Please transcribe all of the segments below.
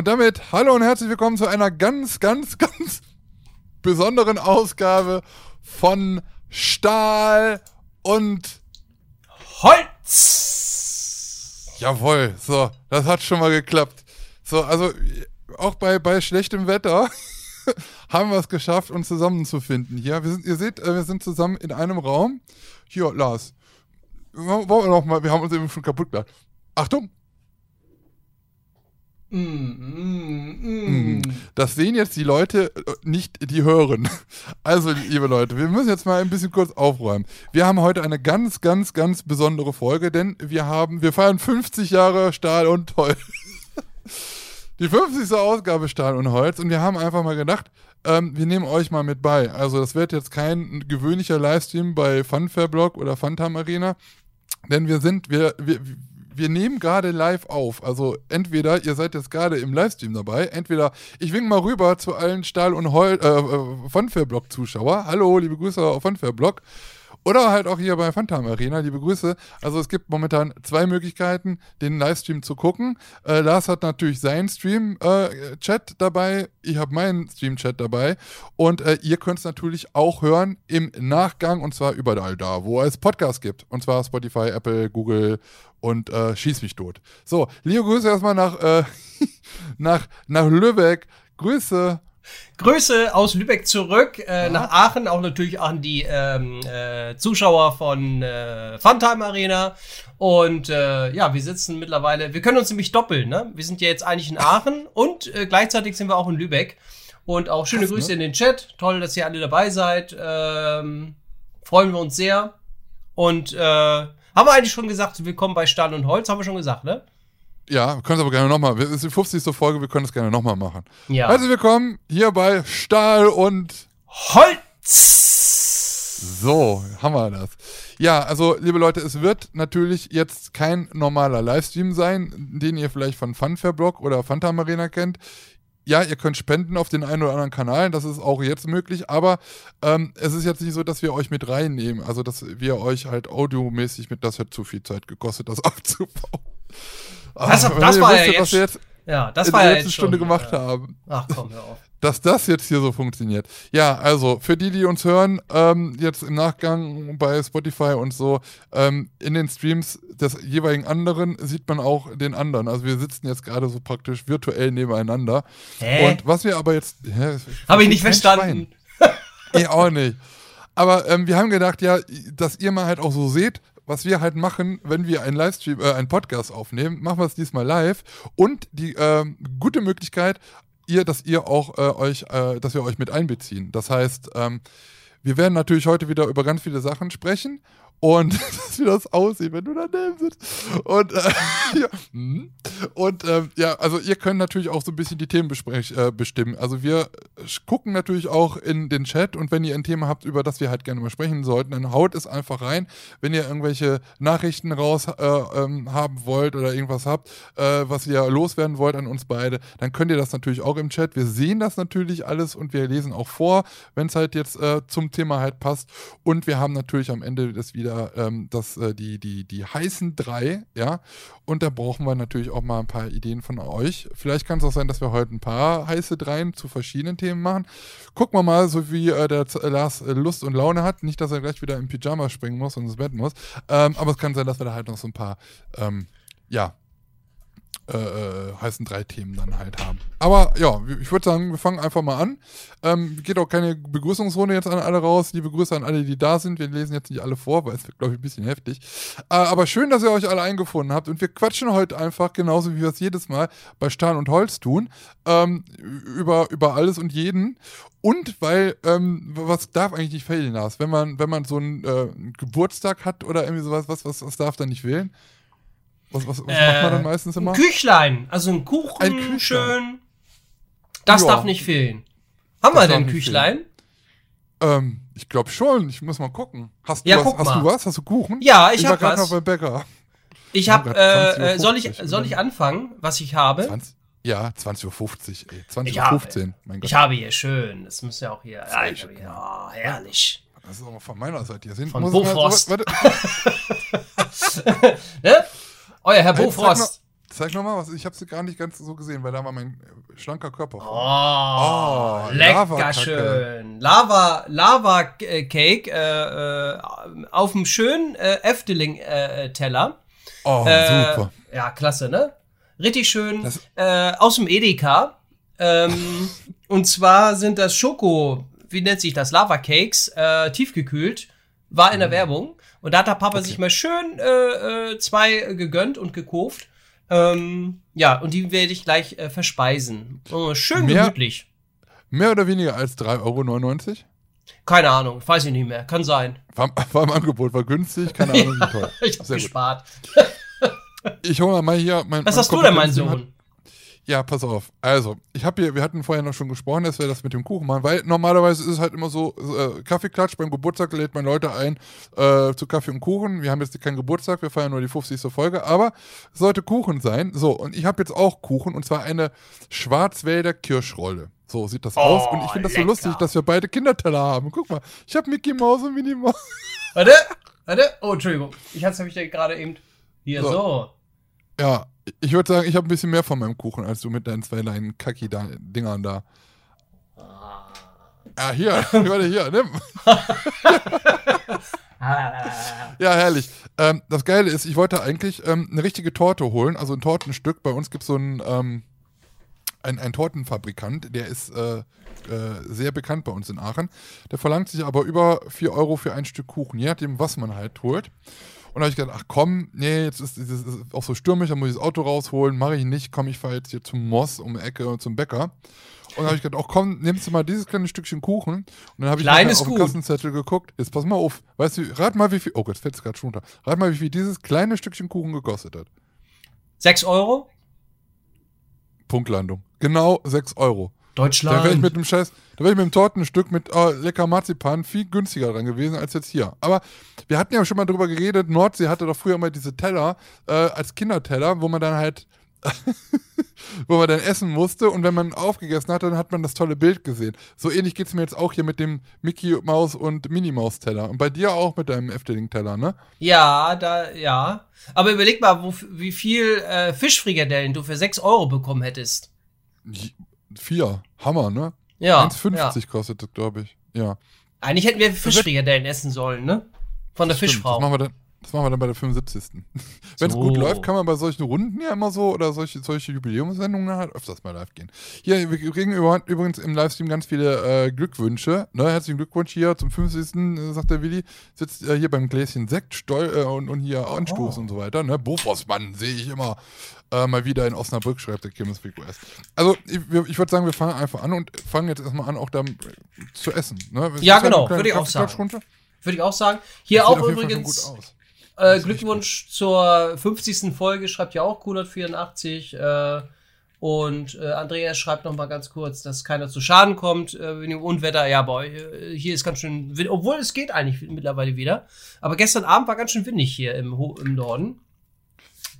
Und damit hallo und herzlich willkommen zu einer ganz, ganz, ganz besonderen Ausgabe von Stahl und Holz. Jawohl, so, das hat schon mal geklappt. So, also auch bei, bei schlechtem Wetter haben wir es geschafft, uns zusammenzufinden hier. Wir sind, ihr seht, äh, wir sind zusammen in einem Raum. Hier, Lars. Wollen wir noch mal, wir haben uns eben schon kaputt gemacht. Achtung, Mm, mm, mm. Das sehen jetzt die Leute äh, nicht, die hören. Also, liebe Leute, wir müssen jetzt mal ein bisschen kurz aufräumen. Wir haben heute eine ganz, ganz, ganz besondere Folge, denn wir haben, wir feiern 50 Jahre Stahl und Holz. Die 50. Ausgabe Stahl und Holz und wir haben einfach mal gedacht, ähm, wir nehmen euch mal mit bei. Also, das wird jetzt kein gewöhnlicher Livestream bei Funfair Blog oder Funtime Arena, denn wir sind, wir, wir, wir nehmen gerade live auf. Also entweder ihr seid jetzt gerade im Livestream dabei, entweder ich wink mal rüber zu allen Stahl- und Hol äh, äh, Funfair-Blog-Zuschauer. Hallo, liebe Grüße auf Funfair-Blog. Oder halt auch hier bei Phantom Arena, liebe Grüße. Also es gibt momentan zwei Möglichkeiten, den Livestream zu gucken. Äh, Lars hat natürlich seinen Stream-Chat äh, dabei, ich habe meinen Stream-Chat dabei und äh, ihr könnt es natürlich auch hören im Nachgang und zwar überall da, wo es Podcasts gibt. Und zwar Spotify, Apple, Google und äh, Schieß mich tot. So, liebe Grüße erstmal nach, äh, nach, nach Lübeck. Grüße. Grüße aus Lübeck zurück äh, nach Aachen, auch natürlich an die ähm, äh, Zuschauer von äh, Funtime Arena. Und äh, ja, wir sitzen mittlerweile, wir können uns nämlich doppeln, ne? Wir sind ja jetzt eigentlich in Aachen und äh, gleichzeitig sind wir auch in Lübeck. Und auch schöne Krass, Grüße ne? in den Chat. Toll, dass ihr alle dabei seid. Ähm, freuen wir uns sehr. Und äh, haben wir eigentlich schon gesagt, willkommen bei Stahl und Holz, haben wir schon gesagt, ne? Ja, wir können es aber gerne nochmal. Es ist die 50. Folge, wir können es gerne nochmal machen. Ja. Herzlich willkommen hier bei Stahl und Holz! so, haben wir das. Ja, also liebe Leute, es wird natürlich jetzt kein normaler Livestream sein, den ihr vielleicht von Funfair Blog oder Phantom Arena kennt. Ja, ihr könnt spenden auf den einen oder anderen Kanal, das ist auch jetzt möglich, aber ähm, es ist jetzt nicht so, dass wir euch mit reinnehmen, also dass wir euch halt audiomäßig mit, das hat zu viel Zeit gekostet, das aufzubauen. Das- wenn das ihr war ja jetzt- wir jetzt Ja, das in war der ja letzten jetzt Stunde schon, gemacht ja. haben Ach komm, hör auf. Dass das jetzt hier so funktioniert. Ja, also für die, die uns hören, ähm, jetzt im Nachgang bei Spotify und so, ähm, in den Streams des jeweiligen anderen sieht man auch den anderen. Also wir sitzen jetzt gerade so praktisch virtuell nebeneinander. Hä? Und was wir aber jetzt. Habe ich nicht verstanden. Ich auch nicht. Aber ähm, wir haben gedacht, ja, dass ihr mal halt auch so seht, was wir halt machen, wenn wir einen Livestream, äh, einen Podcast aufnehmen, machen wir es diesmal live. Und die ähm, gute Möglichkeit, ihr, dass ihr auch äh, euch, äh, dass wir euch mit einbeziehen. Das heißt, ähm, wir werden natürlich heute wieder über ganz viele Sachen sprechen und wie das aussieht, wenn du daneben sitzt. Und, äh, ja, hm. und ähm, ja, also ihr könnt natürlich auch so ein bisschen die Themen äh, bestimmen. Also wir äh, gucken natürlich auch in den Chat und wenn ihr ein Thema habt, über das wir halt gerne mal sprechen sollten, dann haut es einfach rein. Wenn ihr irgendwelche Nachrichten raus äh, ähm, haben wollt oder irgendwas habt, äh, was ihr loswerden wollt an uns beide, dann könnt ihr das natürlich auch im Chat. Wir sehen das natürlich alles und wir lesen auch vor, wenn es halt jetzt äh, zum Thema halt passt. Und wir haben natürlich am Ende das wieder ähm, das, äh, die, die, die heißen drei, ja. Und da brauchen wir natürlich auch mal ein paar Ideen von euch. Vielleicht kann es auch sein, dass wir heute ein paar heiße Dreien zu verschiedenen Themen machen. Gucken wir mal, so wie äh, der Z- Lars äh, Lust und Laune hat. Nicht, dass er gleich wieder im Pyjama springen muss und ins Bett muss. Ähm, aber es kann sein, dass wir da halt noch so ein paar, ähm, ja, äh, äh, heißen drei Themen dann halt haben. Aber ja, ich würde sagen, wir fangen einfach mal an. Ähm, geht auch keine Begrüßungsrunde jetzt an alle raus. Liebe Grüße an alle, die da sind. Wir lesen jetzt nicht alle vor, weil es wird, glaube ich, ein bisschen heftig. Äh, aber schön, dass ihr euch alle eingefunden habt. Und wir quatschen heute einfach, genauso wie wir es jedes Mal bei Stahl und Holz tun, ähm, über, über alles und jeden. Und weil, ähm, was darf eigentlich nicht fehlen, Lars? Wenn man, wenn man so einen, äh, Geburtstag hat oder irgendwie sowas, was, was, was darf da nicht fehlen? Was, was, was macht man dann meistens immer? Ein Küchlein, also ein Kuchen, Ein Küchlein. schön. Das Ja. darf nicht fehlen. Haben Das wir denn Küchlein? Ähm, ich glaube schon. Ich muss mal gucken. Hast du Ja, was? hast mal. du was? Hast du Kuchen? Ja, ich war hab gerade was. noch beim Bäcker. Ich habe, äh, äh, soll ich, 20.50 Uhr soll ich anfangen, was ich habe? 20, ja, 20.50 Uhr, ey. 20.15 Ich Uhr, habe, mein Gott. ich habe hier schön, das muss ja auch hier, ja, Sehr schön, ja herrlich. das ist auch von meiner Seite. Hier sind Von ich mal- Bofrost. Warte, Ne? Euer Herr Hey, Bofrost. Zeig nochmal, was ich habe sie gar nicht ganz so gesehen, weil da war mein äh, schlanker Körper. Oh. Oh, lecker Lavakacke. schön. Lava, Lava äh, Cake äh, äh, auf dem schönen äh, Efteling äh, Teller. Oh, super. Ja, klasse, ne? Richtig schön. Aus dem Edeka. Ähm, und zwar sind das Schoko, wie nennt sich das? Lava Cakes, tiefgekühlt. War in Mhm. der Werbung. Und da hat der Papa sich mal schön äh, äh, zwei gegönnt und gekauft. Ähm, ja, und die werde ich gleich äh, verspeisen. Oh, schön Mehr- gemütlich. Mehr oder weniger als 3,99 Euro? Keine Ahnung, weiß ich nicht mehr. Kann sein. War, war im Angebot, war günstig, keine Ahnung, wie teuer. Ich hab Sehr gespart. Ich hole mal hier mein. Was mein hast du denn, mein Sohn? Ja, pass auf. Also, ich habe hier, wir hatten vorher noch schon gesprochen, dass wir das mit dem Kuchen machen, weil normalerweise ist es halt immer so, äh, Kaffeeklatsch, beim Geburtstag lädt man Leute ein äh, zu Kaffee und Kuchen. Wir haben jetzt keinen Geburtstag, wir feiern nur die 50. Folge, aber es sollte Kuchen sein. So, und ich habe jetzt auch Kuchen und zwar eine Schwarzwälder Kirschrolle. So sieht das aus. Und ich finde das so lecker. lustig, dass wir beide Kinderteller haben. Guck mal, ich habe Mickey Mouse und Minnie Maus. Warte, warte. Oh, Entschuldigung. Ich hatte nämlich gerade eben. Hier, So. so. Ja, ich würde sagen, ich habe ein bisschen mehr von meinem Kuchen als du mit deinen zwei kleinen Kacki-Dingern da. Ah, hier, warte, hier, nimm. Ja, herrlich. Ähm, das Geile ist, ich wollte eigentlich ähm, eine richtige Torte holen, also ein Tortenstück. Bei uns gibt es so einen, ähm, ein, ein Tortenfabrikant, der ist äh, äh, sehr bekannt bei uns in Aachen. Der verlangt sich aber über 4 Euro für ein Stück Kuchen, je nachdem, was man halt holt. Und da habe ich gedacht, ach komm, nee, jetzt ist es auch so stürmisch, dann muss ich das Auto rausholen, mache ich nicht, komm, ich fahre jetzt hier zum Moss um die Ecke und zum Bäcker. Und da habe ich gedacht, ach komm, nimmst du mal dieses kleine Stückchen Kuchen. Und dann habe ich auf den. Kassenzettel geguckt. Jetzt pass mal auf. Weißt du, rat mal, wie viel. Oh, jetzt fällt es gerade schon runter. Rat mal, wie viel dieses kleine Stückchen Kuchen gekostet hat. 6 Euro? Punktlandung. Genau 6 Euro. Da Deutschland. wäre ich mit dem Scheiß, da wäre ich mit dem Tortenstück mit äh, lecker Marzipan viel günstiger dran gewesen als jetzt hier. Aber wir hatten ja schon mal drüber geredet, Nordsee hatte doch früher mal diese Teller äh, als Kinderteller, wo man dann halt wo man dann essen musste und wenn man aufgegessen hat, dann hat man das tolle Bild gesehen. So ähnlich geht es mir jetzt auch hier mit dem Mickey Maus und Minnie Maus Teller. Und bei dir auch mit deinem Efteling-Teller, ne? ja, da, ja. Aber überleg mal, wo, wie viel äh, Fischfrikadellen du für 6 Euro bekommen hättest. Vier. Hammer, ne? Ja. 1,50 ja. kostet das, glaube ich. Ja. Eigentlich hätten wir Fischfrikadellen essen sollen, ne? Von der Stimmt, Fischfrau. Das machen wir dann, das machen wir dann bei der 75. Wenn es gut läuft, kann man bei solchen Runden ja immer so oder solche, solche Jubiläumssendungen halt öfters mal live gehen. Hier, wir kriegen übrigens im Livestream ganz viele äh, Glückwünsche. Ne? Herzlichen Glückwunsch hier zum 50. äh, sagt der Willi. Sitzt äh, hier beim Gläschen Sekt Steu äh, und, und hier Anstoß und so weiter. Ne? Bofosmann sehe ich immer äh, mal wieder in Osnabrück, schreibt der Kirmes Request. Also, ich, ich würde sagen, wir fangen einfach an und fangen jetzt erstmal an, auch da äh, zu essen. Ne? Ja, genau, würde ich auch sagen. Würde ich auch sagen. Hier Das auch übrigens gut aus. äh, Glückwunsch zur 50. Folge, schreibt ja auch 184. Äh, und äh, Andreas schreibt noch mal ganz kurz, dass keiner zu Schaden kommt äh, wegen dem Unwetter. Ja, boah, äh, hier ist ganz schön, obwohl es geht eigentlich mittlerweile wieder. Aber gestern Abend war ganz schön windig hier im, Ho im Norden.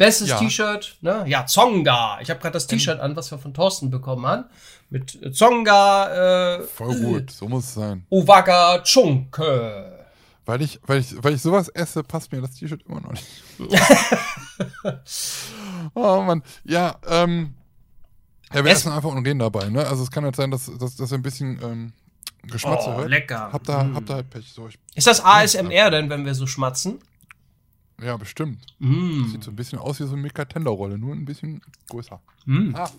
Bestes Ja. T-Shirt, ne? Ja, Zonga. Ich habe gerade das T-Shirt an, was wir von Thorsten bekommen haben. Mit äh, Zonga, äh, Voll gut, so muss es sein. Uwaga Chunke. Weil ich, weil ich, weil ich sowas esse, passt mir das T-Shirt immer noch nicht. oh Mann. Ja, ähm. Ja, wir Es- essen einfach und reden dabei, ne? Also es kann halt sein, dass, dass, dass ihr ein bisschen ähm, Geschmatze Oh, hört. lecker. Habt da, Mm. habt da halt Pech. So, ich, Ist das ASMR denn, wenn wir so schmatzen? Ja, bestimmt. Mm. Sieht so ein bisschen aus wie so eine Mika-Tender-Rolle, nur ein bisschen größer. Mm. Ah.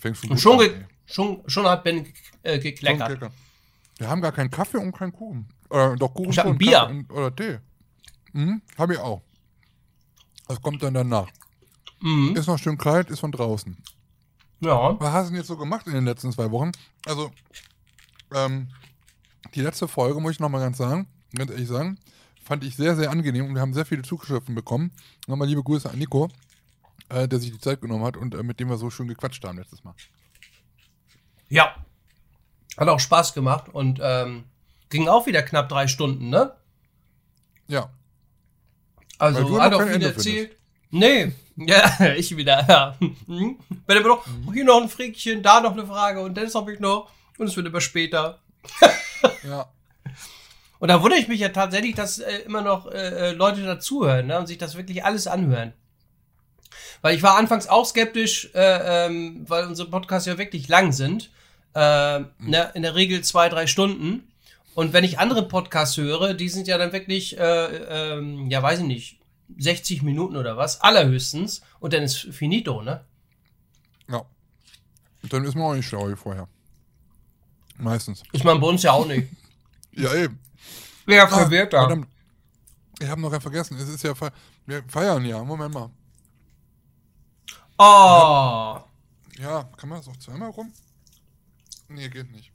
Schon Und gut schon, an, ge schon, schon hat Ben äh, gekleckert. lecker. Wir haben gar keinen Kaffee und keinen Kuchen. Äh, doch Kuchen Ich hab ein Bier. Und, oder Tee. Mhm, hab ich auch. Das kommt dann danach. Mhm. Ist noch schön kalt, ist von draußen. Ja. Was hast du denn jetzt so gemacht in den letzten zwei Wochen? Also, ähm, die letzte Folge, muss ich nochmal ganz sagen, ganz ehrlich sagen, fand ich sehr, sehr angenehm und wir haben sehr viele Zuschriften bekommen. Nochmal liebe Grüße an Nico, äh, der sich die Zeit genommen hat und äh, mit dem wir so schön gequatscht haben letztes Mal. Ja. Hat auch Spaß gemacht und ähm, ging auch wieder knapp drei Stunden, ne? Ja, Also du hat auch viel Ende erzählt. Nee, ja, ich wieder, ja. Wenn aber noch, hier noch ein Fräkchen, da noch eine Frage und das habe ich noch und es wird immer später. ja. Und da wundere ich mich ja tatsächlich, dass äh, immer noch äh, äh, Leute dazuhören ne, und sich das wirklich alles anhören. Weil ich war anfangs auch skeptisch, äh, ähm, weil unsere Podcasts ja wirklich lang sind. Äh, ne, in der Regel zwei, drei Stunden. Und wenn ich andere Podcasts höre, die sind ja dann wirklich, äh, ähm, ja, weiß ich nicht, 60 Minuten oder was, allerhöchstens. Und dann ist finito, ne? Ja. Und dann ist man auch nicht schlau wie vorher. Meistens. Ist man bei uns ja auch nicht. Ja, eben. Ja, Ah, verwirrt da. verdammt. Ich habe noch ganz vergessen. Es ist ja, Fe wir feiern ja. Moment mal. Oh. Ja, kann man das auch zweimal rum? Nee, geht nicht.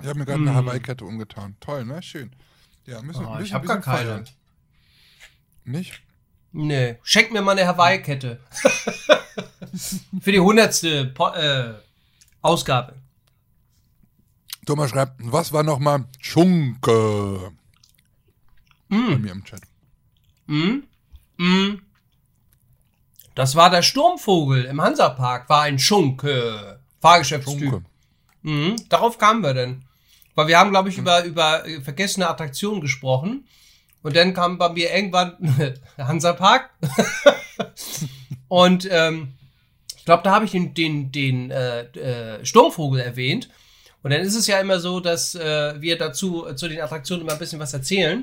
Ich habe mir gerade Hm. eine Hawaii-Kette umgetan. Toll, ne? Schön. Ja, müssen Oh, müssen ich hab ein gar keine. feiern. Nicht? Nee, schenk mir mal eine Hawaii-Kette. Für die hundertste äh, Ausgabe. Thomas schreibt, was war nochmal Schunke? Bei Mm, mir im Chat. mm, mm. Das war der Sturmvogel im Hansapark, war ein Schunke. Fahrgeschäftstyp. Schunke. Mhm, darauf kamen wir denn. Weil wir haben, glaube ich, über, über äh, vergessene Attraktionen gesprochen. Und dann kam bei mir irgendwann Hansapark. und ähm, ich glaube, da habe ich den, den, den äh, äh, Sturmvogel erwähnt. Und dann ist es ja immer so, dass äh, wir dazu äh, zu den Attraktionen immer ein bisschen was erzählen.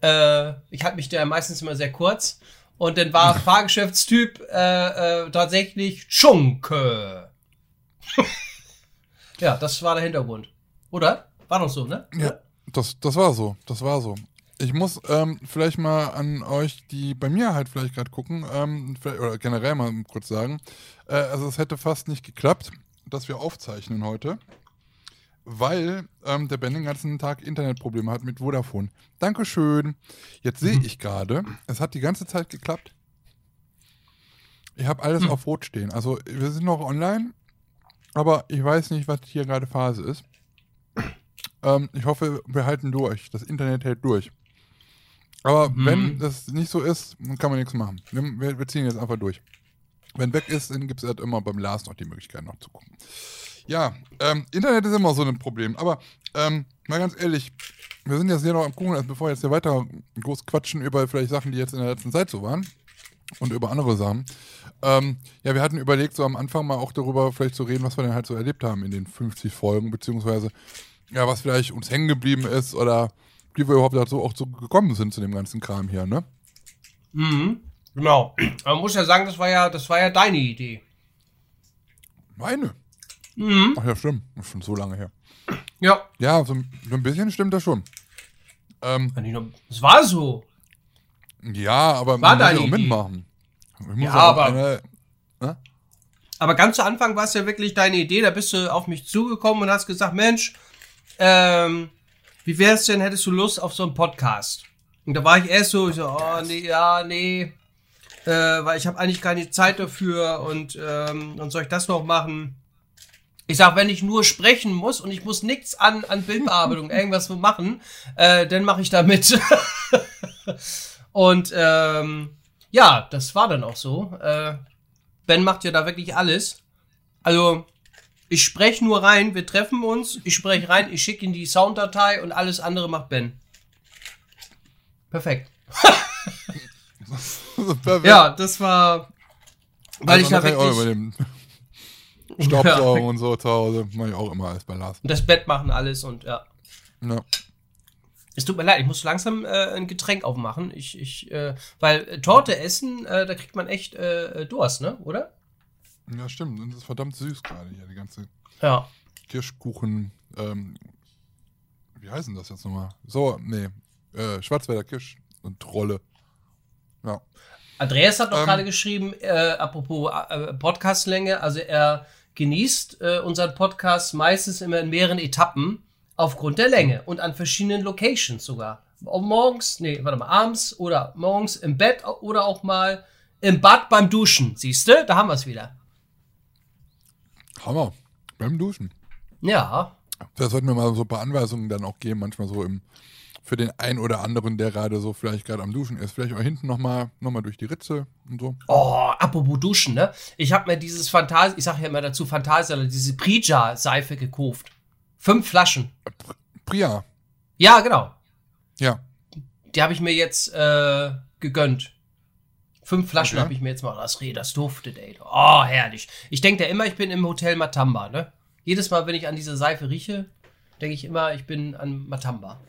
Äh, ich halte mich da meistens immer sehr kurz. Und dann war Fahrgeschäftstyp äh, äh, tatsächlich Schunke. ja, das war der Hintergrund. Oder? War doch so, ne? Ja, das, das war so. Das war so. Ich muss ähm, vielleicht mal an euch, die bei mir halt vielleicht gerade gucken, ähm, vielleicht- oder generell mal kurz sagen, äh, also es hätte fast nicht geklappt, dass wir aufzeichnen heute, weil ähm, der Ben den ganzen Tag Internetprobleme hat mit Vodafone. Dankeschön. Jetzt sehe ich gerade, es hat die ganze Zeit geklappt. Ich habe alles auf Rot stehen. Also wir sind noch online, aber ich weiß nicht, was hier gerade Phase ist. Ähm, ich hoffe, wir halten durch. Das Internet hält durch. Aber Mhm. wenn das nicht so ist, dann kann man nichts machen. Wir, wir, wir ziehen jetzt einfach durch. Wenn weg ist, dann gibt es halt immer beim Lars noch die Möglichkeit noch zu gucken. Ja, ähm, Internet ist immer so ein Problem. Aber ähm, mal ganz ehrlich, wir sind jetzt hier noch am Gucken, also bevor wir jetzt hier weiter groß quatschen über vielleicht Sachen, die jetzt in der letzten Zeit so waren und über andere Sachen. Ähm, ja, wir hatten überlegt, so am Anfang mal auch darüber vielleicht zu reden, was wir denn halt so erlebt haben in den 50 Folgen, beziehungsweise ja, was vielleicht uns hängen geblieben ist oder wie wir überhaupt dazu auch so gekommen sind zu dem ganzen Kram hier, ne? Mhm. Genau. Man muss ja sagen, das war ja, das war ja deine Idee. Meine. Mhm. Ach ja, stimmt. Das ist schon so lange her. Ja. Ja, so, ein- so ein bisschen stimmt das schon. Ähm, Das war so. ja, aber War man muss ja auch mitmachen. Ja, aber- eine, Aber ganz zu Anfang war es ja wirklich deine Idee. Da bist du auf mich zugekommen und hast gesagt, Mensch, ähm, wie wär's denn, hättest du Lust auf so einen Podcast? Und da war ich erst so, ich so, oh nee, ja, nee, äh, weil ich habe eigentlich keine Zeit dafür und, ähm, und soll ich das noch machen? Ich sag, wenn ich nur sprechen muss und ich muss nichts an, an Bildbearbeitung, irgendwas so machen, äh, dann mache ich da mit. und ähm, ja, das war dann auch so. Äh, Ben macht ja da wirklich alles. Also, ich spreche nur rein, wir treffen uns, ich spreche rein, ich schicke ihm die Sounddatei und alles andere macht Ben. Perfekt. Perfekt. Ja, das war. Weil Also ich da wirklich. Staubsaugen und so zu Hause mache ich auch immer alles bei Lars. Und das Bett machen alles und ja. Ja. Es tut mir leid, ich muss langsam äh, ein Getränk aufmachen. Ich, ich, äh, weil äh, Torte essen, äh, da kriegt man echt äh, Durst, ne? Oder? ja, stimmt. Und das ist verdammt süß gerade hier, die ganze Ja. Kirschkuchen, ähm, wie heißen das jetzt nochmal? So, nee, Schwarzwälder Kirsch und Trolle. Ja. Andreas hat doch Ähm. gerade geschrieben, apropos Podcastlänge, also er genießt äh, unseren Podcast meistens immer in mehreren Etappen aufgrund der Länge und an verschiedenen Locations sogar. Morgens, nee, warte mal, abends oder morgens im Bett oder auch mal im Bad beim Duschen. Siehst du, da haben wir es wieder. Hammer. Beim Duschen. Ja, Da sollten wir mal so ein paar Anweisungen dann auch geben, manchmal so im, für den einen oder anderen, der gerade so vielleicht gerade am Duschen ist. Vielleicht auch hinten nochmal noch mal durch die Ritze und so. Oh, apropos Duschen, ne? Ich habe mir dieses Fantasie, ich sage ja immer dazu Fantasia, diese Prija-Seife gekauft. Fünf Flaschen. Priya. Ja, genau. Ja. Die habe ich mir jetzt äh, gegönnt. Fünf Flaschen Okay. habe ich mir jetzt mal das Reh, das duftet, ey. Oh, herrlich. Ich denke ja immer, ich bin im Hotel Matamba, ne? Jedes Mal, wenn ich an diese Seife rieche, denke ich immer, ich bin an Matamba.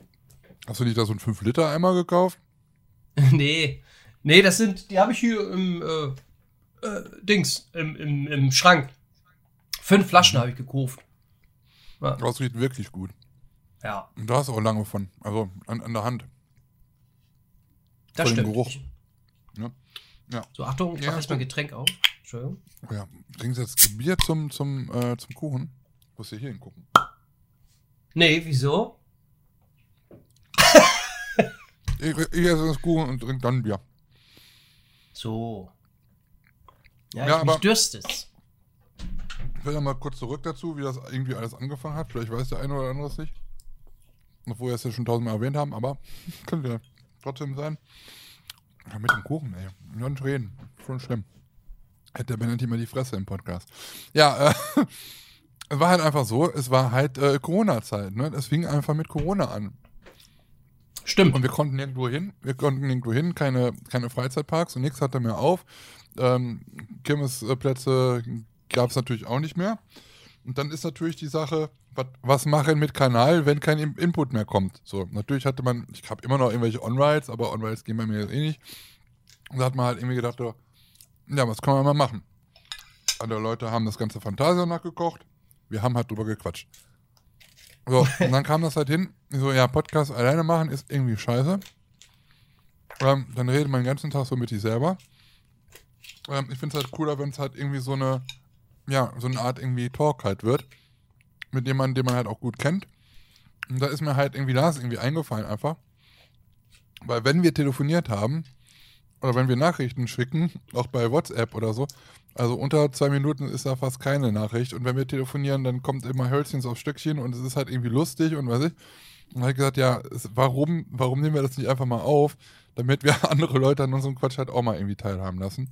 Hast du nicht da so einen 5-Liter-Eimer gekauft? nee. Nee, das sind, die habe ich hier im äh, äh, Dings, im, im, im Schrank. Fünf Flaschen habe ich gekauft. Ja. Das riecht wirklich gut. ja, Und da hast du auch lange von. Also an, an der Hand. das dem stimmt. Geruch. Ich- Ja. Ja. So, Achtung, ich Ja, mache erstmal. Getränk auf. Entschuldigung. Ja. Trinkst du jetzt Bier zum, zum, äh, zum Kuchen? Musst du hier hingucken. Nee, wieso? Ich, ich esse das Kuchen und trink dann Bier. So. Ja, Ja, ich, mich aber- dürstet. Ich will ja mal kurz zurück dazu, wie das irgendwie alles angefangen hat. Vielleicht weiß der eine oder andere es nicht. Obwohl wir es ja schon tausendmal erwähnt haben, aber könnte ja trotzdem sein. Ja, mit dem Kuchen, ey. Nicht reden. Schon schlimm. Hätte der Bennett immer die Fresse im Podcast. Ja, äh, es war halt einfach so, es war halt äh, Corona-Zeit, ne? Es fing einfach mit Corona an. Stimmt. Und wir konnten nirgendwo hin, wir konnten nirgendwo hin, keine, keine Freizeitparks und nichts hatte mehr auf. Ähm, Kirmesplätze gab es natürlich auch nicht mehr. Und dann ist natürlich die Sache, wat, was machen mit Kanal, wenn kein In- Input mehr kommt. So, natürlich hatte man, ich habe immer noch irgendwelche On-Rides, aber On-Rides gehen bei mir eh nicht. Und da hat man halt irgendwie gedacht, so, ja, was können wir mal machen? Andere Leute haben das ganze Fantasia nachgekocht, wir haben halt drüber gequatscht. So, und dann kam das halt hin, so, ja, Podcast alleine machen ist irgendwie scheiße. Ähm, dann redet man den ganzen Tag so mit sich selber. Ähm, ich finde es halt cooler, wenn es halt irgendwie so eine, ja, so eine Art irgendwie Talk halt wird. Mit jemandem, den man halt auch gut kennt. Und da ist mir halt irgendwie das irgendwie eingefallen einfach. Weil wenn wir telefoniert haben, oder wenn wir Nachrichten schicken, auch bei WhatsApp oder so, also unter zwei Minuten ist da fast keine Nachricht. Und wenn wir telefonieren, dann kommt immer Hölzchens auf Stückchen und es ist halt irgendwie lustig und weiß ich. Und dann habe ich gesagt, ja, warum, warum nehmen wir das nicht einfach mal auf, damit wir andere Leute an unserem Quatsch halt auch mal irgendwie teilhaben lassen.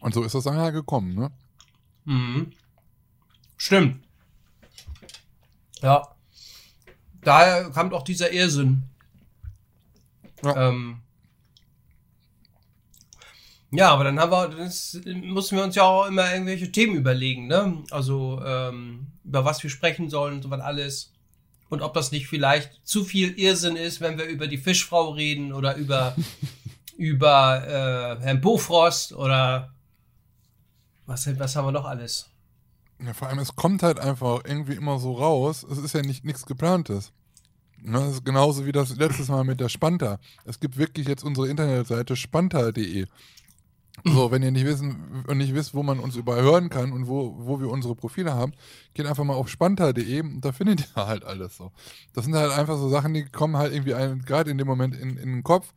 Und so ist das dann halt gekommen, ne? Mhm. Stimmt. Ja. Daher kam auch dieser Irrsinn. Ja. Ähm. Ja, aber dann haben wir, das mussten wir uns ja auch immer irgendwelche Themen überlegen, ne? Also, ähm, über was wir sprechen sollen und so was alles. Und ob das nicht vielleicht zu viel Irrsinn ist, wenn wir über die Fischfrau reden oder über, über äh, Herrn Bofrost oder was, was haben wir noch alles? Ja, vor allem, es kommt halt einfach irgendwie immer so raus. Es ist ja nicht nichts geplantes. Ne, Das ist genauso wie das letztes Mal mit der Spanta. Es gibt wirklich jetzt unsere Internetseite spanta.de. So, wenn ihr nicht wissen und nicht wisst, wo man uns überall hören kann und wo, wo wir unsere Profile haben, geht einfach mal auf spanta.de und da findet ihr halt alles so. Das sind halt einfach so Sachen, die kommen halt irgendwie einem gerade in dem Moment in, in den Kopf.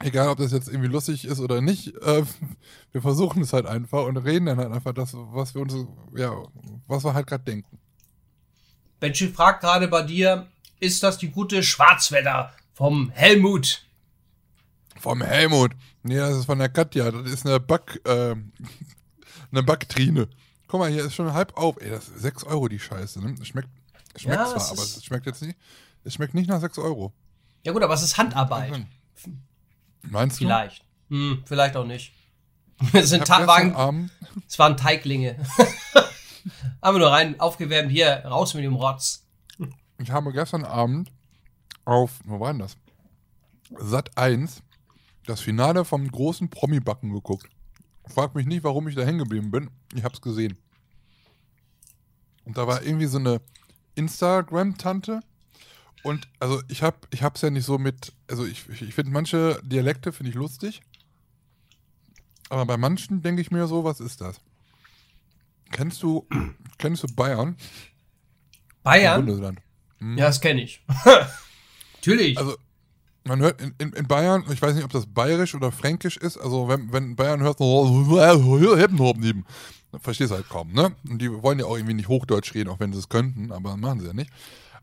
Egal, ob das jetzt irgendwie lustig ist oder nicht, äh, wir versuchen es halt einfach und reden dann halt einfach das, was wir uns, ja, was wir halt gerade denken. Benji fragt gerade bei dir, ist das die gute Schwarzwälder vom Helmut? Vom Helmut. Nee, das ist von der Katja. Das ist eine Back, äh, eine Backtrine. Guck mal, hier ist schon halb auf. Ey, das ist 6 Euro die Scheiße. Ne? Schmeckt, schmeckt Ja, zwar, aber es schmeckt jetzt nicht. Es schmeckt nicht nach 6 Euro. Ja gut, aber es ist Handarbeit. Meinst du? Vielleicht. Hm, vielleicht auch nicht. Es sind waren, es waren Teiglinge. Haben wir nur rein, aufgewärmt, hier, raus mit dem Rotz. ich habe gestern Abend auf, wo war denn das? Sat 1 das Finale vom großen Promi-Backen geguckt. Frag mich nicht, warum ich da hängen geblieben bin. Ich hab's gesehen. Und da war irgendwie so eine Instagram-Tante. Und also ich hab, ich hab's ja nicht so mit, also ich, ich, finde manche Dialekte finde ich lustig. Aber bei manchen denke ich mir so, was ist das? Kennst du, kennst du Bayern? Bayern? Bundesland. Ja, das kenne ich. Natürlich. Also, man hört in, in, in Bayern, ich weiß nicht, ob das bayerisch oder fränkisch ist, also wenn, wenn Bayern hört, verstehst halt kaum, ne? Und die wollen ja auch irgendwie nicht Hochdeutsch reden, auch wenn sie es könnten, aber machen sie ja nicht.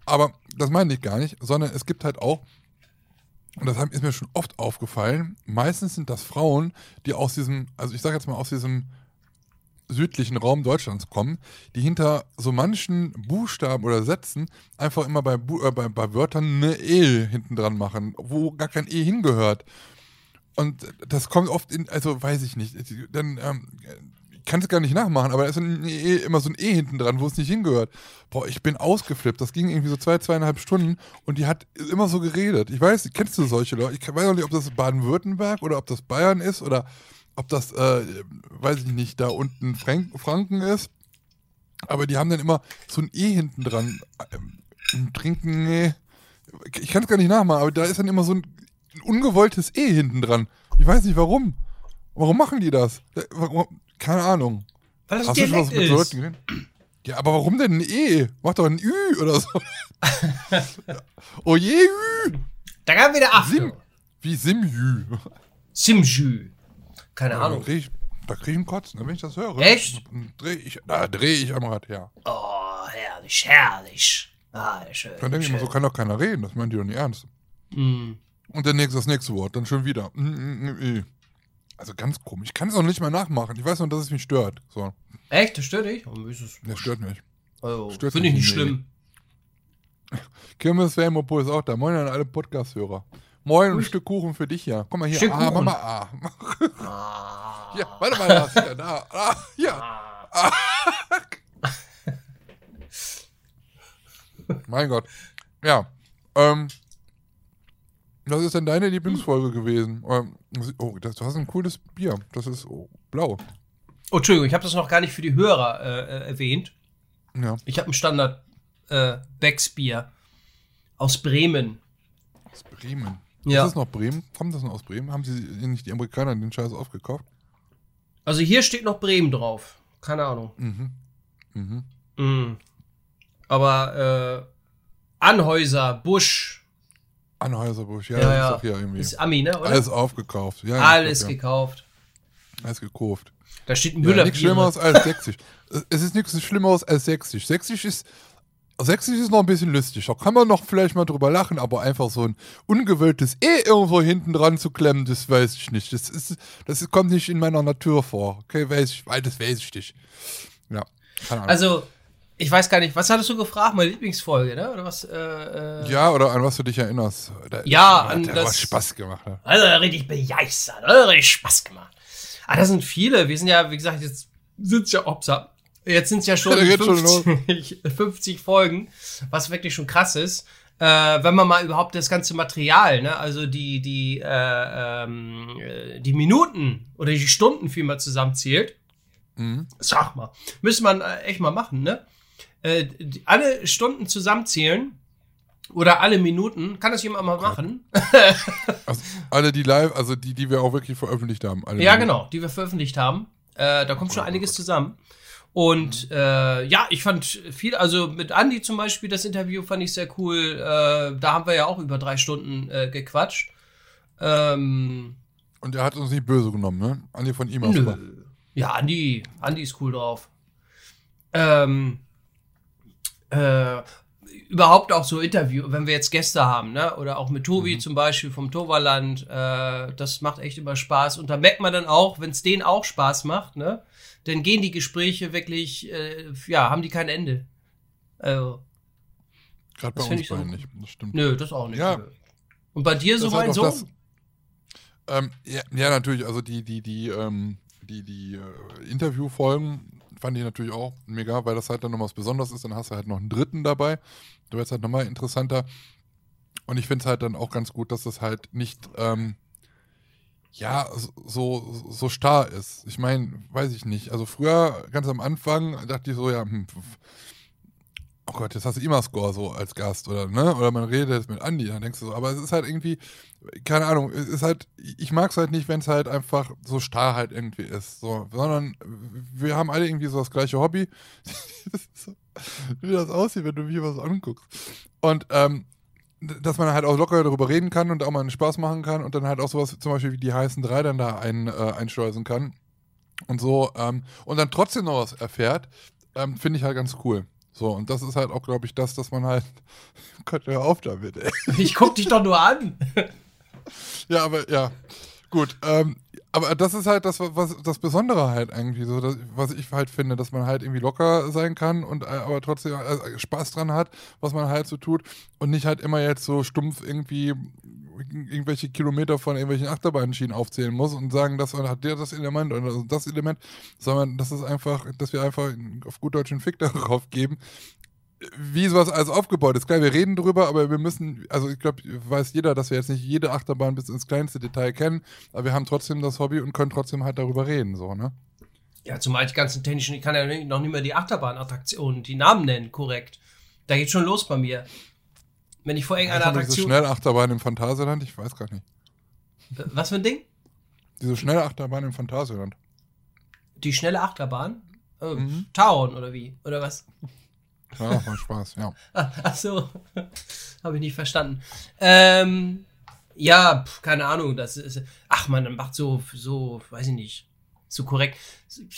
Aber das meine ich gar nicht, sondern es gibt halt auch, und das ist mir schon oft aufgefallen, meistens sind das Frauen, die aus diesem, also ich sage jetzt mal aus diesem südlichen Raum Deutschlands kommen, die hinter so manchen Buchstaben oder Sätzen einfach immer bei, Bu äh, bei, bei Wörtern eine E hinten dran machen, wo gar kein E hingehört. Und das kommt oft in, also weiß ich nicht, dann ähm, kann es gar nicht nachmachen, aber da ist e, immer so ein E hinten dran, wo es nicht hingehört. Boah, ich bin ausgeflippt. Das ging irgendwie so zwei, zweieinhalb Stunden und die hat immer so geredet. Ich weiß, kennst du solche Leute? Ich weiß auch nicht, ob das Baden-Württemberg oder ob das Bayern ist oder ob das, äh, weiß ich nicht, da unten Frank Franken ist. Aber die haben dann immer so ein E hinten dran. Ähm, trinken, nee. Ich kann es gar nicht nachmachen, aber da ist dann immer so ein, ein ungewolltes E hinten dran. Ich weiß nicht warum. Warum machen die das? Warum? Keine Ahnung. Weil das Hast du schon was mit ist. Leuten geredet? Ja, aber warum denn ein E? Mach doch ein Ü oder so. oh je, Ü. Da gab wieder Sim. Achtung. Wie Simjü. Simjü. Keine Da Ahnung. krieg ich, da krieg ich einen Kotzen, wenn ich das höre. Echt? Dreh ich, da dreh ich am Rad her. Oh, herrlich, herrlich. Ah, schön. Dann denke ich schön. immer, so kann doch keiner reden. Das meint die doch nicht ernst. Mm. Und dann nächstes, das nächste Wort, dann schon wieder. Mm, mm, mm. Also ganz komisch. Ich kann es auch nicht mal nachmachen. Ich weiß nur, dass es mich stört. So, Echt? Das stört dich? Warum ist es? das stört mich. Stört Finde ich nicht schlimm. Kirmes Fame ist auch da. Moin an alle Podcast-Hörer. Moin, ein Stück Kuchen für dich ja. Guck mal hier. Stück ah, Kuchen. Mama, ah. Ah. Ja, warte mal, das hier, da. Ah, ja. Ah. Mein Gott. Ja. Ähm. Was ist denn deine Lieblingsfolge gewesen? Ähm, oh, das, du hast ein cooles Bier. Das ist oh, blau. Oh, Entschuldigung, ich habe das noch gar nicht für die Hörer äh, äh, erwähnt. Ja. Ich habe ein Standard äh, Becks Bier aus Bremen. Aus Bremen. Ja. Ist das noch Bremen? Kommt das noch aus Bremen? Haben sie nicht die Amerikaner den Scheiß aufgekauft? Also hier steht noch Bremen drauf. Keine Ahnung. Mhm. Mhm. Mm. Aber äh, Anhäuser, Busch, Anheuser-Busch, ja, Ja, das ja. ist hier irgendwie. ist Ami, ne? Oder? Alles aufgekauft. Ja, Alles glaub, gekauft. ja. Alles gekauft. Da steht Ja, Müller. nichts Schlimmeres als sächsisch. Es ist nichts Schlimmeres als sächsisch. Sächsisch ist, sächsisch ist noch ein bisschen lustig. Da kann man noch vielleicht mal drüber lachen, aber einfach so ein ungewöhntes E irgendwo hinten dran zu klemmen, das weiß ich nicht. Das, ist, das kommt nicht in meiner Natur vor. Okay, weiß ich, weil das weiß ich nicht. Ja, keine Ahnung. Also, ich weiß gar nicht, was hattest du gefragt? Meine Lieblingsfolge, ne? Oder was? Äh, äh, ja, oder an was du dich erinnerst. Da, Ja, an hat das- was Spaß gemacht. Hat. Also richtig begeistert, also richtig Spaß gemacht. Ah, das sind viele. Wir sind ja, wie gesagt, jetzt sind ja Opsa. Jetzt sind es ja schon, Ja, da geht's schon 50, 50 Folgen, was wirklich schon krass ist. Äh, wenn man mal überhaupt das ganze Material, ne, also die, die, äh, ähm, äh, die Minuten oder die Stunden vielmehr zusammenzählt, Mhm. sag mal, müsste man äh, echt mal machen, ne? Äh, die, alle Stunden zusammenzählen oder alle Minuten, kann das jemand mal machen? Also, alle, die live, also die, die wir auch wirklich veröffentlicht haben. Ja, die- genau, die wir veröffentlicht haben. Äh, da kommt schon einiges zusammen. Und äh, ja, ich fand viel, also mit Andy zum Beispiel, das Interview fand ich sehr cool. Äh, da haben wir ja auch über drei Stunden äh, gequatscht. Ähm, Und er hat uns nicht böse genommen, ne? Andi von ihm aus. nö. Ja, Andy, Andy ist cool drauf. Ähm, äh, überhaupt auch so Interview, wenn wir jetzt Gäste haben, ne? Oder auch mit Tobi zum Beispiel vom Toverland, äh, das macht echt immer Spaß. Und da merkt man dann auch, wenn es denen auch Spaß macht, ne? Dann gehen die Gespräche wirklich, äh, ja, haben die kein Ende. Also, Gerade bei uns ich so- beiden nicht. Das stimmt. nö, das auch nicht. Ja. Und bei dir so, halt mein Sohn? das- Ähm, ja, ja, natürlich. Also die, die, die, ähm, die, die äh, Interviewfolgen fand ich natürlich auch mega, weil das halt dann noch was Besonderes ist. Dann hast du halt noch einen dritten dabei. Da wird es halt nochmal interessanter. Und ich finde es halt dann auch ganz gut, dass das halt nicht, ähm, ja, so, so starr ist. Ich meine, weiß ich nicht. Also früher, ganz am Anfang, dachte ich so, ja, hm, oh Gott, jetzt hast du Imascore so als Gast oder ne? Oder man redet jetzt mit Andi, dann denkst du so, aber es ist halt irgendwie, keine Ahnung, es ist halt, ich mag es halt nicht, wenn es halt einfach so starr halt irgendwie ist. So, sondern wir haben alle irgendwie so das gleiche Hobby. Das so, wie das aussieht, wenn du mir was anguckst. Und ähm, dass man halt auch locker darüber reden kann und auch mal einen Spaß machen kann und dann halt auch sowas zum Beispiel wie die heißen drei dann da ein, äh, einschleusen kann und so ähm, und dann trotzdem noch was erfährt, ähm, finde ich halt ganz cool. So, und das ist halt auch, glaube ich, das, dass man halt. Gott, hör auf damit, ey. Ich guck dich doch nur an. Ja, aber ja. Gut. Ähm, aber das ist halt das, was das Besondere halt irgendwie so, das, was ich halt finde, dass man halt irgendwie locker sein kann und äh, aber trotzdem äh, Spaß dran hat, was man halt so tut und nicht halt immer jetzt so stumpf irgendwie irgendwelche Kilometer von irgendwelchen Achterbahnschienen aufzählen muss und sagen, das hat der das Element oder das Element, sondern das ist einfach, dass wir einfach auf gut Deutsch einen Fick darauf geben, wie sowas alles aufgebaut ist. Klar, wir reden drüber, aber wir müssen, also ich glaube, weiß jeder, dass wir jetzt nicht jede Achterbahn bis ins kleinste Detail kennen, aber wir haben trotzdem das Hobby und können trotzdem halt darüber reden, so, ne? Ja, zumal die ganzen technischen, ich kann ja noch nicht mehr die Achterbahnattraktionen, die Namen nennen, korrekt. Da geht schon los bei mir. Wenn ich vor irgendeiner Attraktion. Diese Schnellachterbahn im Phantasialand, ich weiß gar nicht. Was für ein Ding? Diese schnelle Achterbahn im Phantasialand. Die schnelle Achterbahn? Oh, mhm. Tauen oder wie? Oder was? Ja, macht Spaß, ja. Ach so, habe ich nicht verstanden. Ähm, ja, pf, keine Ahnung, das ist, ach man, macht so, so, weiß ich nicht, so korrekt,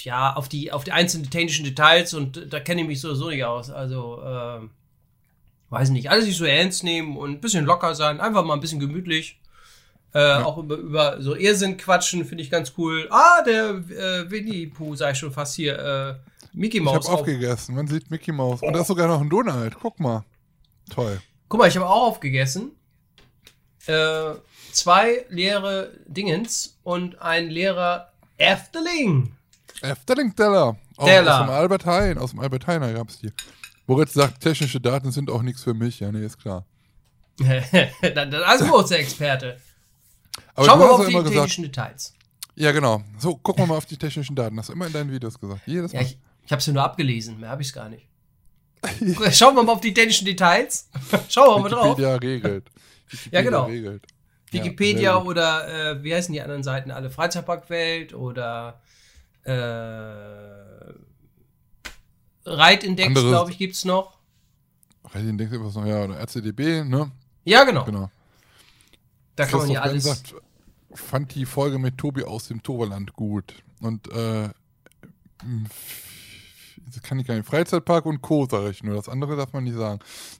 ja, auf die, auf die einzelnen technischen Details und da kenne ich mich so so nicht aus, also, äh, weiß nicht, alles nicht so ernst nehmen und ein bisschen locker sein, einfach mal ein bisschen gemütlich. Äh, ja. Auch über, über so Irrsinn quatschen, finde ich ganz cool. Ah, der äh, Winnie Pooh, sag ich schon fast hier, äh, Mickey Mouse. Ich habe aufgegessen. Man sieht Mickey Mouse. Und da ist sogar noch ein Donald. Guck mal. Toll. Guck mal, ich habe auch aufgegessen. Äh, zwei leere Dingens und ein leerer Efteling. Efteling-Teller. Teller. Aus dem Albert Heijn. Aus dem Albert Heijn gab es die. Moritz sagt, technische Daten sind auch nichts für mich. Ja, nee, ist klar. dann, dann als großer Experte. Aber Schauen wir mal auf die technischen gesagt, Details. Ja, genau. So, gucken wir mal auf die technischen Daten. Hast du immer in deinen Videos gesagt. Jedes Mal. Ja, ich, ich habe es ja nur abgelesen, mehr habe ich es gar nicht. Schauen wir mal auf die technischen Details. Schauen wir mal drauf. Wikipedia regelt. Wikipedia ja, genau. Regelt. Wikipedia ja, oder äh, wie heißen die anderen Seiten alle? Freizeitparkwelt oder äh, Reitindex, glaube ich, gibt es noch. Reitindex was noch, ja, oder RCDB, ne? Ja, genau. genau. Da kann man ja alles. Gesagt, fand die Folge mit Tobi aus dem Toverland gut. Und äh, kann ich gar nicht. Freizeitpark und Co. sage ich nur. Das andere darf man nicht sagen.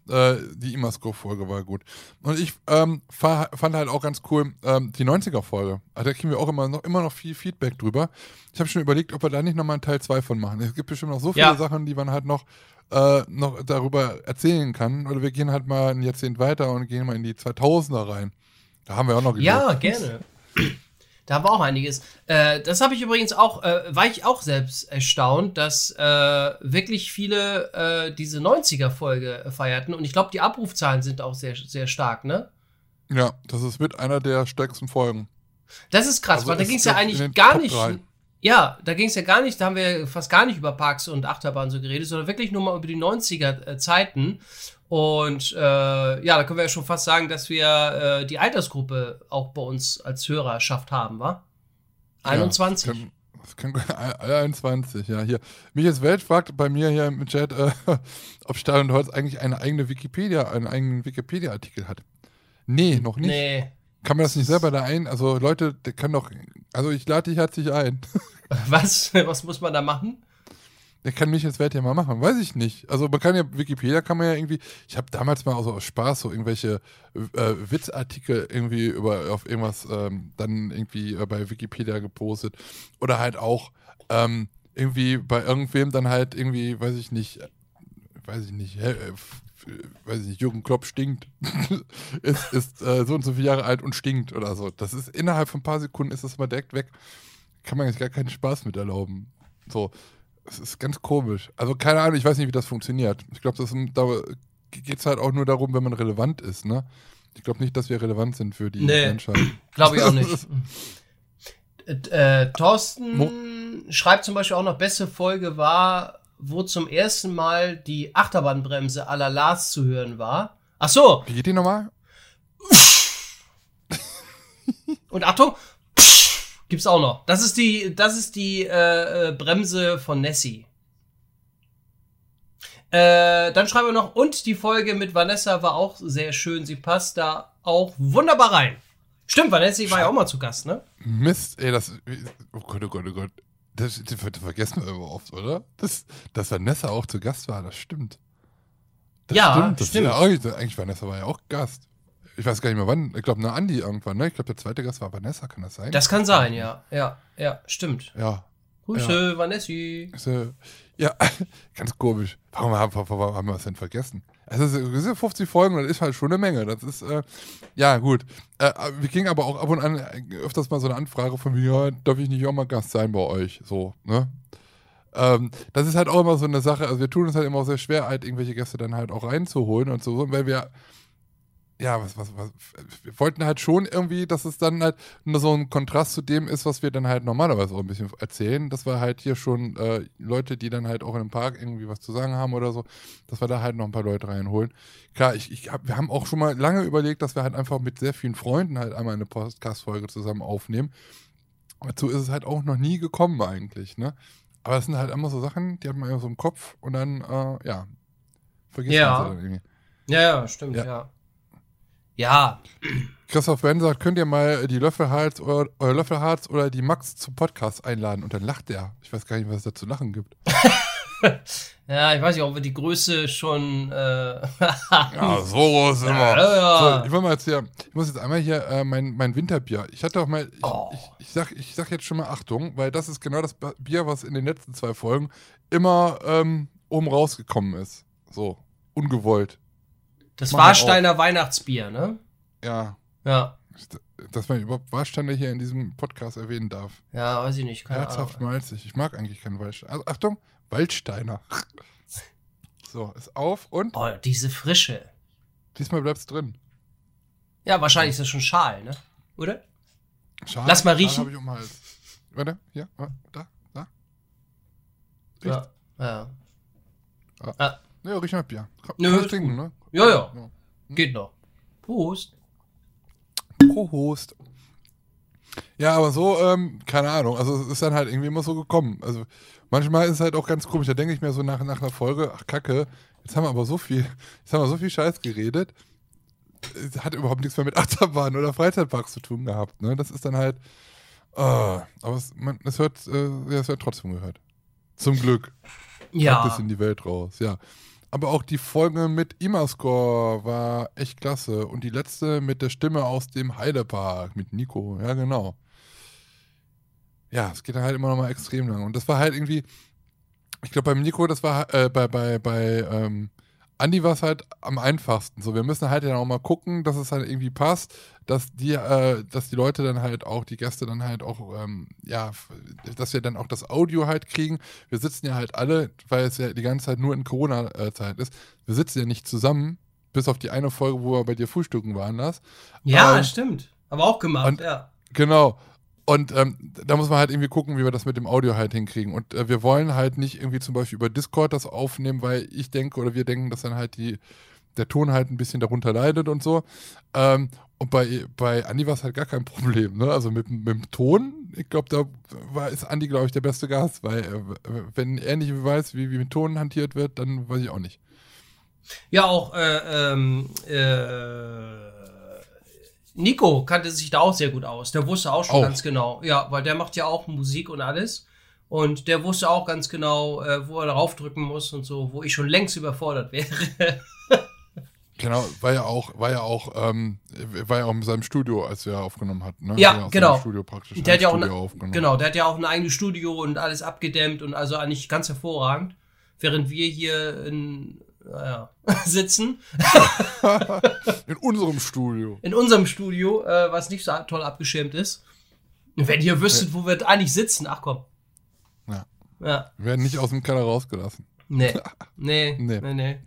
Äh, die Imasco-Folge war gut. Und ich ähm, fand halt auch ganz cool ähm, die 90er-Folge. Also da kriegen wir auch immer noch, immer noch viel Feedback drüber. Ich habe schon überlegt, ob wir da nicht nochmal einen Teil 2 von machen. Es gibt bestimmt noch so viele ja. Sachen, die man halt noch, äh, noch darüber erzählen kann. Oder wir gehen halt mal ein Jahrzehnt weiter und gehen mal in die 2000er rein. Da haben wir auch noch geglaubt. Ja, gerne. Da haben wir auch einiges. Äh, das habe ich übrigens auch, äh, war ich auch selbst erstaunt, dass äh, wirklich viele äh, diese 90er-Folge feierten. Und ich glaube, die Abrufzahlen sind auch sehr, sehr stark, ne? Ja, das ist mit einer der stärksten Folgen. Das ist krass, also weil da ging es ja eigentlich gar Top nicht. 3. Ja, da ging es ja gar nicht, da haben wir fast gar nicht über Parks und Achterbahn so geredet, sondern wirklich nur mal über die 90er-Zeiten. Und äh, ja, da können wir ja schon fast sagen, dass wir äh, die Altersgruppe auch bei uns als Hörerschaft haben, wa? 21. Ja, das kann, das kann, 21, ja, hier. Michaels Welt fragt bei mir hier im Chat, äh, ob Stahl und Holz eigentlich eine eigene Wikipedia, einen eigenen Wikipedia-Artikel hat. Nee, noch nicht. Nee. Kann man das nicht selber da ein? Also Leute, der kann doch, also ich lade dich herzlich ein. Was? Was muss man da machen? Der kann mich jetzt Wert ja mal machen, weiß ich nicht. Also man kann ja, Wikipedia kann man ja irgendwie, ich habe damals mal so aus Spaß so irgendwelche äh, Witzartikel irgendwie über auf irgendwas ähm, dann irgendwie äh, bei Wikipedia gepostet. Oder halt auch ähm, irgendwie bei irgendwem dann halt irgendwie, weiß ich nicht, weiß ich nicht, äh, weiß ich nicht, Jürgen Klopp stinkt, ist, ist äh, so und so viele Jahre alt und stinkt oder so. Das ist innerhalb von ein paar Sekunden ist das mal direkt weg. Kann man jetzt gar keinen Spaß mit erlauben. So, es ist ganz komisch. Also keine Ahnung, ich weiß nicht, wie das funktioniert. Ich glaube, da geht es halt auch nur darum, wenn man relevant ist, ne? Ich glaube nicht, dass wir relevant sind für die nee, Menschheit. Glaube ich auch nicht. äh, Thorsten Mo schreibt zum Beispiel auch noch, beste Folge war, wo zum ersten Mal die Achterbahnbremse à la Lars zu hören war. Ach so. Wie geht die nochmal? Und Achtung, Gibt's auch noch. Das ist die, das ist die äh, äh, Bremse von Nessie. Äh, dann schreiben wir noch, und die Folge mit Vanessa war auch sehr schön. Sie passt da auch wunderbar rein. Stimmt, Vanessa war ja auch mal zu Gast, ne? Mist, ey, das. Oh Gott, oh Gott, oh Gott. Das, das, das vergessen wir immer oft, oder? Das, dass Vanessa auch zu Gast war, das stimmt. Das ja, stimmt. Das stimmt. Ja auch, eigentlich, Vanessa war ja auch Gast ich weiß gar nicht mehr wann, ich glaube, eine Andi irgendwann, ne? Ich glaube, der zweite Gast war Vanessa, kann das sein? Das kann sein, ja. Ja, ja, stimmt. Ja. Grüße, ja. Vanessi. Ja, ganz komisch. Warum haben, warum haben wir das denn vergessen? Also, es sind 50 Folgen, das ist halt schon eine Menge. Das ist, äh, ja, gut. Äh, wir kriegen aber auch ab und an öfters mal so eine Anfrage von mir, ja, darf ich nicht auch mal Gast sein bei euch? So, ne? Ähm, das ist halt auch immer so eine Sache. Also, wir tun es halt immer auch sehr schwer, halt irgendwelche Gäste dann halt auch reinzuholen und so, weil wir ja, was, was, was, wir wollten halt schon irgendwie, dass es dann halt nur so ein Kontrast zu dem ist, was wir dann halt normalerweise auch ein bisschen erzählen. Das war halt hier schon äh, Leute, die dann halt auch in einem Park irgendwie was zu sagen haben oder so, dass wir da halt noch ein paar Leute reinholen. Klar, ich, ich hab, wir haben auch schon mal lange überlegt, dass wir halt einfach mit sehr vielen Freunden halt einmal eine Podcast-Folge zusammen aufnehmen. Dazu ist es halt auch noch nie gekommen eigentlich, ne? Aber das sind halt immer so Sachen, die hat man immer so im Kopf und dann, äh, ja, vergisst ja. man sie dann irgendwie. Ja, ja, stimmt, ja. ja. Ja. Christoph Ben sagt, könnt ihr mal die Löffelharz oder, oder Löffelharz oder die Max zum Podcast einladen? Und dann lacht er. Ich weiß gar nicht, was es da zu lachen gibt. ja, ich weiß nicht, ob wir die Größe schon. Äh ja, so groß immer. Ja, ja. So, ich, will mal jetzt hier, ich muss jetzt einmal hier äh, mein, mein Winterbier. Ich hatte auch mal. Ich, oh. ich, ich, sag, ich sag jetzt schon mal Achtung, weil das ist genau das Bier, was in den letzten zwei Folgen immer ähm, oben rausgekommen ist. So, ungewollt. Das Warsteiner Weihnachtsbier, ne? Ja. Ja. Dass man überhaupt Warsteiner hier in diesem Podcast erwähnen darf. Ja, weiß ich nicht. Keine Herzhaft Ahnung. malzig. Ich mag eigentlich keinen Waldsteiner. Also, Achtung, Waldsteiner. so, ist auf und. Oh, diese Frische. Diesmal bleibt's drin. Ja, wahrscheinlich ist das schon Schal, ne? Oder? Schal. Lass mal riechen. Schal ich um Hals. Warte, hier, da, da. Riecht. Ja. Ja. Ah. ah. Ja, riech mal Bier. Kann, Nö, kann trinken, ne? Ja, ja. ja. Geht noch. Prost. Prost. Ja, aber so, ähm, keine Ahnung. Also es ist dann halt irgendwie immer so gekommen. Also manchmal ist es halt auch ganz komisch. Da denke ich mir so nach, nach einer Folge, ach Kacke, jetzt haben wir aber so viel, jetzt haben wir so viel Scheiß geredet. Es hat überhaupt nichts mehr mit Achterbahn oder Freizeitparks zu tun gehabt. Ne? Das ist dann halt. Uh, aber es, man, es, wird, äh, es wird trotzdem gehört. Zum Glück. Ja. Kommt es in die Welt raus, ja. Aber auch die Folge mit Imascore war echt klasse. Und die letzte mit der Stimme aus dem Heidepark mit Nico. Ja, genau. Ja, es geht halt immer noch mal extrem lang. Und das war halt irgendwie, ich glaube, beim Nico, das war äh, bei, bei, bei ähm, Andi war es halt am einfachsten. So, wir müssen halt dann auch mal gucken, dass es halt irgendwie passt, dass die, äh, dass die Leute dann halt auch, die Gäste dann halt auch, ähm, ja, dass wir dann auch das Audio halt kriegen. Wir sitzen ja halt alle, weil es ja die ganze Zeit nur in Corona-Zeit ist, wir sitzen ja nicht zusammen, bis auf die eine Folge, wo wir bei dir frühstücken waren, das. Ja, ähm, stimmt. Aber auch gemacht, und, ja. Genau. Und ähm, da muss man halt irgendwie gucken, wie wir das mit dem Audio halt hinkriegen. Und äh, wir wollen halt nicht irgendwie zum Beispiel über Discord das aufnehmen, weil ich denke oder wir denken, dass dann halt die, der Ton halt ein bisschen darunter leidet und so. Ähm, und bei, bei Andi war es halt gar kein Problem. Ne? Also mit, mit dem Ton, ich glaube, da war, ist Andi, glaube ich, der beste Gast, weil äh, wenn er nicht weiß, wie, wie mit Ton hantiert wird, dann weiß ich auch nicht. Ja, auch äh, ähm, äh Nico kannte sich da auch sehr gut aus. Der wusste auch schon auch. ganz genau. Ja, weil der macht ja auch Musik und alles. Und der wusste auch ganz genau, äh, wo er darauf drücken muss und so, wo ich schon längst überfordert wäre. genau, war ja auch, war ja auch, ähm, war ja auch in seinem Studio, als er aufgenommen hat. Ne? Ja, genau. Studio praktisch der hat ja auch eine, genau, der hat ja auch ein eigenes Studio und alles abgedämmt und also eigentlich ganz hervorragend. Während wir hier in naja, sitzen. In unserem Studio. In unserem Studio, äh, was nicht so toll abgeschirmt ist. Wenn ihr wüsstet, wo wir eigentlich sitzen, ach komm. Ja. ja. Wir werden nicht aus dem Keller rausgelassen. Nee. Nee. nee. nee, nee.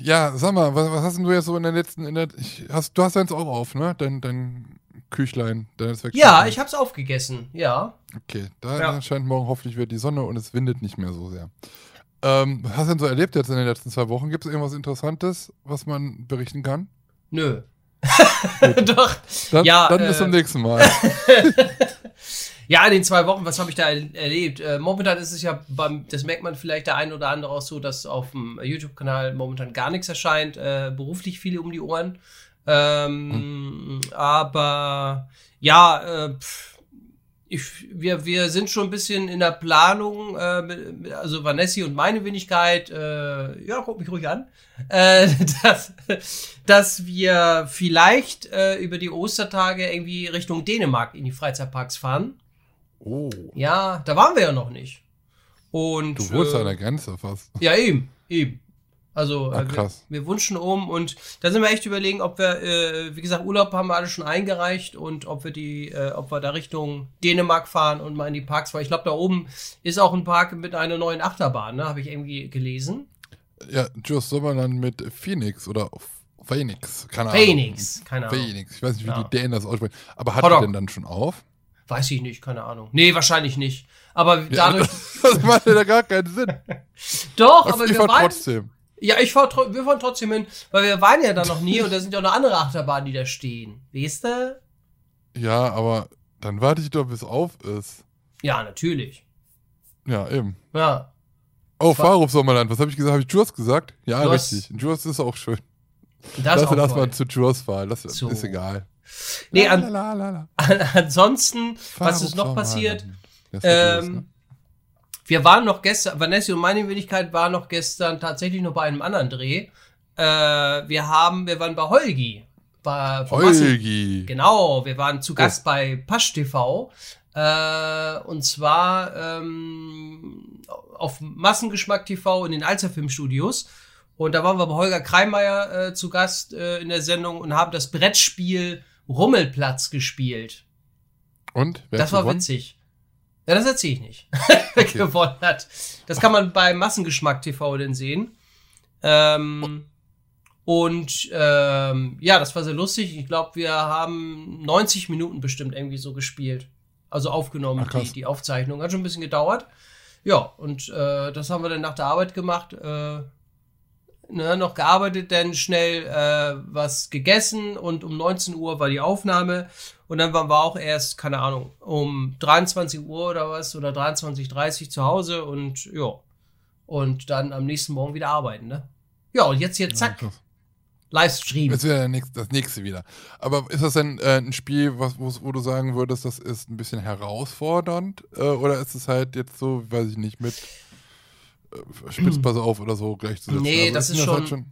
Ja, sag mal, was, was, hast denn du jetzt so in der letzten, in der, ich, hast, du hast deins auch auf, ne? Dein, dein Küchlein, deines Ja, ich hab's aufgegessen, ja. Okay, da ja. scheint morgen hoffentlich wieder die Sonne und es windet nicht mehr so sehr. Ähm, was hast du denn so erlebt jetzt in den letzten zwei Wochen? Gibt es irgendwas Interessantes, was man berichten kann? Nö. Doch. Dann, ja, dann äh, bis zum nächsten Mal. ja, in den zwei Wochen, was habe ich da erlebt? Äh, momentan ist es ja, beim, das merkt man vielleicht der ein oder andere auch so, dass auf dem YouTube-Kanal momentan gar nichts erscheint, äh, beruflich viele um die Ohren. Ähm, hm. Aber ja, äh, pff, ich, wir, wir sind schon ein bisschen in der Planung, äh, mit, also Vanessi und meine Wenigkeit, äh, ja, guck mich ruhig an, äh, dass, dass wir vielleicht äh, über die Ostertage irgendwie Richtung Dänemark in die Freizeitparks fahren. Oh. Ja, da waren wir ja noch nicht. Und, du wurdest äh, an der Grenze fast. Ja, eben, eben. Also Ah, äh, wir, wir wünschen um und da sind wir echt überlegen, ob wir, äh, wie gesagt, Urlaub haben wir alle schon eingereicht und ob wir die, äh, ob wir da Richtung Dänemark fahren und mal in die Parks, weil ich glaube, da oben ist auch ein Park mit einer neuen Achterbahn, ne? Habe ich irgendwie gelesen. Ja, Joe Sommerland mit Phoenix oder Phoenix, keine Ahnung. Phoenix, keine Ahnung. Phoenix, ich weiß nicht, wie Ja. die Dänen das aussprechen. Aber hat er denn dann schon auf? Weiß ich nicht, keine Ahnung. Nee, wahrscheinlich nicht. Aber Ja, dadurch. das macht ja gar keinen Sinn. doch, aber ich wir waren. trotzdem. Ja, ich fahr, wir fahren trotzdem hin, weil wir waren ja da noch nie und da sind ja auch noch andere Achterbahnen, die da stehen. Weißt du? Ja, aber dann warte ich doch, bis auf ist. Ja, natürlich. Ja, eben. Ja. Oh, Fa- Fahrruf Sommerland. Was habe ich gesagt? Habe ich Jurs gesagt? Ja, hast- richtig. Jurs ist auch schön. Das ist Lass, auch lass mal zu Jurs fahren. Das So. ist egal. Nee, an, ansonsten, was Fahrruf ist noch passiert? Sommerland. Jurs, Ähm, ne? Wir waren noch gestern, Vanessa und meine Wenigkeit waren noch gestern tatsächlich noch bei einem anderen Dreh. Äh, wir haben, wir waren bei Holgi. Bei, Holgi. Genau, wir waren zu Oh. Gast bei Pasch TV. Äh, und zwar ähm, auf Massengeschmack TV in den Alzer Filmstudios. Und da waren wir bei Holger Kreimeier äh, zu Gast äh, in der Sendung und haben das Brettspiel Rummelplatz gespielt. Und? Wer das war gewonnen? witzig. Ja, das erzähle ich nicht. Okay. gewonnen hat. Das kann man bei Massengeschmack TV denn sehen. Ähm, und ähm, ja, das war sehr lustig. Ich glaube, wir haben 90 Minuten bestimmt irgendwie so gespielt. Also aufgenommen, Ach, die, die Aufzeichnung. Hat schon ein bisschen gedauert. Ja, und äh, das haben wir dann nach der Arbeit gemacht. Äh, ne, noch gearbeitet, dann schnell äh, was gegessen und um 19 Uhr war die Aufnahme. Und dann waren wir auch erst, keine Ahnung, um 23 Uhr oder was oder 23.30 Uhr zu Hause und ja. Und dann am nächsten Morgen wieder arbeiten, ne? Ja, und jetzt hier, zack, Ja. Livestream. Das wäre der nächste- das nächste wieder. Aber ist das denn äh, ein Spiel, was, wo, du sagen würdest, das ist ein bisschen herausfordernd? Äh, oder ist es halt jetzt so, weiß ich nicht, mit Spitzpass auf oder so gleichzusetzen? Nee, das ist halt schon-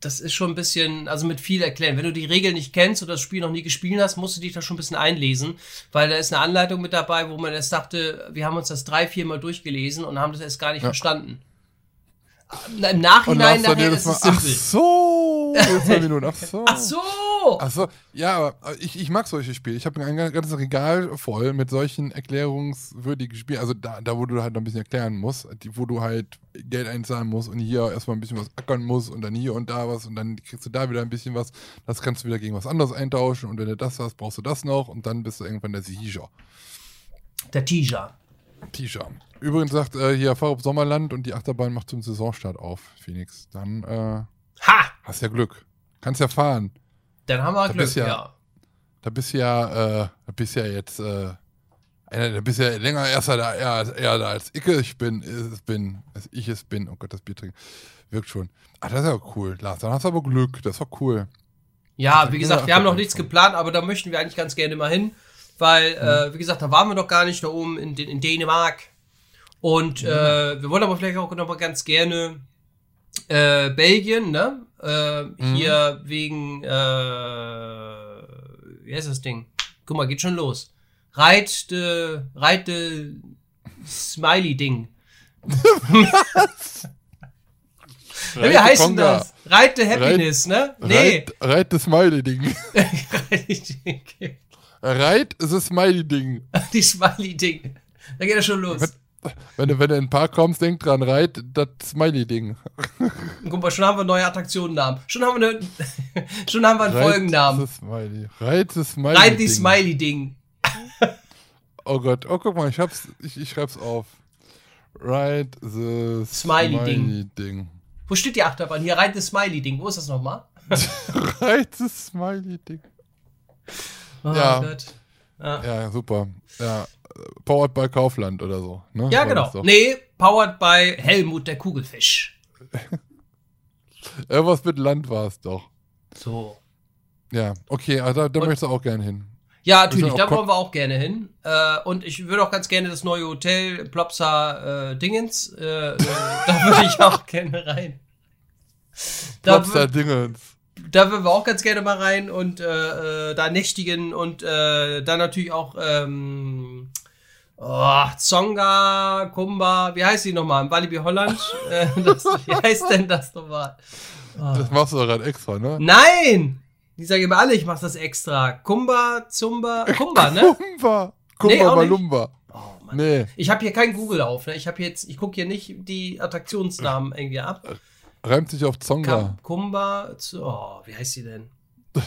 das ist schon ein bisschen, also mit viel erklären. Wenn du die Regeln nicht kennst oder das Spiel noch nie gespielt hast, musst du dich da schon ein bisschen einlesen, weil da ist eine Anleitung mit dabei, wo man erst dachte, wir haben uns das drei, vier Mal durchgelesen und haben das erst gar nicht Ja. verstanden. Im Nachhinein nachher ist es ach simpel. So, zwei Minuten, ach so. Ach so! Ach so, ja, aber ich, ich mag solche Spiele. Ich habe ein ganzes Regal voll mit solchen erklärungswürdigen Spielen. Also da, da, wo du halt noch ein bisschen erklären musst, die, wo du halt Geld einzahlen musst und hier erstmal ein bisschen was ackern musst und dann hier und da was und dann kriegst du da wieder ein bisschen was. Das kannst du wieder gegen was anderes eintauschen und wenn du das hast, brauchst du das noch und dann bist du irgendwann der Sieger. Der Tija. T-Shirt. Übrigens sagt äh, hier Fahrrad Sommerland und die Achterbahn macht zum Saisonstart auf, Phoenix. Dann äh, Ha! hast ja Glück. Kannst ja fahren. Dann haben wir Da Glück, ja- ja. Da bist du ja, äh, da bist ja jetzt, äh, da bist ja länger erster da, eher, eher da als ich es bin, es bin, als ich es bin. Oh Gott, das Bier trinken. Wirkt schon. Ah, das ist ja cool, Lars. Dann hast du aber Glück. Das war cool. Ja, wie gesagt, wir haben noch nichts geplant, aber da möchten wir eigentlich ganz gerne mal hin, weil, Mhm. äh, wie gesagt, da waren wir noch gar nicht, da oben in, in Dänemark. Und äh, wir wollen aber vielleicht auch noch mal ganz gerne äh, Belgien, ne? Äh, Mhm. Hier wegen, äh, wie heißt das Ding? Guck mal, geht schon los. Reit de, Reit de Smiley-Ding. Ja, wie heißt denn das? Reit de Happiness, ne? Nee. Reit, Reit das Smiley-Ding. Reit- Reit das Smiley-Ding. Die Smiley-Ding. Da geht er schon los. Wenn du, wenn du in den Park kommst, denk dran, Reit das Smiley-Ding. Guck mal, schon haben wir neue Attraktionennamen. Schon haben wir, eine, schon haben wir einen Reit Folgennamen. das Smiley. Reit das Smiley-Ding. Rein die Smiley-Ding. Oh Gott, oh guck mal, ich hab's, ich, ich schreib's auf. Right the Smiley-Ding. Ding. Wo steht die Achterbahn? Hier, rein das Smiley-Ding. Wo ist das nochmal? right the Smiley Ding. Oh Ja. Gott. Ja, Ja, super. Ja, powered by Kaufland oder so. Ne? ja War genau. Nee, powered by Helmut der Kugelfisch. Irgendwas mit Land war es doch. So. Ja, okay, also da, da Und- möchtest du auch gerne hin. Ja, natürlich, da wollen wir auch gerne hin. Äh, und ich würde auch ganz gerne das neue Hotel Plopsa äh, Dingens. Äh, äh, da würde ich auch gerne rein. Da, Plopster Dingens. da würden wir auch ganz gerne mal rein und äh, äh, da nächtigen und dann natürlich auch ähm, Oh, Zonga, Kumba, wie heißt die nochmal? Walibi Holland? Äh, das, wie heißt denn das nochmal? Oh. Das machst du doch gerade extra, ne? Nein! Die sagen immer alle, ich mach das extra. Kumba, Zumba, Kumba, ne? Kumba! Kumba Nee. Malumba. Oh, Mann. Nee, Ich habe hier kein Google auf, ne? Ich habe jetzt, ich gucke hier nicht die Attraktionsnamen irgendwie ab. reimt sich auf Zonga. Kumba, oh, wie heißt die denn?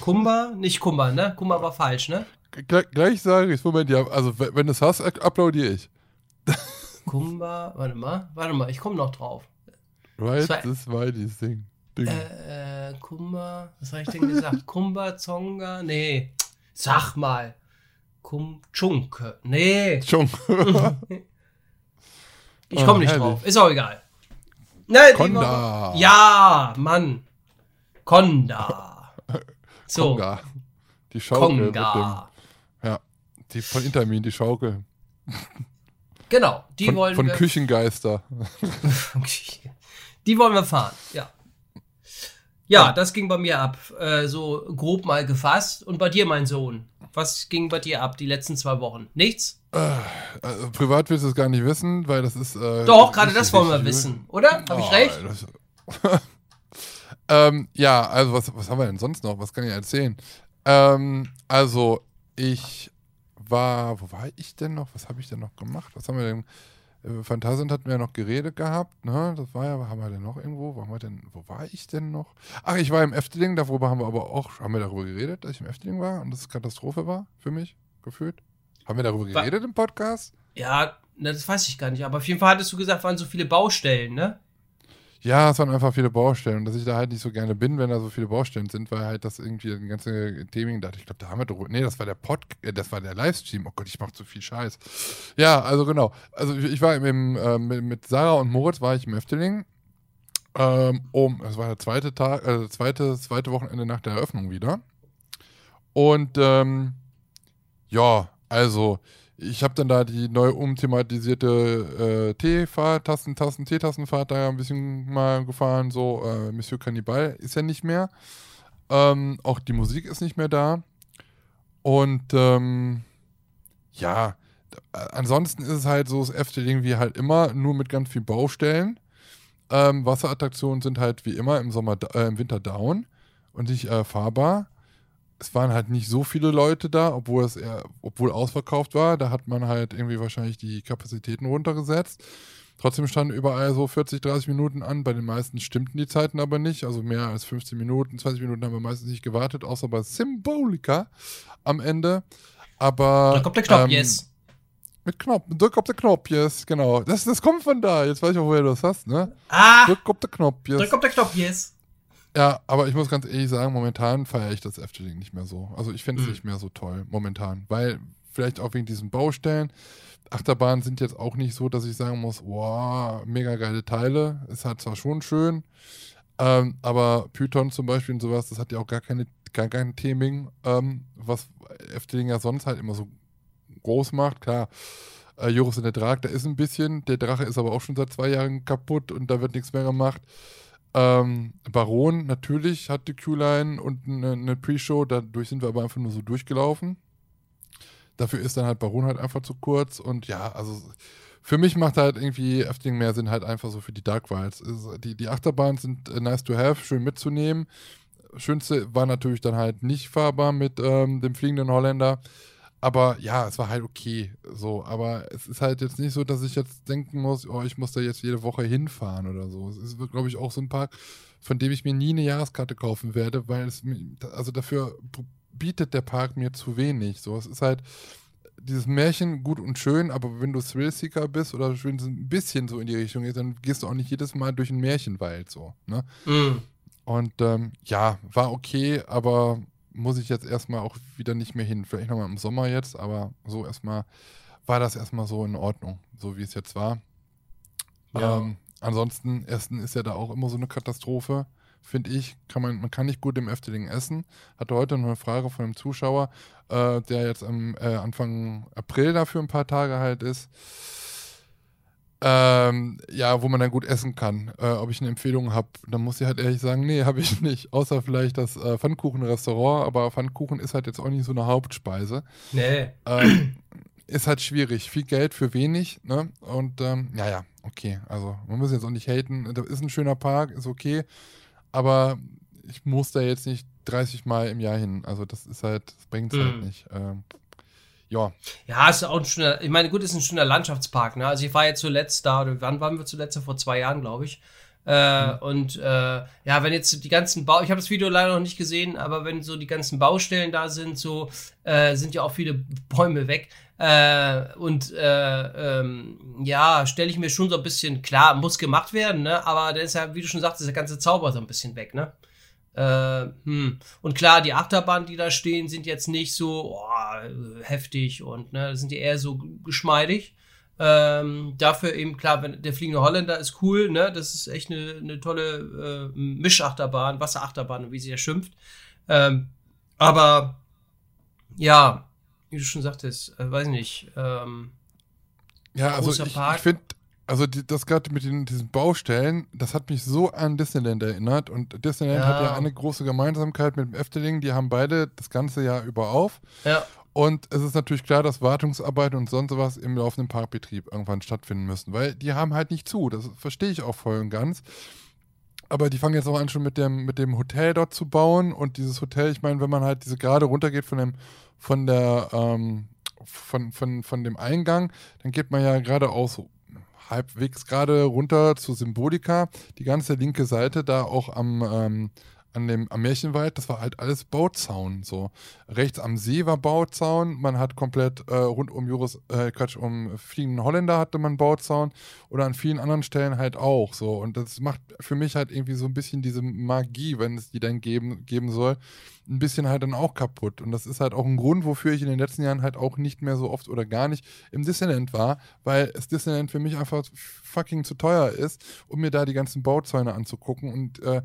Kumba? Nicht Kumba, ne? Kumba war falsch, ne? Gleich, gleich sage ich, Moment, ja, also wenn du es hast, applaudiere ich. Kumba, warte mal, warte mal, ich komme noch drauf. Right, das war dieses Ding. Ding. Äh, äh, Kumba, was habe ich denn gesagt? Kumba, Zonga, nee. Sag mal. Kum, Chunke, nee. Schon. Ich komme nicht herrlich. drauf, ist auch egal. Nein, Konda. war- Ja, Mann. Konda. So, Konga. Die Schaukel. Konga. Die von Intermin, die Schaukel. Genau, die Von, wollen von wir. Küchengeister. Die wollen wir fahren, ja. Ja, das ging bei mir ab. Äh, so grob mal gefasst. Und bei dir, mein Sohn? Was ging bei dir ab die letzten zwei Wochen? Nichts? Also, privat willst du es gar nicht wissen, weil das ist. Äh, Doch, gerade das wollen wir wissen, oder? Habe ich Oh, recht? ähm, ja, also was, was haben wir denn sonst noch? Was kann ich erzählen? Ähm, also ich war, wo war ich denn noch? Was habe ich denn noch gemacht? Was haben wir denn? Äh, Phantasien hatten wir ja noch geredet gehabt, ne? Das war ja, haben wir denn noch irgendwo? Wo, haben wir denn, wo war ich denn noch? Ach, ich war im Efteling, darüber haben wir aber auch, haben wir darüber geredet, dass ich im Efteling war und das Katastrophe war für mich, gefühlt? Haben wir darüber geredet im Podcast? Ja, na, das weiß ich gar nicht. Aber auf jeden Fall hattest du gesagt, waren so viele Baustellen, ne? Ja, es waren einfach viele Baustellen. Und dass ich da halt nicht so gerne bin, wenn da so viele Baustellen sind, weil halt das irgendwie ein ganze Theming da. Ich glaube, da haben wir drüber. Nee, das war der Pod, äh, das war der Livestream. Oh Gott, ich mach zu viel Scheiß. Ja, also genau. Also ich ich war im, äh, mit, Sarah und Moritz war ich im Efteling. Ähm, um, das war der zweite Tag, äh, zweite, zweite Wochenende nach der Eröffnung wieder. Und ähm, ja, also ich habe dann da die neu umthematisierte äh, Teefahrt, Tassen, Tassen, Teetassenfahrt da ein bisschen mal gefahren. So, äh, Monsieur Cannibal ist ja nicht mehr. Ähm, auch die Musik ist nicht mehr da. Und ähm, ja, äh, ansonsten ist es halt so das Efteling wie halt immer, nur mit ganz viel Baustellen. Ähm, Wasserattraktionen sind halt wie immer im Sommer, äh, im Winter down und nicht äh, fahrbar es waren halt nicht so viele Leute da, obwohl es eher, obwohl ausverkauft war. Da hat man halt irgendwie wahrscheinlich die Kapazitäten runtergesetzt. Trotzdem standen überall so 40, 30 Minuten an. Bei den meisten stimmten die Zeiten aber nicht. Also mehr als 15 Minuten, 20 Minuten haben wir meistens nicht gewartet, außer bei Symbolica am Ende. Aber. Da kommt der Knopf, ähm, yes. Mit Knopf, drück auf den Knopf, yes, genau. Das, das kommt von da. Jetzt weiß ich auch, woher du das hast, ne? Ah, Drück auf den Knopf, yes. da kommt der Knopf, yes. Ja, aber ich muss ganz ehrlich sagen, momentan feiere ich das Efteling nicht mehr so. Also ich finde es Mhm. nicht mehr so toll, momentan. Weil vielleicht auch wegen diesen Baustellen. Achterbahnen sind jetzt auch nicht so, dass ich sagen muss, wow, mega geile Teile. Ist halt zwar schon schön, ähm, aber Python zum Beispiel und sowas, das hat ja auch gar keine, gar kein Theming, ähm, was Efteling ja sonst halt immer so groß macht. Klar, äh, Joris und der Drag, da ist ein bisschen. Der Drache ist aber auch schon seit zwei Jahren kaputt und da wird nichts mehr gemacht. Ähm, Baron natürlich hat die Q-Line und eine, eine Pre-Show, dadurch sind wir aber einfach nur so durchgelaufen. Dafür ist dann halt Baron halt einfach zu kurz und ja, also für mich macht halt irgendwie Efteling mehr Sinn halt einfach so für die Dark. Ist- Die, die Achterbahnen sind äh, nice to have, schön mitzunehmen. Schönste war natürlich dann halt nicht fahrbar mit ähm, dem fliegenden Holländer. Aber ja, es war halt okay. So, aber es ist halt jetzt nicht so, dass ich jetzt denken muss, oh, ich muss da jetzt jede Woche hinfahren oder so. Es ist, glaube ich, auch so ein Park, von dem ich mir nie eine Jahreskarte kaufen werde, weil es mir, also dafür bietet der Park mir zu wenig. So, es ist halt dieses Märchen gut und schön, aber wenn du Thrillseeker bist oder wenn es ein bisschen so in die Richtung geht, dann gehst du auch nicht jedes Mal durch einen Märchenwald so. Ne? Mm. Und ähm, ja, war okay, aber muss ich jetzt erstmal auch wieder nicht mehr hin. Vielleicht nochmal im Sommer jetzt, aber so erstmal war das erstmal so in Ordnung, so wie es jetzt war. Ja. Ähm, ansonsten, Essen ist ja da auch immer so eine Katastrophe, finde ich. Kann man, man kann nicht gut im Efteling essen. Hatte heute noch eine Frage von einem Zuschauer, äh, der jetzt am äh, Anfang April dafür ein paar Tage halt ist. Ähm, ja, wo man dann gut essen kann. Äh, ob ich eine Empfehlung habe, dann muss ich halt ehrlich sagen, nee, habe ich nicht. Außer vielleicht das äh, Pfannkuchen-Restaurant, aber Pfannkuchen ist halt jetzt auch nicht so eine Hauptspeise. Nee. Ähm, ist halt schwierig. Viel Geld für wenig, ne? Und ähm, ja, ja, okay. Also man muss jetzt auch nicht haten. Das ist ein schöner Park, ist okay. Aber ich muss da jetzt nicht 30 Mal im Jahr hin. Also das ist halt, das bringt es halt mhm. halt nicht. Ähm, ja. Ja, ist auch ein schöner, ich meine, gut, ist ein schöner Landschaftspark, ne? Also ich war jetzt zuletzt da, oder wann waren wir zuletzt? Vor zwei Jahren, glaube ich. Äh, mhm. Und äh, ja, wenn jetzt die ganzen Bau, ich habe das Video leider noch nicht gesehen, aber wenn so die ganzen Baustellen da sind, so äh, sind ja auch viele Bäume weg. Äh, und äh, ähm, ja, stelle ich mir schon so ein bisschen klar, muss gemacht werden, ne? Aber dann ist ja, wie du schon sagst, ist der ganze Zauber so ein bisschen weg, ne? Äh, hm. Und klar, die Achterbahnen, die da stehen, sind jetzt nicht so oh, heftig und ne, sind die eher so geschmeidig. Ähm, dafür eben klar, wenn der fliegende Holländer ist cool, ne? Das ist echt eine, eine tolle äh, Mischachterbahn, Wasserachterbahn, wie sie ja schimpft. Ähm, aber ja, wie du schon sagtest, äh, weiß nicht. Ähm, ja, also ich, ich finde, also die, das gerade mit den, diesen Baustellen, das hat mich so an Disneyland erinnert. Und Disneyland ja. hat ja eine große Gemeinsamkeit mit dem Efteling. Die haben beide das ganze Jahr über auf. Ja. Und es ist natürlich klar, dass Wartungsarbeiten und sonst was im laufenden Parkbetrieb irgendwann stattfinden müssen, weil die haben halt nicht zu. Das verstehe ich auch voll und ganz. Aber die fangen jetzt auch an, schon mit dem, mit dem Hotel dort zu bauen. Und dieses Hotel, ich meine, wenn man halt diese gerade runtergeht von dem, von der, ähm, von, von, von dem Eingang, dann geht man ja geradeaus halbwegs gerade runter zu Symbolika. Die ganze linke Seite da auch am, ähm, an dem, am Märchenwald, das war halt alles Bauzaun. So. Rechts am See war Bauzaun, man hat komplett äh, rund um Juris, äh, Quatsch, um fliegenden Holländer hatte man Bauzaun oder an vielen anderen Stellen halt auch so. Und das macht für mich halt irgendwie so ein bisschen diese Magie, wenn es die dann geben, geben soll, ein bisschen halt dann auch kaputt. Und das ist halt auch ein Grund, wofür ich in den letzten Jahren halt auch nicht mehr so oft oder gar nicht im Disneyland war, weil es Disneyland für mich einfach fucking zu teuer ist, um mir da die ganzen Bauzäune anzugucken und äh,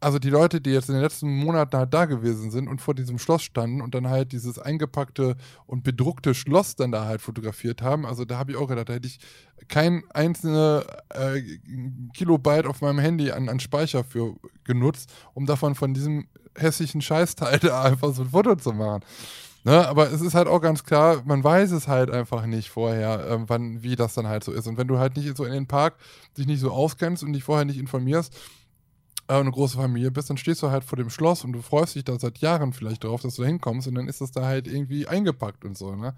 also die Leute, die jetzt in den letzten Monaten halt da gewesen sind und vor diesem Schloss standen und dann halt dieses eingepackte und bedruckte Schloss dann da halt fotografiert haben, also da habe ich auch gedacht, da hätte ich kein einzelne äh, Kilobyte auf meinem Handy an, an Speicher für genutzt, um davon von diesem hässlichen Scheißteil da einfach so ein Foto zu machen. Ne, aber es ist halt auch ganz klar, man weiß es halt einfach nicht vorher, äh, wann, wie das dann halt so ist. Und wenn du halt nicht so in den Park dich nicht so auskennst und dich vorher nicht informierst, eine große Familie bist, dann stehst du halt vor dem Schloss und du freust dich da seit Jahren vielleicht drauf, dass du da hinkommst und dann ist das da halt irgendwie eingepackt und so, ne?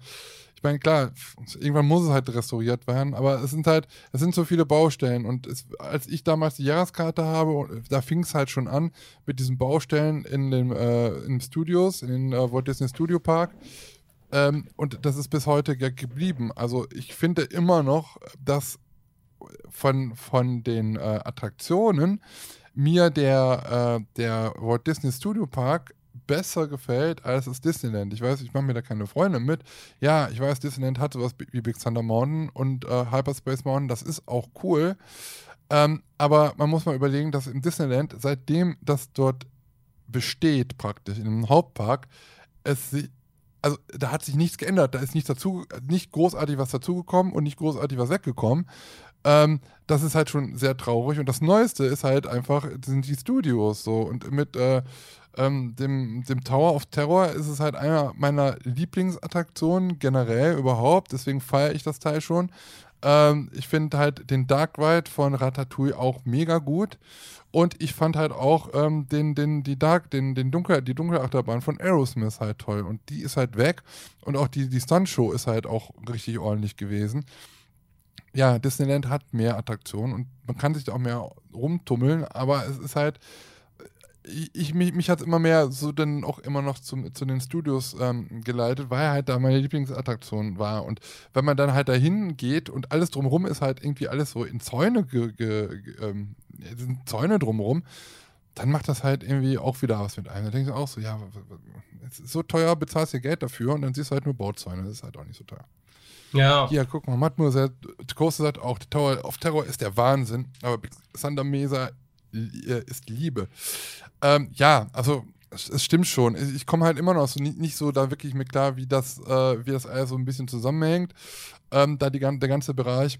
Ich meine, klar, irgendwann muss es halt restauriert werden, aber es sind halt, es sind so viele Baustellen und es, als ich damals die Jahreskarte habe, da fing es halt schon an mit diesen Baustellen in den, äh, in Studios, in den äh, Walt Disney Studio Park. Ähm, und das ist bis heute geblieben. Also ich finde immer noch, dass von, von den äh, Attraktionen mir der, äh, der Walt Disney Studio Park besser gefällt als das Disneyland. Ich weiß, ich mache mir da keine Freunde mit. Ja, ich weiß, Disneyland hat sowas wie Big Thunder Mountain und äh, Hyperspace Mountain, das ist auch cool. Ähm, aber man muss mal überlegen, dass im Disneyland, seitdem das dort besteht, praktisch in einem Hauptpark, es also da hat sich nichts geändert, da ist nichts dazu, nicht großartig was dazugekommen und nicht großartig was weggekommen. Ähm, das ist halt schon sehr traurig. Und das Neueste ist halt einfach, sind die Studios so. Und mit äh, ähm, dem, dem Tower of Terror ist es halt einer meiner Lieblingsattraktionen generell überhaupt. Deswegen feiere ich das Teil schon. Ähm, ich finde halt den Dark Ride von Ratatouille auch mega gut. Und ich fand halt auch ähm, den, den, die Dark, den, den Dunkel, die Dunkelachterbahn von Aerosmith halt toll. Und die ist halt weg. Und auch die, die Stunt-Show ist halt auch richtig ordentlich gewesen ja, Disneyland hat mehr Attraktionen und man kann sich da auch mehr rumtummeln, aber es ist halt, ich, mich, mich hat es immer mehr so dann auch immer noch zum, zu den Studios ähm, geleitet, weil halt da meine Lieblingsattraktion war. Und wenn man dann halt dahin geht und alles drumherum ist halt irgendwie alles so in Zäune, ge, ge, ähm, Zäune drumherum, dann macht das halt irgendwie auch wieder was mit einem. Da denkst du auch so, ja, es ist so teuer, bezahlst du Geld dafür und dann siehst du halt nur Bauzäune, das ist halt auch nicht so teuer. Ja. Hier, guck mal, sagt, Coaster sagt auch, Tower of Terror ist der Wahnsinn, aber Thunder Mesa äh, ist Liebe. Ähm, ja, also es, es stimmt schon. Ich komme halt immer noch so nicht, nicht, so da wirklich mit klar, wie das, äh, wie das alles so ein bisschen zusammenhängt. Ähm, da die, der ganze Bereich.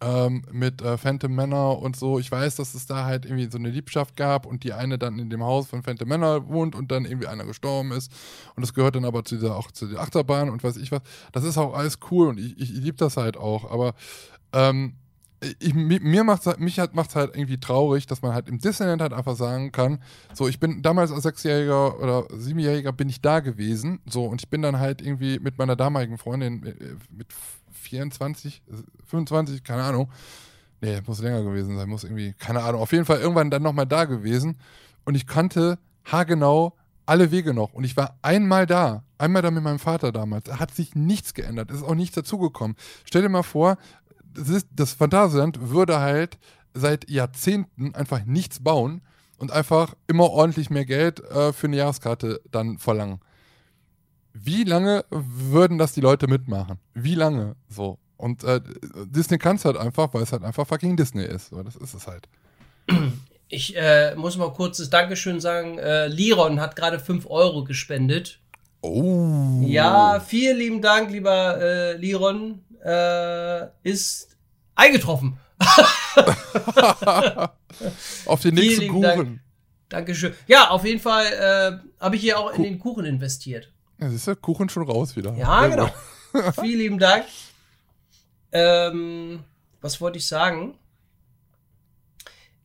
Ähm, mit äh, Phantom Manor und so. Ich weiß, dass es da halt irgendwie so eine Liebschaft gab und die eine dann in dem Haus von Phantom Manor wohnt und dann irgendwie einer gestorben ist. Und das gehört dann aber zu dieser, auch zu der Achterbahn und weiß ich was. Das ist auch alles cool und ich, ich, ich liebe das halt auch. Aber ähm, ich, mir macht's, halt, mich halt, macht's halt irgendwie traurig, dass man halt im Disneyland halt einfach sagen kann, so, ich bin damals als Sechsjähriger oder Siebenjähriger bin ich da gewesen, so, und ich bin dann halt irgendwie mit meiner damaligen Freundin äh, mit 24, 25, keine Ahnung. Nee, muss länger gewesen sein, muss irgendwie, keine Ahnung. Auf jeden Fall irgendwann dann nochmal da gewesen. Und ich kannte haargenau alle Wege noch. Und ich war einmal da. Einmal da mit meinem Vater damals. Da hat sich nichts geändert. Es ist auch nichts dazugekommen. Stell dir mal vor, das, ist, das Phantasialand würde halt seit Jahrzehnten einfach nichts bauen und einfach immer ordentlich mehr Geld äh, für eine Jahreskarte dann verlangen wie lange würden das die Leute mitmachen? Wie lange? So. Und äh, Disney kann es halt einfach, weil es halt einfach fucking Disney ist. So, das ist es halt. Ich äh, muss mal kurz das Dankeschön sagen. Äh, Liron hat gerade 5 Euro gespendet. Oh. Ja, vielen lieben Dank, lieber äh, Liron. Äh, ist eingetroffen. auf den nächsten Kuchen. Dank. Dankeschön. Ja, auf jeden Fall äh, habe ich hier auch in den Kuchen investiert. Ja, siehst du, Kuchen schon raus wieder. Ja, Sehr genau. Vielen lieben Dank. Ähm, was wollte ich sagen?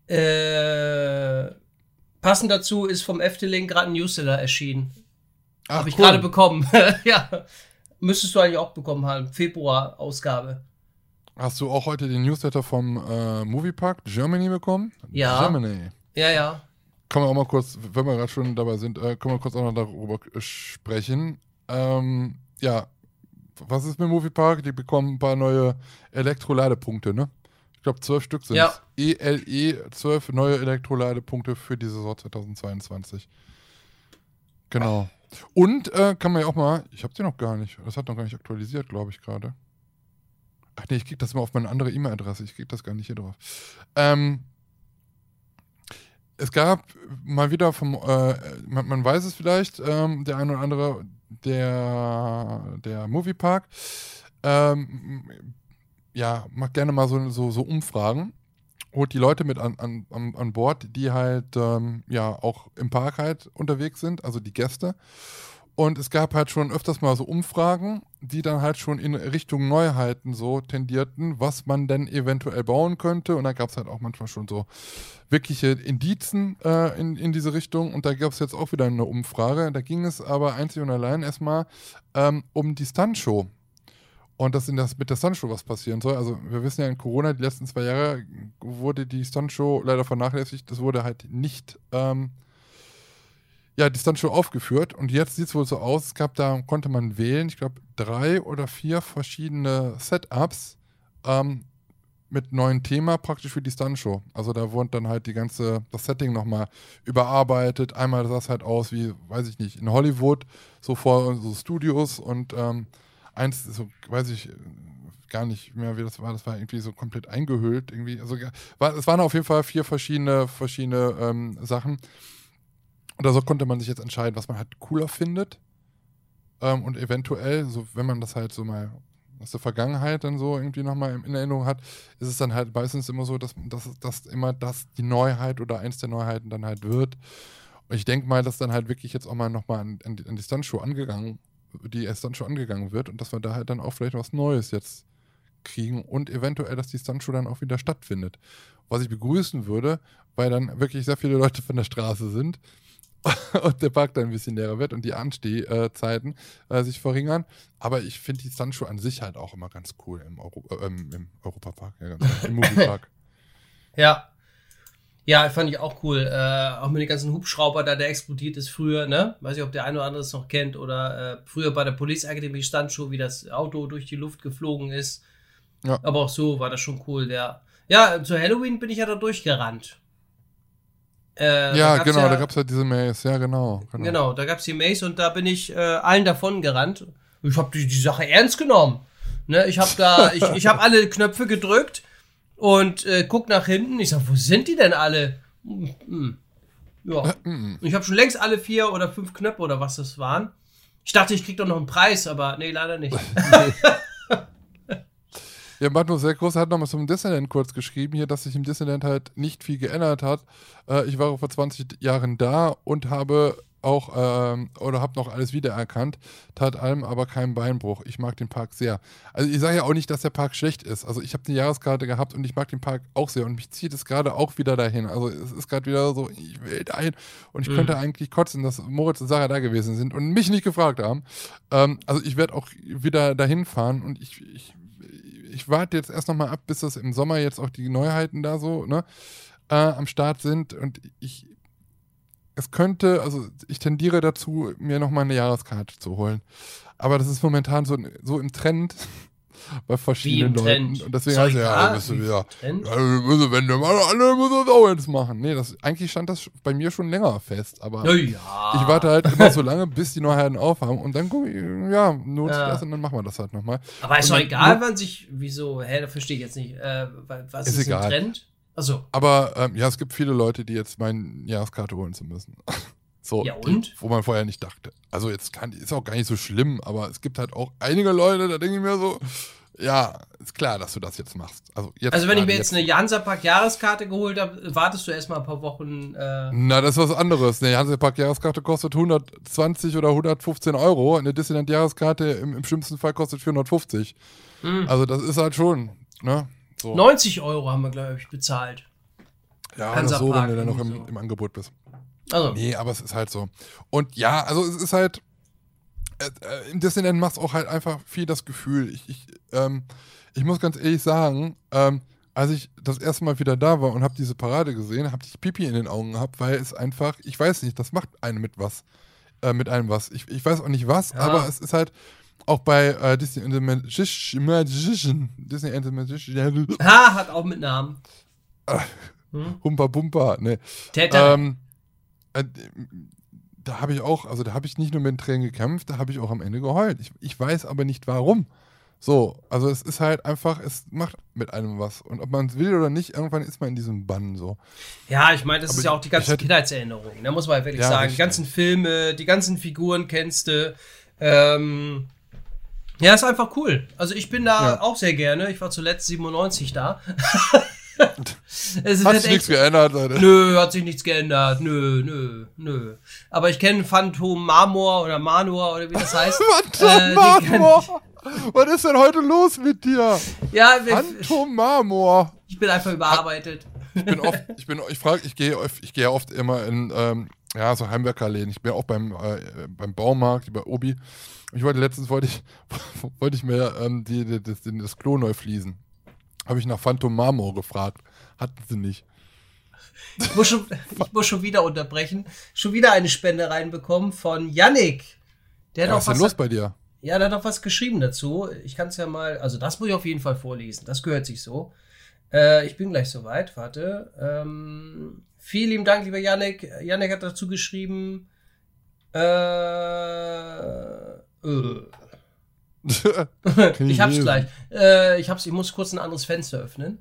Äh, passend dazu ist vom Efteling gerade ein Newsletter erschienen. Habe ich cool. gerade bekommen. ja. Müsstest du eigentlich auch bekommen haben. Februar-Ausgabe. Hast du auch heute den Newsletter vom äh, Moviepark Germany bekommen? Ja. Germany. Ja, ja. Kann man auch mal kurz, wenn wir gerade schon dabei sind, äh, können wir kurz auch noch darüber sprechen. Ähm, ja, was ist mit Moviepark? Die bekommen ein paar neue Elektroladepunkte, ne? Ich glaube, zwölf Stück sind ja. ELE, zwölf neue Elektroladepunkte für die Saison 2022. Genau. Und äh, kann man ja auch mal, ich habe sie noch gar nicht, das hat noch gar nicht aktualisiert, glaube ich gerade. Ach nee, ich kriege das mal auf meine andere E-Mail-Adresse, ich kriege das gar nicht hier drauf. Ähm, es gab mal wieder vom, äh, man, man, weiß es vielleicht, ähm, der eine oder andere, der, der Moviepark, ähm, ja, macht gerne mal so, so, so Umfragen, holt die Leute mit an, an, an Bord, die halt, ähm, ja, auch im Park halt unterwegs sind, also die Gäste. Und es gab halt schon öfters mal so Umfragen, die dann halt schon in Richtung Neuheiten so tendierten, was man denn eventuell bauen könnte. Und da gab es halt auch manchmal schon so wirkliche Indizen äh, in, in diese Richtung. Und da gab es jetzt auch wieder eine Umfrage. Da ging es aber einzig und allein erstmal ähm, um die Stuntshow. Und dass in das mit der Stuntshow was passieren soll. Also wir wissen ja in Corona, die letzten zwei Jahre wurde die Stuntshow leider vernachlässigt. Das wurde halt nicht ähm, ja, die ist dann schon aufgeführt und jetzt sieht es wohl so aus, es gab da, konnte man wählen, ich glaube, drei oder vier verschiedene Setups ähm, mit neuen Thema praktisch für die Stuntshow. Also da wurde dann halt die ganze, das Setting nochmal überarbeitet. Einmal sah es halt aus wie, weiß ich nicht, in Hollywood, so vor so Studios und ähm, eins, so, weiß ich gar nicht mehr, wie das war, das war irgendwie so komplett eingehüllt irgendwie. Also war, es waren auf jeden Fall vier verschiedene, verschiedene ähm, Sachen. Oder so konnte man sich jetzt entscheiden, was man halt cooler findet. Ähm, und eventuell, so wenn man das halt so mal aus der Vergangenheit dann so irgendwie nochmal in Erinnerung hat, ist es dann halt meistens immer so, dass, dass, dass immer das die Neuheit oder eins der Neuheiten dann halt wird. Und ich denke mal, dass dann halt wirklich jetzt auch mal nochmal an, an, an die Stuntshow angegangen, die Stuntshow angegangen wird und dass wir da halt dann auch vielleicht was Neues jetzt kriegen und eventuell, dass die Stuntshow dann auch wieder stattfindet. Was ich begrüßen würde, weil dann wirklich sehr viele Leute von der Straße sind und der Park dann ein bisschen leerer wird und die Anstehzeiten äh, sich verringern. Aber ich finde die Sunshow an sich halt auch immer ganz cool im, Euro, äh, im Europapark, ja, im Moviepark. ja. Ja, fand ich auch cool. Äh, auch mit den ganzen Hubschrauber, da der explodiert ist früher, ne? Weiß nicht, ob der eine oder andere es noch kennt. Oder äh, früher bei der Police Academy Standshow, wie das Auto durch die Luft geflogen ist. Ja. Aber auch so war das schon cool. Der, ja, zu Halloween bin ich ja da durchgerannt. Äh, ja, da genau, ja, da gab es ja diese Maze, ja, genau. Genau, genau da gab es die Maze und da bin ich äh, allen davon gerannt. Ich habe die, die Sache ernst genommen. Ne, ich habe da, ich, ich habe alle Knöpfe gedrückt und äh, guck nach hinten. Ich sag, wo sind die denn alle? Hm, hm. Ja. Hm. ich habe schon längst alle vier oder fünf Knöpfe oder was das waren. Ich dachte, ich krieg doch noch einen Preis, aber nee, leider nicht. Ja, Magnus sehr groß hat nochmal zum Disneyland kurz geschrieben, hier, dass sich im Disneyland halt nicht viel geändert hat. Äh, ich war vor 20 Jahren da und habe auch ähm, oder habe noch alles wiedererkannt, tat allem aber keinen Beinbruch. Ich mag den Park sehr. Also ich sage ja auch nicht, dass der Park schlecht ist. Also ich habe eine Jahreskarte gehabt und ich mag den Park auch sehr und mich zieht es gerade auch wieder dahin. Also es ist gerade wieder so, ich will dahin und ich mhm. könnte eigentlich kotzen, dass Moritz und Sarah da gewesen sind und mich nicht gefragt haben. Ähm, also ich werde auch wieder dahin fahren und ich, ich, ich warte jetzt erst nochmal ab, bis das im Sommer jetzt auch die Neuheiten da so ne, äh, am Start sind und ich es könnte, also ich tendiere dazu, mir nochmal eine Jahreskarte zu holen. Aber das ist momentan so, so im Trend bei verschiedenen Leuten. Und deswegen heißt ja, da bist du wieder. Ja, müssen, wenn du mal alle müssen auch jetzt machen. Nee, das, eigentlich stand das bei mir schon länger fest. Aber ja. ich warte halt immer so lange, bis die Neuheiten aufhaben. Und dann gucke ich, ja, nutzt ja. das und dann machen wir das halt nochmal. Aber ist doch egal, wann sich, wieso, hä, da verstehe ich jetzt nicht. Äh, was ist, ist egal. ein Trend? Also. Aber ähm, ja, es gibt viele Leute, die jetzt meinen, Jahreskarte holen zu müssen. so, ja, und? Wo man vorher nicht dachte. Also jetzt kann, ist auch gar nicht so schlimm, aber es gibt halt auch einige Leute, da denke ich mir so, ja, ist klar, dass du das jetzt machst. Also, jetzt also wenn ich mir jetzt, jetzt eine Hansapark-Jahreskarte geholt habe, wartest du erstmal ein paar Wochen. Äh Na, das ist was anderes. Eine Hansapark-Jahreskarte kostet 120 oder 115 Euro. Eine Disneyland-Jahreskarte im, im schlimmsten Fall kostet 450. Mhm. Also das ist halt schon, ne? So. 90 Euro haben wir, glaube ich, bezahlt. Ja, so, wenn du dann noch im, so. im, Angebot bist. Also. Nee, aber es ist halt so. Und ja, also es ist halt, äh, äh im Disneyland macht es auch halt einfach viel das Gefühl. Ich, ich, ähm, ich muss ganz ehrlich sagen, ähm, als ich das erste Mal wieder da war und habe diese Parade gesehen, habe ich Pipi in den Augen gehabt, weil es einfach, ich weiß nicht, das macht einen mit was. Äh, mit einem was. Ich, ich weiß auch nicht was, ja. aber es ist halt, auch bei äh, Disney and the Magician. Disney and the Magician. Ha, hat auch mit Namen. hm? Humpa Bumpa, ne. Ähm, äh, da habe ich auch, also da habe ich nicht nur mit den Tränen gekämpft, da habe ich auch am Ende geheult. Ich, ich weiß aber nicht warum. So, also es ist halt einfach, es macht mit einem was. Und ob man es will oder nicht, irgendwann ist man in diesem Bann so. Ja, ich meine, das aber ist ja auch die ganzen Kindheitserinnerungen. Da muss man halt wirklich ja, sagen. Richtig. Die ganzen Filme, die ganzen Figuren kennst du. Ähm, ja, ist einfach cool. Also ich bin da ja. auch sehr gerne. Ich war zuletzt 97 da. es hat sich nichts geändert, Leute. Nö, hat sich nichts geändert. Nö, nö, nö. Aber ich kenne Phantom Marmor oder Manor oder wie das heißt. Phantom äh, Marmor! Was ist denn heute los mit dir? Ja, Phantom Marmor. Ich bin einfach überarbeitet. Ich bin oft, ich bin, ich frage, ich gehe, ich gehe oft immer in, ähm, ja, so Heimwerkerläden. Ich bin auch beim, äh, beim Baumarkt, bei Obi. Ich wollte letztens wollte ich, wollte ich mir ähm, die, die, das, das Klo neu fließen. Habe ich nach Phantom Marmor gefragt. Hatten sie nicht. Ich muss, schon, ich muss schon wieder unterbrechen. Schon wieder eine Spende reinbekommen von Yannick. Der ja, was ist denn los bei dir? Ja, der hat noch was geschrieben dazu. Ich kann es ja mal, also das muss ich auf jeden Fall vorlesen. Das gehört sich so. Äh, ich bin gleich soweit. Warte. Ähm, vielen lieben Dank, lieber Yannick. Yannick hat dazu geschrieben. Äh, äh. ich hab's gleich. Äh, ich hab's, ich muss kurz ein anderes Fenster öffnen.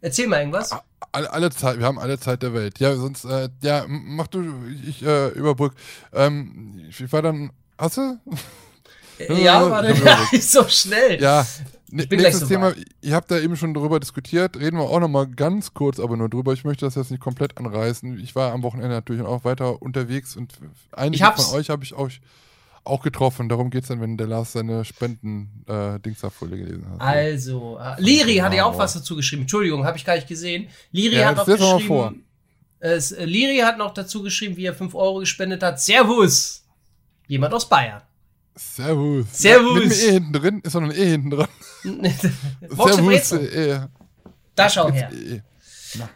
Erzähl mal irgendwas. Alle, alle, Zeit, wir haben alle Zeit der Welt. Ja, sonst, äh, ja, mach du, ich äh, überbrück. Ähm, ich war dann, hast du? Äh, ja, warte, ja, so schnell. Ja, ich bin nächstes Thema, ihr habt da eben schon drüber diskutiert, reden wir auch nochmal ganz kurz aber nur drüber. Ich möchte das jetzt nicht komplett anreißen. Ich war am Wochenende natürlich auch weiter unterwegs und einige von euch habe ich auch auch getroffen. Darum geht es dann, wenn der Lars seine Spenden-Dings äh, gelesen hat. Also, äh, Liri hat ja auch was dazu geschrieben. Entschuldigung, habe ich gar nicht gesehen. Liri ja, hat noch geschrieben. Vor. Es, äh, Liri hat noch dazu geschrieben, wie er 5 Euro gespendet hat. Servus! Jemand aus Bayern. Servus. Servus. Ja, mit dem E hinten drin ist noch ein E hinten dran. Servus. E. Da schau her. E.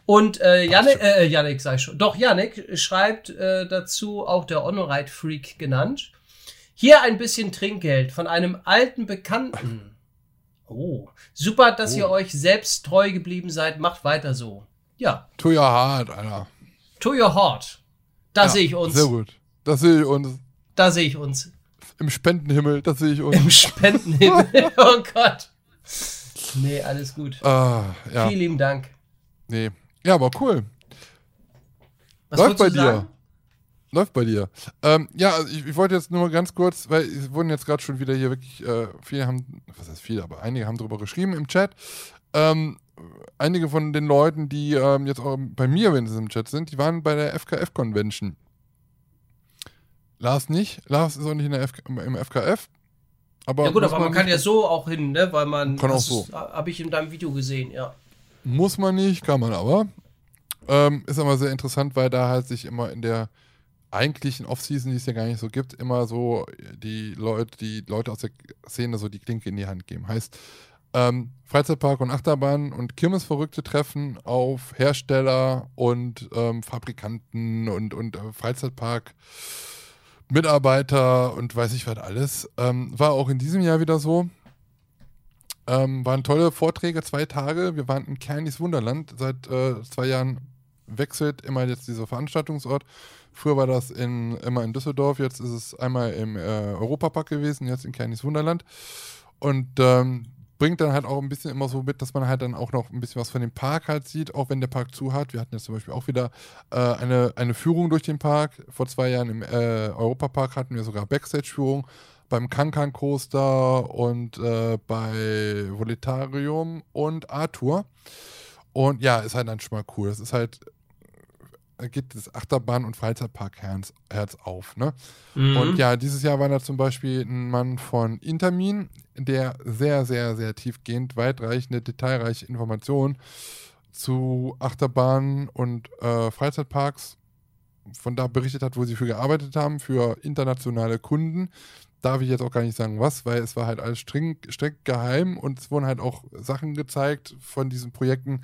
Und äh, Janik, äh, Janik sag ich schon. Doch, Janik schreibt äh, dazu, auch der Honorite Freak genannt. Hier ein bisschen Trinkgeld von einem alten Bekannten. Oh, super, dass oh. ihr euch selbst treu geblieben seid. Macht weiter so. Ja. To your heart, Alter. To your heart. Da ja, sehe ich uns. Sehr gut. Da sehe ich uns. Da sehe ich uns. Im Spendenhimmel, da sehe ich uns. Im Spendenhimmel. oh Gott. Nee, alles gut. Ah, ja. Vielen lieben Dank. Nee. Ja, aber cool. Was Läuft bei dir. Sagen? Läuft bei dir. Ähm, ja, also ich, ich, wollte jetzt nur ganz kurz, weil es wurden jetzt gerade schon wieder hier wirklich, äh, viele haben, was heißt viele, aber einige haben darüber geschrieben im Chat. Ähm, einige von den Leuten, die ähm, jetzt auch bei mir, wenn sie im Chat sind, die waren bei der FKF-Convention. Lars nicht. Lars ist auch nicht in der FK, im FKF. Aber ja gut, aber man, man kann ja so auch hin, ne? Weil man. Kann auch so. Habe ich in deinem Video gesehen, ja. Muss man nicht, kann man aber. Ähm, ist aber sehr interessant, weil da halt sich immer in der eigentlichen Offseason, die es ja gar nicht so gibt, immer so die Leute, die Leute aus der Szene so die Klinke in die Hand geben. Heißt, ähm, Freizeitpark und Achterbahn und Kirmesverrückte treffen auf Hersteller und ähm, Fabrikanten und, und äh, Freizeitpark. Mitarbeiter und weiß ich was alles. Ähm, war auch in diesem Jahr wieder so. Ähm, waren tolle Vorträge, zwei Tage. Wir waren in Kernis Wunderland. Seit äh, zwei Jahren wechselt immer jetzt dieser Veranstaltungsort. Früher war das in, immer in Düsseldorf, jetzt ist es einmal im äh, Europapark gewesen, jetzt in Kernis Wunderland. Und ähm, bringt dann halt auch ein bisschen immer so mit, dass man halt dann auch noch ein bisschen was von dem Park halt sieht, auch wenn der Park zu hat. Wir hatten jetzt zum Beispiel auch wieder äh, eine, eine Führung durch den Park. Vor zwei Jahren im äh, Europapark hatten wir sogar Backstage-Führung beim Kankan Coaster und äh, bei Voletarium und Arthur. Und ja, ist halt dann schon mal cool. Das ist halt geht das Achterbahn- und Freizeitpark-Herz Herz auf. Ne? Mhm. Und ja, dieses Jahr war da zum Beispiel ein Mann von Intermin, der sehr, sehr, sehr tiefgehend, weitreichende, detailreiche Informationen zu Achterbahnen und äh, Freizeitparks von da berichtet hat, wo sie für gearbeitet haben, für internationale Kunden. Darf ich jetzt auch gar nicht sagen, was, weil es war halt alles streng, streng geheim und es wurden halt auch Sachen gezeigt von diesen Projekten,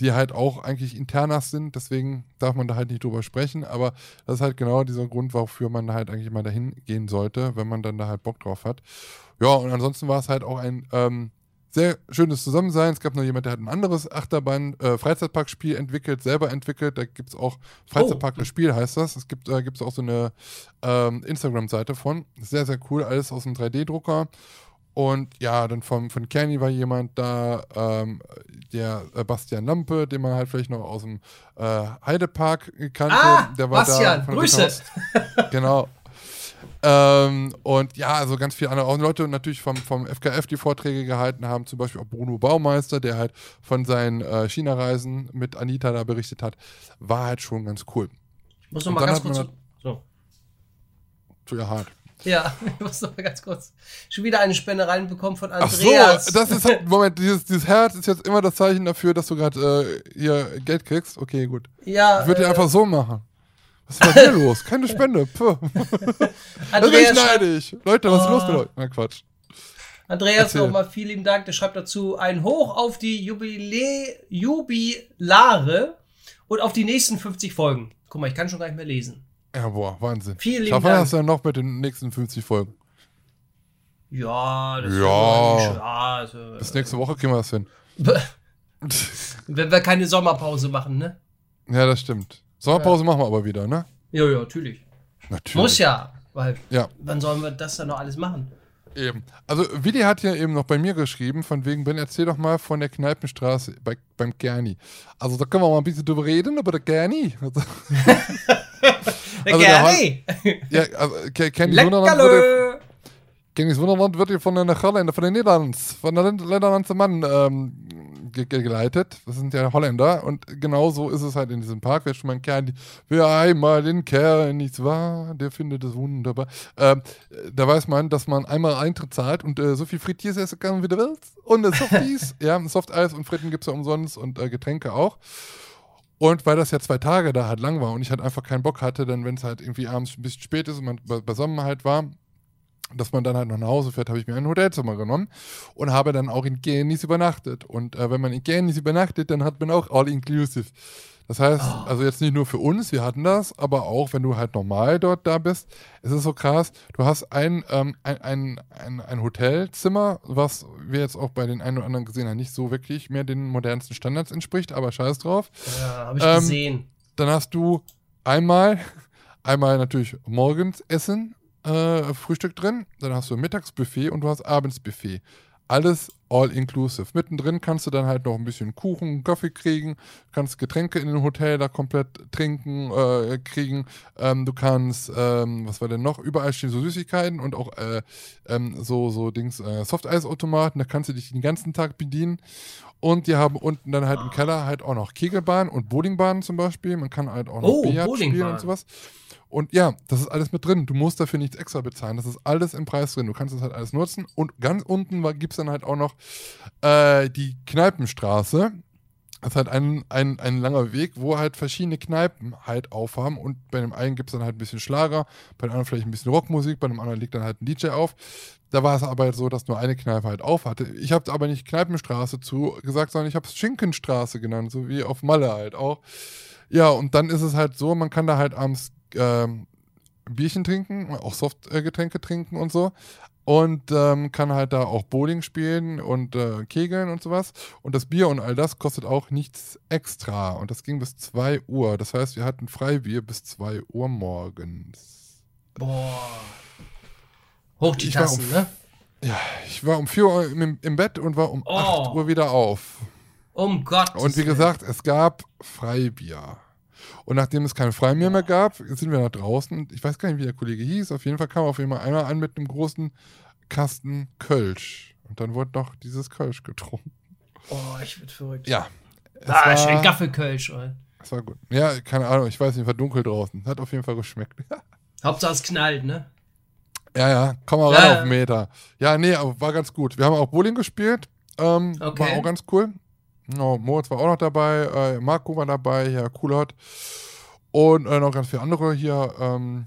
die halt auch eigentlich internas sind. Deswegen darf man da halt nicht drüber sprechen. Aber das ist halt genau dieser Grund, wofür man da halt eigentlich mal dahin gehen sollte, wenn man dann da halt Bock drauf hat. Ja, und ansonsten war es halt auch ein ähm, sehr schönes Zusammensein. Es gab noch jemand, der hat ein anderes Achterbahn, äh, Freizeitparkspiel entwickelt, selber entwickelt. Da gibt es auch Freizeitpark oh. das Spiel heißt das. Es gibt, da gibt es auch so eine ähm, Instagram-Seite von. Sehr, sehr cool, alles aus einem 3D-Drucker. Und ja, dann vom, von Kenny war jemand da, ähm, der äh, Bastian Lampe, den man halt vielleicht noch aus dem äh, Heidepark kannte. Ah, der war Bastian, da Grüße. genau. Ähm, und ja, also ganz viele andere Leute natürlich vom, vom FKF die Vorträge gehalten haben, zum Beispiel auch Bruno Baumeister, der halt von seinen äh, China-Reisen mit Anita da berichtet hat, war halt schon ganz cool. Ich muss noch mal ganz kurz. So. Zu ihr hart. Ja, ich muss noch mal ganz kurz. Schon wieder eine Spende reinbekommen von Andreas. Ach so, das ist halt, Moment, dieses, dieses Herz ist jetzt immer das Zeichen dafür, dass du gerade äh, hier Geld kriegst. Okay, gut. Ja. Ich würde äh, dir einfach so machen. Was ist bei dir los? Keine Spende. Andreas das neidisch. Leute, was oh. ist los mit euch? Na Quatsch. Andreas, nochmal vielen lieben Dank. Der schreibt dazu ein Hoch auf die Jubilä Jubilare und auf die nächsten 50 Folgen. Guck mal, ich kann schon gar nicht mehr lesen. Ja, boah, Wahnsinn. Vielen lieben Dank. hast du ja noch mit den nächsten 50 Folgen. Ja, das ja. ist ja, also, Bis nächste Woche kriegen wir das hin. Wenn wir keine Sommerpause machen, ne? Ja, das stimmt. Sommerpause ja. machen wir aber wieder, ne? Ja, ja, natürlich. Natürlich. Muss ja, weil ja. wann sollen wir das dann noch alles machen? Eben. Also, Willi hat ja eben noch bei mir geschrieben, von wegen, Ben, erzähl doch mal von der Kneipenstraße bei, beim Gerni. Also, da können wir mal ein bisschen drüber reden, aber der Gerni. Also, der also Gerni! ja, also, Kenny Wunderland wird von den Holländern, von den Niederlanden, von der Niederlandse Mann ähm, ge geleitet. Das sind ja Holländer. Und genau so ist es halt in diesem Park. Wer schon mal einen Kern, wer einmal den Kern nichts war, der findet es wunderbar. Ähm, da weiß man, dass man einmal Eintritt zahlt und äh, so viel Frittiers essen kann, wie du willst. Und äh, Softies, ja, Softeis und Fritten gibt es ja umsonst und äh, Getränke auch. Und weil das ja zwei Tage da halt lang war und ich halt einfach keinen Bock hatte, dann wenn es halt irgendwie abends ein bisschen spät ist und man beisammen halt war, dass man dann halt noch nach Hause fährt, habe ich mir ein Hotelzimmer genommen und habe dann auch in Genis übernachtet. Und äh, wenn man in Genis übernachtet, dann hat man auch All-Inclusive. Das heißt, oh. also jetzt nicht nur für uns, wir hatten das, aber auch wenn du halt normal dort da bist, es ist so krass, du hast ein, ähm, ein, ein, ein, ein, Hotelzimmer, was wir jetzt auch bei den einen oder anderen gesehen haben, nicht so wirklich mehr den modernsten Standards entspricht, aber scheiß drauf. Ja, habe ich ähm, gesehen. Dann hast du einmal, einmal natürlich morgens Essen, äh, Frühstück drin, dann hast du Mittagsbuffet und du hast Abendsbuffet. alles all inclusive. Mittendrin kannst du dann halt noch ein bisschen Kuchen, Kaffee kriegen, kannst Getränke in dem Hotel da komplett trinken, äh, kriegen. Ähm, du kannst, ähm, was war denn noch? Überall stehen so Süßigkeiten und auch äh, ähm, so, so Dings, äh, Softeisautomaten, da kannst du dich den ganzen Tag bedienen. Und die haben unten dann halt im Keller halt auch noch Kegelbahnen und Bowlingbahnen zum Beispiel. Man kann halt auch noch Oh, Billard spielen Bowlingbahn. und sowas. Und ja, das ist alles mit drin. Du musst dafür nichts extra bezahlen. Das ist alles im Preis drin. Du kannst das halt alles nutzen. Und ganz unten gibt es dann halt auch noch äh, die Kneipenstraße. Das ist halt ein, ein, ein langer Weg, wo halt verschiedene Kneipen halt aufhaben. Und bei dem einen gibt es dann halt ein bisschen Schlager, bei dem anderen vielleicht ein bisschen Rockmusik, bei dem anderen legt dann halt ein DJ auf. Da war es aber halt so, dass nur eine Kneipe halt auf hatte. Ich habe aber nicht Kneipenstraße zu gesagt, sondern ich habe es Schinkenstraße genannt, so wie auf Malle halt auch. Ja, und dann ist es halt so, man kann da halt abends ähm, Bierchen trinken, auch Softgetränke trinken und so. Und ähm, kann halt da auch Bowling spielen und äh, Kegeln und sowas. Und das Bier und all das kostet auch nichts extra. Und das ging bis 2 Uhr. Das heißt, wir hatten Freibier bis 2 Uhr morgens. Boah. Hoch die Ich Tassen, um- ne? Ja, ich war um 4 Uhr im, im Bett und war um Oh. 8 Uhr wieder auf. Um Gott. Und wie gesagt, es gab Freibier. Und nachdem es kein Freibier mehr gab, sind wir nach draußen. Ich weiß gar nicht, wie der Kollege hieß. Auf jeden Fall kam auf jeden Fall einmal an mit einem großen Kasten Kölsch. Und dann wurde noch dieses Kölsch getrunken. Oh, ich werd verrückt. Ja. Es Ah, war, schön Gaffelkölsch. ey. es war gut. Ja, keine Ahnung, ich weiß nicht, war dunkel draußen. Hat auf jeden Fall geschmeckt. Hauptsache es knallt, ne? ja, ja, komm mal Ja, ran ja. auf den Meter. Ja, nee, aber war ganz gut. Wir haben auch Bowling gespielt. Ähm, Okay. War auch ganz cool. No, Moritz war auch noch dabei, äh, Marco war dabei, ja, Coolhot. Und äh, noch ganz viele andere hier ähm,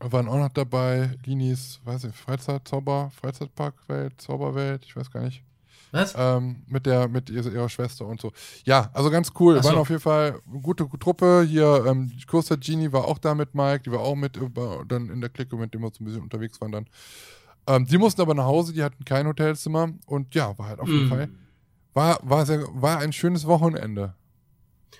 waren auch noch dabei. Linis, weiß ich, Freizeitzauber, Freizeitparkwelt, Zauberwelt, ich weiß gar nicht. Was? Ähm, mit der, mit ihrer, Schwester und so. Ja, also ganz cool. So. Waren auf jeden Fall eine gute Truppe. Hier, ähm, Coaster Genie war auch da mit Mike, die war auch mit über, dann in der Clique, mit dem wir so ein bisschen unterwegs waren dann. Ähm, die mussten aber nach Hause, die hatten kein Hotelzimmer und ja, war halt auf jeden Mm. Fall. War, war, sehr, war ein schönes Wochenende.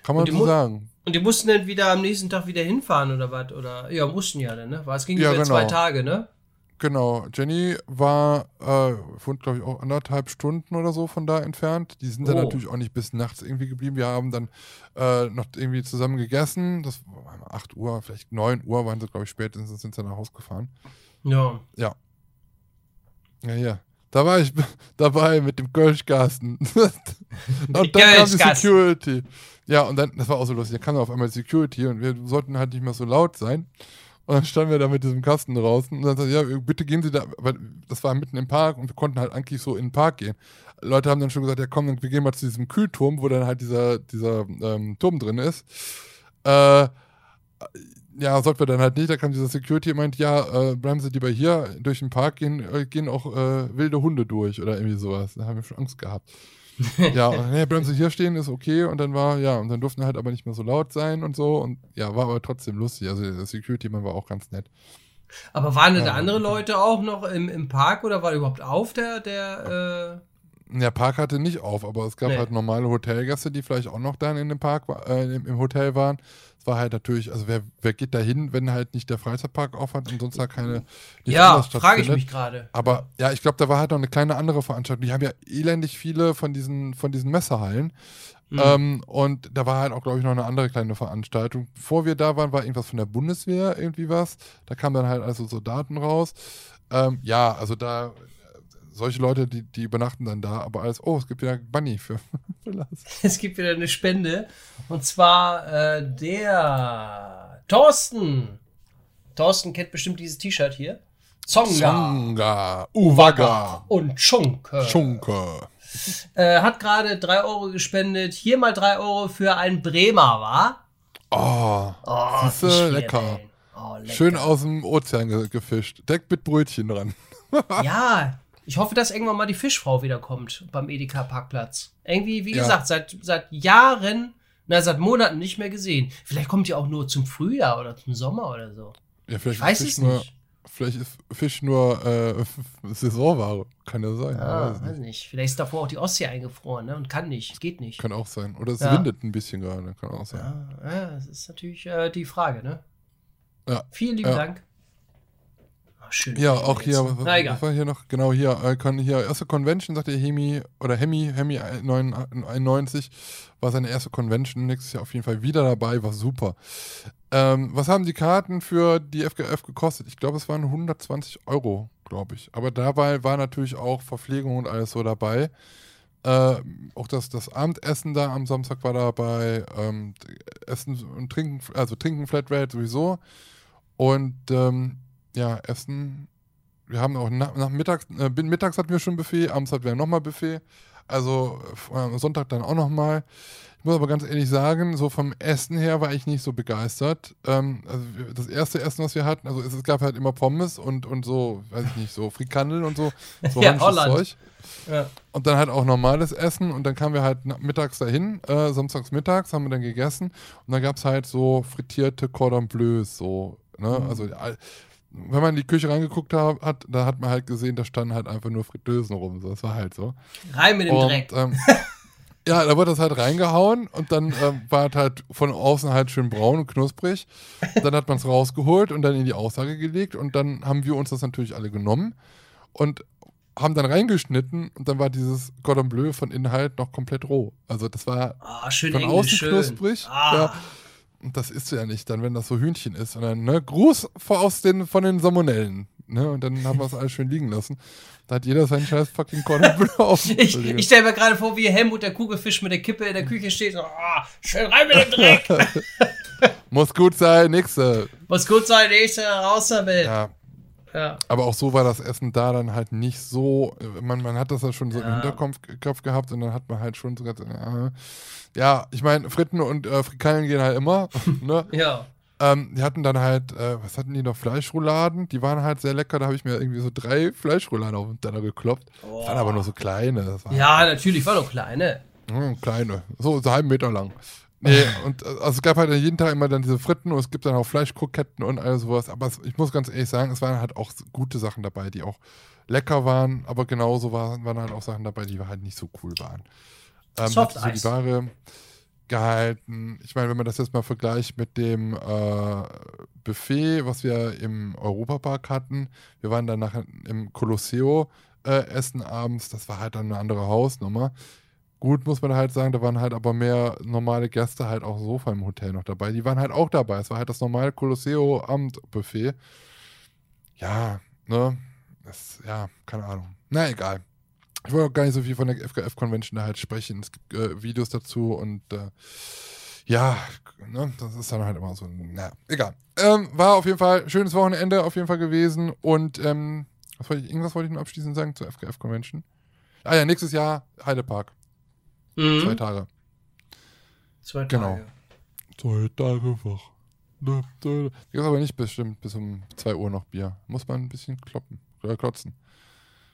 Kann man so sagen. Und die mussten dann wieder am nächsten Tag wieder hinfahren oder was? Oder ja, mussten ja dann, ne? Es ging Ja, über genau. zwei Tage, ne? Genau. Jenny war, äh, glaube ich auch anderthalb Stunden oder so von da entfernt. Die sind dann Oh. natürlich auch nicht bis nachts irgendwie geblieben. Wir haben dann äh, noch irgendwie zusammen gegessen. Das war 8 Uhr, vielleicht 9 Uhr waren sie, glaube ich, spätestens sind sie nach Hause gefahren. Ja. Ja, ja. Da war ich dabei mit dem Kölschkasten. und dann kam die. Security. Ja, und dann, das war auch so lustig, da kam auf einmal Security und wir sollten halt nicht mehr so laut sein. Und dann standen wir da mit diesem Kasten draußen und dann sagte ja, bitte gehen Sie da, weil das war mitten im Park und wir konnten halt eigentlich so in den Park gehen. Leute haben dann schon gesagt, ja komm, wir gehen mal zu diesem Kühlturm, wo dann halt dieser, dieser ähm, Turm drin ist. Äh, ja, sollten wir dann halt nicht. Da kam dieser Security und meint, ja, äh, bleiben Sie lieber hier. Durch den Park gehen, äh, gehen auch äh, wilde Hunde durch oder irgendwie sowas. Da haben wir schon Angst gehabt. ja, und, nee, bleiben Sie hier stehen, ist okay. Und dann war, ja, und dann durften halt aber nicht mehr so laut sein und so. Und ja, war aber trotzdem lustig. Also der Security-Mann war auch ganz nett. Aber waren denn da Ja. andere Leute auch noch im, im Park oder war der überhaupt auf der, der, Der Park hatte nicht auf, aber es gab Nee. halt normale Hotelgäste, die vielleicht auch noch dann in dem Park, äh, im Hotel waren. War halt natürlich, also wer, wer geht da hin, wenn halt nicht der Freizeitpark auf hat und sonst da keine. ja, frage ich mich gerade. Aber ja, ich glaube, da war halt noch eine kleine andere Veranstaltung. Die haben ja elendig viele von diesen, von diesen Messehallen. Mhm. Ähm, und da war halt auch, glaube ich, noch eine andere kleine Veranstaltung. Bevor wir da waren, war irgendwas von der Bundeswehr, irgendwie was. Da kamen dann halt also so Daten raus. Ähm, ja, also da, solche Leute, die, die übernachten dann da, aber alles, oh, es gibt wieder Bunny für, für Lars. Es gibt wieder eine Spende. Und zwar äh, der Thorsten. Thorsten kennt bestimmt dieses T-Shirt hier. Zonga Zonga, Uwaga, und Schunke. Schunke. Äh, hat gerade 3 Euro gespendet. Hier mal 3 Euro für ein Bremer, war? Oh, Oh, Fischfilet. lecker. Oh, lecker. schön aus dem Ozean ge gefischt. Deckt mit Brötchen dran. Ja, ich hoffe, dass irgendwann mal die Fischfrau wiederkommt beim Edeka-Parkplatz. Irgendwie, wie Ja. gesagt, seit, seit Jahren, na, seit Monaten nicht mehr gesehen. Vielleicht kommt die auch nur zum Frühjahr oder zum Sommer oder so. Ja, vielleicht Ich weiß ist es Fisch nur, nicht. Vielleicht ist Fisch nur äh, Saisonware. Kann ja sein. Ah, weiß weiß nicht. nicht. Vielleicht ist davor auch die Ostsee eingefroren ne? und kann nicht. Geht nicht. Kann auch sein. Oder es Ja. windet ein bisschen gerade. Kann auch sein. Ja, ja, das ist natürlich äh, die Frage, ne? Ja. Vielen lieben. Dank. Schön. Ja, auch hier, was, Na, egal. was war hier noch? Genau, hier, äh, hier erste Convention, sagt der Hemi, oder Hemi, Hemi 91, war seine erste Convention, nächstes Jahr auf jeden Fall wieder dabei, war super. Ähm, was haben die Karten für die FGF gekostet? Ich glaube, es waren 120 Euro, glaube ich. Aber dabei war natürlich auch Verpflegung und alles so dabei. Äh, auch das, das Abendessen da am Samstag war dabei, ähm, Essen und Trinken, also Trinken Flatrate sowieso. Und ähm, ja, Essen. Wir haben auch nach, nach mittags, äh, mittags hatten wir schon Buffet, abends hatten wir nochmal Buffet. Also äh, Sonntag dann auch nochmal. Ich muss aber ganz ehrlich sagen, so vom Essen her war ich nicht so begeistert. Ähm, also das erste Essen, was wir hatten, also es, gab halt immer Pommes und, und so, weiß ich nicht, so Frikandeln und so, so Ja, Holland. Zeug. Ja. Und dann halt auch normales Essen und dann kamen wir halt mittags dahin, äh, samstags mittags haben wir dann gegessen und dann gab es halt so frittierte Cordon Bleus, so, ne, Mhm. also wenn man in die Küche reingeguckt ha- hat, da hat man halt gesehen, da standen halt einfach nur Fritteusen rum, das war halt so. Rein mit dem Und, Dreck. ähm, ja, da wurde das halt reingehauen und dann ähm, war es halt von außen halt schön braun und knusprig. Dann hat man es rausgeholt und dann in die Aussage gelegt und dann haben wir uns das natürlich alle genommen und haben dann reingeschnitten und dann war dieses Cordon Bleu von innen halt noch komplett roh. Also das war schön von englisch, außen schön. knusprig. Ah. Ja, und das isst du ja nicht dann, wenn das so Hühnchen ist. Und dann, ne, Gruß vor aus den, von den Salmonellen. Ne, und dann haben wir es alles schön liegen lassen. Da hat jeder seinen scheiß fucking Cordon Bleu auf. Ich, ich stelle mir gerade vor, wie Helmut der Kugelfisch mit der Kippe in der Küche steht. So, ah, schön rein mit dem Dreck. Muss gut sein, nächste. Muss gut sein, nächste raus damit. Ja, Ja. aber auch so war das Essen da dann halt nicht so. Man, man hat das ja schon so im Ja. Hinterkopf Kopf gehabt und dann hat man halt schon so ganz, äh, ja, ich meine, Fritten und äh, Frikadellen gehen halt immer. ne? Ja. ähm, die hatten dann halt, äh, was hatten die noch? Fleischrouladen. Die waren halt sehr lecker. Da habe ich mir irgendwie so drei Fleischrouladen auf den Teller geklopft. Das waren aber nur so kleine. Waren Ja, natürlich, war doch kleine. Mm, kleine, so, so einen Meter lang. Nee, und äh, also es gab halt jeden Tag immer dann diese Fritten und es gibt dann auch Fleischkroketten und all sowas. Aber es, ich muss ganz ehrlich sagen, es waren halt auch gute Sachen dabei, die auch lecker waren, aber genauso waren, waren halt auch Sachen dabei, die halt nicht so cool waren. Ähm, Soft so die. Ware gehalten. Ich meine, wenn man das jetzt mal vergleicht mit dem äh, Buffet, was wir im Europapark hatten, wir waren dann nachher im Colosseo äh, essen abends, das war halt dann eine andere Hausnummer. Gut, muss man halt sagen, da waren halt aber mehr normale Gäste halt auch Sofa im Hotel noch dabei. Die waren halt auch dabei. Es war halt das normale Colosseo-Abendbuffet. Ja, ne? Das, ja, keine Ahnung. Na, egal. Ich wollte auch gar nicht so viel von der FKF-Convention da halt sprechen. Es gibt äh, Videos dazu und äh, ja, ne, das ist dann halt immer so, na, egal. Ähm, war auf jeden Fall schönes Wochenende auf jeden Fall gewesen und ähm, was wollte ich, irgendwas wollte ich noch abschließend sagen zur FKF-Convention. Ah ja, nächstes Jahr Heidepark. Mhm. Zwei Tage. Zwei Genau. Tage. Zwei Tage wach. Ne. Gibt aber nicht bestimmt bis um 2 Uhr noch Bier. Muss man ein bisschen kloppen oder klotzen.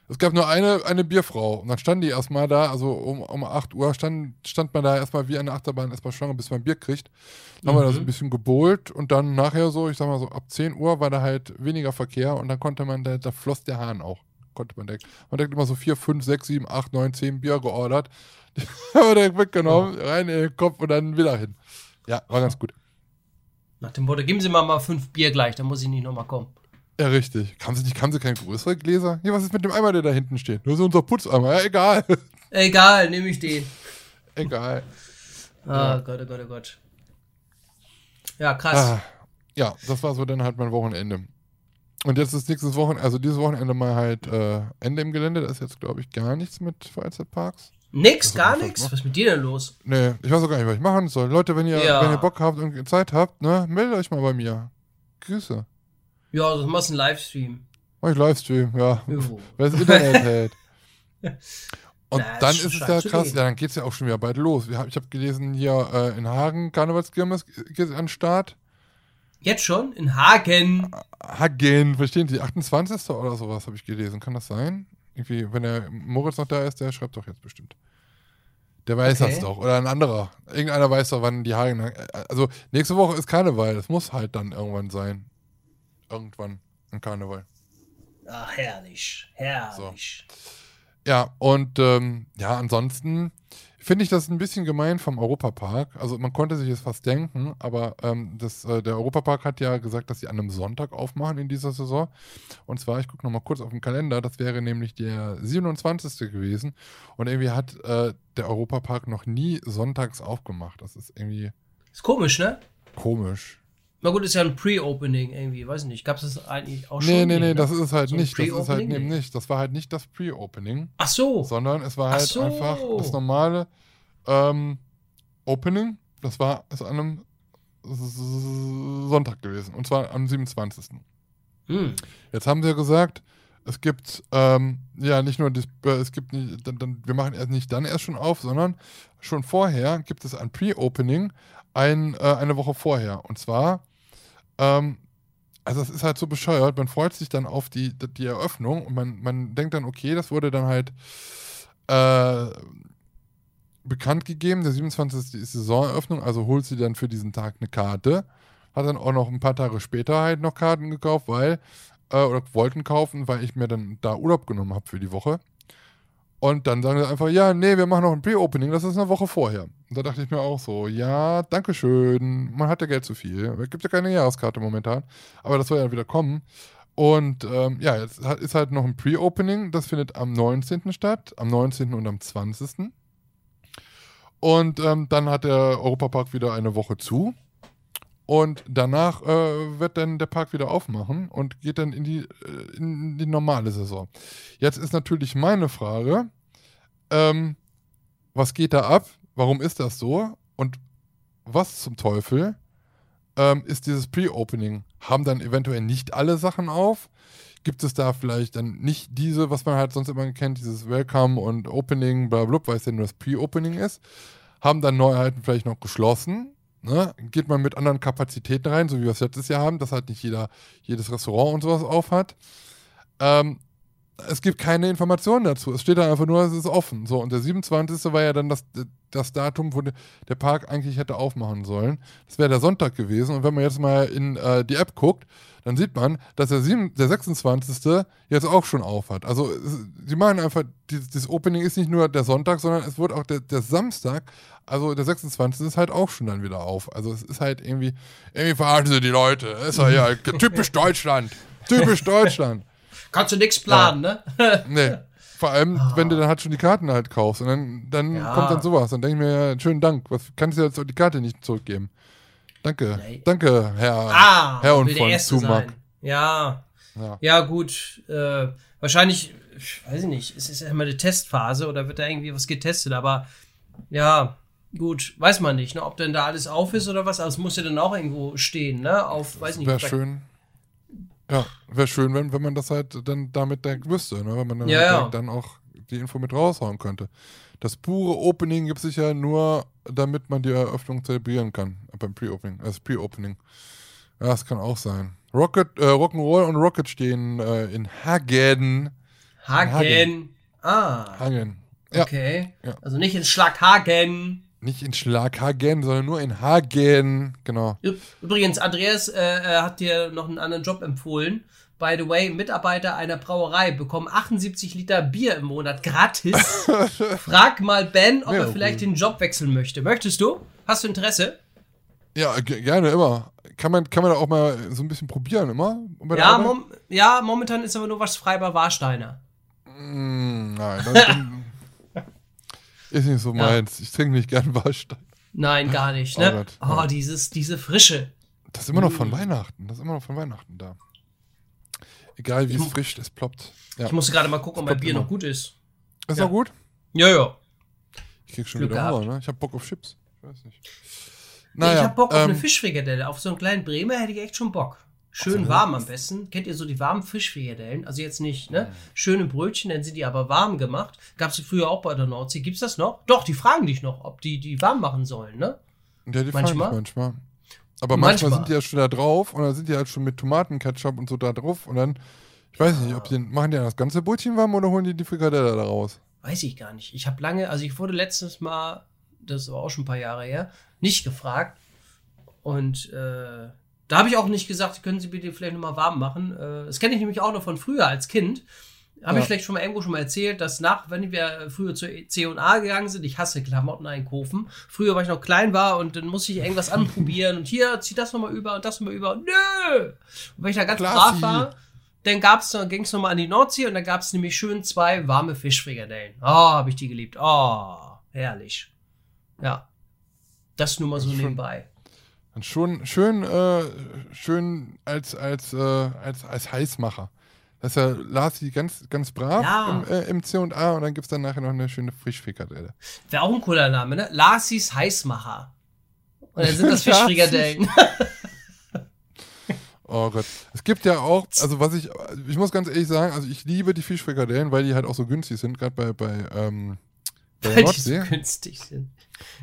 Es gab nur eine, eine Bierfrau und dann stand die erstmal da, also um, um 8 Uhr stand, stand man da erstmal wie eine Achterbahn erstmal Schlange, bis man Bier kriegt. Dann haben wir da so ein Mhm. bisschen gebohlt und dann nachher so, ich sag mal so, ab 10 Uhr war da halt weniger Verkehr und dann konnte man, da, da floss der Hahn auch. Konnte man direkt. Man hat immer so 4, 5, 6, 7, 8, 9, 10 Bier geordert. Haben wir direkt weggenommen, rein in den Kopf und dann wieder hin. Ja, war ganz gut. Nach dem Motto, geben Sie mal mal fünf Bier gleich, dann muss ich nicht nochmal kommen. Ja, richtig. Haben sie nicht, haben sie keine größere Gläser? Hier, was ist mit dem Eimer, der da hinten steht? Das ist unser Putzeimer. Ja, egal. Egal, nehme ich den. egal. Ah, Ja. Gott, oh Gott, oh Gott. Ja, krass. Ah, ja, das war so dann halt mein Wochenende. Und jetzt ist nächstes Wochenende, also dieses Wochenende mal halt äh, Ende im Gelände. Da ist jetzt, glaube ich, gar nichts mit Freizeitparks. Nix, das gar nix. was, ist mit dir denn los? Nee, ich weiß auch gar nicht, was ich machen soll. Leute, wenn ihr, Ja. wenn ihr Bock habt und Zeit habt, ne, meldet euch mal bei mir. Grüße. Ja, du machst einen Livestream. Mach ich Livestream, ja. Jo. Weil das Internet hält. Und Na, dann ist es ja krass, ja, dann geht es ja auch schon wieder bald los. Hab- Ich habe gelesen, hier äh, in Hagen, Karnevalskirmes geht an den Start. Jetzt schon? In Hagen. Hagen, verstehen Sie, 28. oder sowas habe ich gelesen. Kann das sein? Irgendwie, wenn der Moritz noch da ist, der schreibt doch jetzt bestimmt. Der weiß Okay. das doch. Oder ein anderer. Irgendeiner weiß doch, wann die Hagen. Also, nächste Woche ist Karneval. Das muss halt dann irgendwann sein. Irgendwann ein Karneval. Ach, herrlich. Herrlich. Ja, und ähm, ja, ansonsten, finde ich das ein bisschen gemein vom Europapark. Also man konnte sich es fast denken, aber ähm, das, äh, der Europapark hat ja gesagt, dass sie an einem Sonntag aufmachen in dieser Saison. Und zwar, ich gucke nochmal kurz auf den Kalender, das wäre nämlich der 27. gewesen. Und irgendwie hat äh, der Europapark noch nie sonntags aufgemacht. Das ist irgendwie Ist komisch, ne? komisch. Na gut, ist ja ein Pre-Opening irgendwie, weiß nicht. Gab es das eigentlich auch schon? Nee, nee, nee, ne? das ist es halt So nicht. Das ist halt eben nicht. Das war halt nicht das Pre-Opening. Ach so. sondern es war halt so. einfach das normale ähm, Opening. Das war ist an einem Sonntag gewesen und zwar am 27. Hm. Jetzt haben sie ja gesagt, es gibt ähm, ja nicht nur das, äh, es gibt nicht, dann, dann, wir machen erst nicht dann erst schon auf, sondern schon vorher gibt es ein Pre-Opening ein, äh, eine Woche vorher und zwar ähm, also es ist halt so bescheuert, man freut sich dann auf die, die Eröffnung und man, man denkt dann, okay, das wurde dann halt äh, bekannt gegeben, der 27. ist Saisoneröffnung, also holt sie dann für diesen Tag eine Karte. Hat dann auch noch ein paar Tage später halt noch Karten gekauft, weil, äh, oder wollten kaufen, weil ich mir dann da Urlaub genommen habe für die Woche. Und dann sagen sie einfach, ja, nee, wir machen noch ein Pre-Opening, das ist eine Woche vorher. Und da dachte ich mir auch so, ja, danke schön, man hat ja Geld zu viel. Es gibt ja keine Jahreskarte momentan, aber das soll ja wieder kommen. Und ähm, ja, jetzt ist halt noch ein Pre-Opening, das findet am 19. statt, am 19. und am 20. Und ähm, dann hat der Europapark wieder eine Woche zu. Und danach äh, wird dann der Park wieder aufmachen und geht dann in die, äh, in die normale Saison. Jetzt ist natürlich meine Frage, ähm, was geht da ab? Warum ist das so? Und was zum Teufel ähm, ist dieses Pre-Opening? Haben dann eventuell nicht alle Sachen auf? Gibt es da vielleicht dann nicht diese, was man halt sonst immer kennt, dieses Welcome und Opening, bla bla, weil es ja nur das Pre-Opening ist? Haben dann Neuheiten vielleicht noch geschlossen? Ne? Geht man mit anderen Kapazitäten rein, so wie wir es letztes Jahr haben, dass halt nicht jeder, jedes Restaurant und sowas auf hat? Ähm, es gibt keine Informationen dazu. Es steht da einfach nur, es ist offen. So, und der 27. war ja dann das, das Datum, wo de- der Park eigentlich hätte aufmachen sollen. Das wäre der Sonntag gewesen. Und wenn man jetzt mal in äh, die App guckt, dann sieht man, dass der, sieben, der 26. jetzt auch schon auf hat. Also, sie machen einfach, dieses Opening ist nicht nur der Sonntag, sondern es wird auch der, der Samstag, also der 26. ist halt auch schon dann wieder auf. Also, es ist halt irgendwie, irgendwie verarschen sie die Leute. Ist ja, ja typisch Deutschland. Typisch Deutschland. Kannst du nichts planen, ne? Nee. Vor allem, wenn du dann halt schon die Karten halt kaufst und dann, dann Ja. kommt dann sowas. Dann denke ich mir, ja, schönen Dank. Was kannst du jetzt die Karte nicht zurückgeben? Danke. Nee. Danke, Herr, Ah, Herr und von sein. Ja, Ja. ja, gut. Äh, wahrscheinlich, ich weiß ich nicht, es ist ja immer eine Testphase oder wird da irgendwie was getestet, aber ja, gut, weiß man nicht, ne, ob denn da alles auf ist oder was, aber es muss ja dann auch irgendwo stehen, ne? Auf, weiß nicht, Wäre schön. Ja, wäre schön, wenn, wenn man das halt dann damit direkt wüsste, ne? wenn man dann, Ja, halt ja. direkt dann auch die Info mit raushauen könnte. Das pure Opening gibt es sicher nur, damit man die Eröffnung zelebrieren kann. Beim Pre-Opening. Das Pre-Opening. Ja, das kann auch sein. Rocket, äh, Rock'n'Roll und Rocket stehen äh, in Hagen. Hagen. Ah, Hagen. Ja, okay. Ja. Also nicht in Schlaghagen. Nicht in Schlaghagen, sondern nur in Hagen. Genau. Übrigens, Andreas äh, äh, hat dir noch einen anderen Job empfohlen. By the way, Mitarbeiter einer Brauerei bekommen 78 Liter Bier im Monat gratis. Frag mal Ben, ob Ja, er vielleicht cool. den Job wechseln möchte. Möchtest du? Hast du Interesse? Ja, ge- gerne immer. Kann man, kann man da auch mal so ein bisschen probieren, immer? Ja, mom ja, momentan ist aber nur was frei bei Warsteiner. Mm, nein, dann ist nicht so meins. Ich trinke nicht gern Warstein. Nein, gar nicht, Oh ne? Gott, Oh, ja. dieses, diese Frische. Das ist immer noch Mm. von Weihnachten. Das ist immer noch von Weihnachten da. Egal wie es frisch ist, ploppt. Ja. Ich musste gerade mal gucken, ob mein Bier immer. noch gut ist. Ist ja. noch gut? Ja, ja. Ich krieg schon Glück wieder. Hunger, ne? Ich hab Bock auf Chips. Ich weiß nicht. Nee, ich hab Bock auf ähm, eine Fischfrikadelle. Auf so einen kleinen Bremer hätte ich echt schon Bock. Schön Also, warm am besten. Kennt ihr so die warmen Fischfrikadellen? Also jetzt nicht, ne? Schöne Brötchen, dann sind die aber warm gemacht. Gab's die früher auch bei der Nordsee. Gibt's das noch? Doch, die fragen dich noch, ob die die warm machen sollen, ne? Ja, die manchmal? manchmal. manchmal. Aber manchmal, Manchmal. sind die ja schon da drauf und dann sind die halt schon mit Tomatenketchup und so da drauf und dann, ich weiß nicht, ob die, machen die das ganze Brötchen warm oder holen die die Frikadelle da raus? Weiß ich gar nicht. Ich habe lange, also ich wurde letztes Mal, das war auch schon ein paar Jahre her, nicht gefragt. Und äh, da habe ich auch nicht gesagt, können Sie bitte vielleicht nochmal warm machen. Äh, das kenne ich nämlich auch noch von früher als Kind. Habe Ja. ich vielleicht schon mal irgendwo schon mal erzählt, dass nach, wenn wir früher zur C&A gegangen sind, ich hasse Klamotten einkaufen. Früher, weil ich noch klein war und dann musste ich irgendwas anprobieren und hier, zieh das nochmal über und das nochmal über. Nö! Und wenn ich da ganz Klassi. brav war, dann gab's, dann ging's nochmal an die Nordsee und dann gab's nämlich schön zwei warme Fischfrikadellen. Oh, habe ich die geliebt. Oh, herrlich. Ja. Das nur mal so nebenbei. Und schon schön, äh, schön als, als, äh, als, als Heißmacher. Das ist ja Lasi ganz, ganz brav Ja. im, äh, im C&A und dann gibt es dann nachher noch eine schöne Frischfrikadelle. Wäre auch ein cooler Name, ne? Larsis Heißmacher. Und dann sind das Fischfrikadellen. Oh Gott. Es gibt ja auch, also was ich, ich muss ganz ehrlich sagen, also ich liebe die Fischfrikadellen, weil die halt auch so günstig sind, gerade bei, bei, ähm, bei Weil die so Nordsee. günstig sind.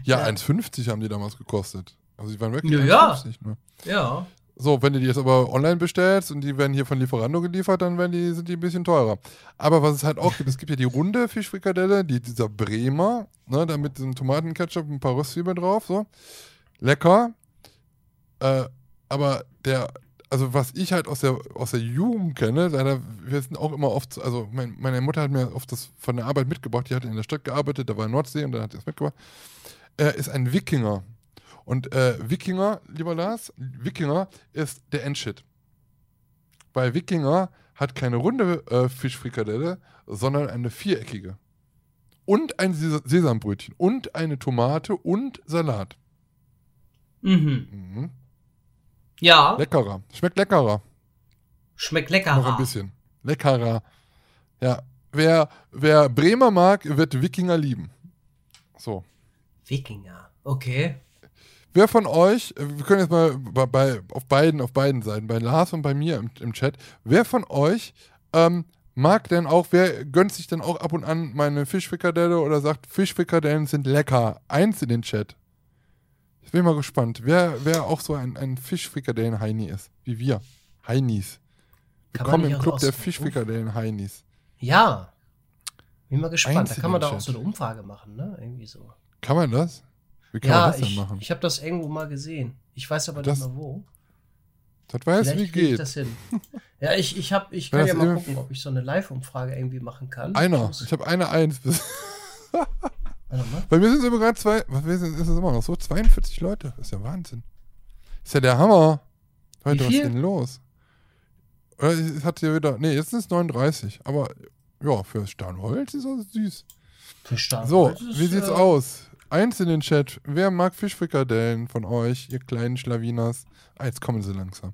Ja, Ja. 1,50 haben die damals gekostet. Also die waren wirklich Ja, ja. 1,50 nur. Ja. So, wenn du die jetzt aber online bestellst und die werden hier von Lieferando geliefert, dann werden die, sind die ein bisschen teurer. Aber was es halt auch gibt, es gibt ja die runde Fischfrikadelle, die, dieser Bremer, ne, da mit diesem Tomatenketchup und ein paar Röstzwiebeln drauf, so. Lecker. Äh, aber der, also was ich halt aus der, aus der Jugend kenne, leider, wir sind auch immer oft, also mein, meine Mutter hat mir oft das von der Arbeit mitgebracht, die hat in der Stadt gearbeitet, da war Nordsee und dann hat sie das mitgebracht, äh, ist ein Wikinger. Und äh, Wikinger, lieber Lars, Wikinger ist der Endshit. Weil Wikinger hat keine runde äh, Fischfrikadelle, sondern eine viereckige. Und ein Ses Sesambrötchen und eine Tomate und Salat. Mhm. Mhm. Ja. Leckerer. Schmeckt leckerer. Schmeckt lecker. Noch ein bisschen. Leckerer. Ja. Wer, wer Bremer mag, wird Wikinger lieben. So. Wikinger. Okay. Wer von euch, wir können jetzt mal bei, bei, auf, beiden, auf beiden Seiten, bei Lars und bei mir im, im Chat, wer von euch ähm, mag denn auch, wer gönnt sich denn auch ab und an meine Fischfrikadelle oder sagt, Fischfrikadellen sind lecker? Eins in den Chat. Ich bin mal gespannt, wer, wer auch so ein, ein Fischfrikadellen-Heini ist, wie wir. Heinis. Willkommen im Club der Fischfrikadellen-Heinis. Ja. Bin mal gespannt. Eins da kann man da auch so eine Umfrage machen, ne? Irgendwie so. Kann man das? Wie kann ja, man das denn ich, machen? ich habe das irgendwo mal gesehen. Ich weiß aber Das- nicht mehr wo. das weiß, wie Vielleicht ich geht. das hin. Ja, ich, ich, hab, ich kann ja das mal gucken, ob ich so eine Live-Umfrage irgendwie machen kann. Einer. muss- Ich habe eine Eins. Bei mir sind es immer gerade zwei, sind, ist es immer noch so? 42 Leute. Das ist ja Wahnsinn. ist ja der Hammer. Leute, was ist denn los? Oder es hat hier wieder, nee, jetzt sind es 39. Aber ja, für Sternholz ist das süß. Für Stark. So, Das ist, wie sieht's äh, aus? Eins in den Chat. Wer mag Fischfrikadellen von euch, ihr kleinen Schlawiners? Ah, jetzt kommen sie langsam.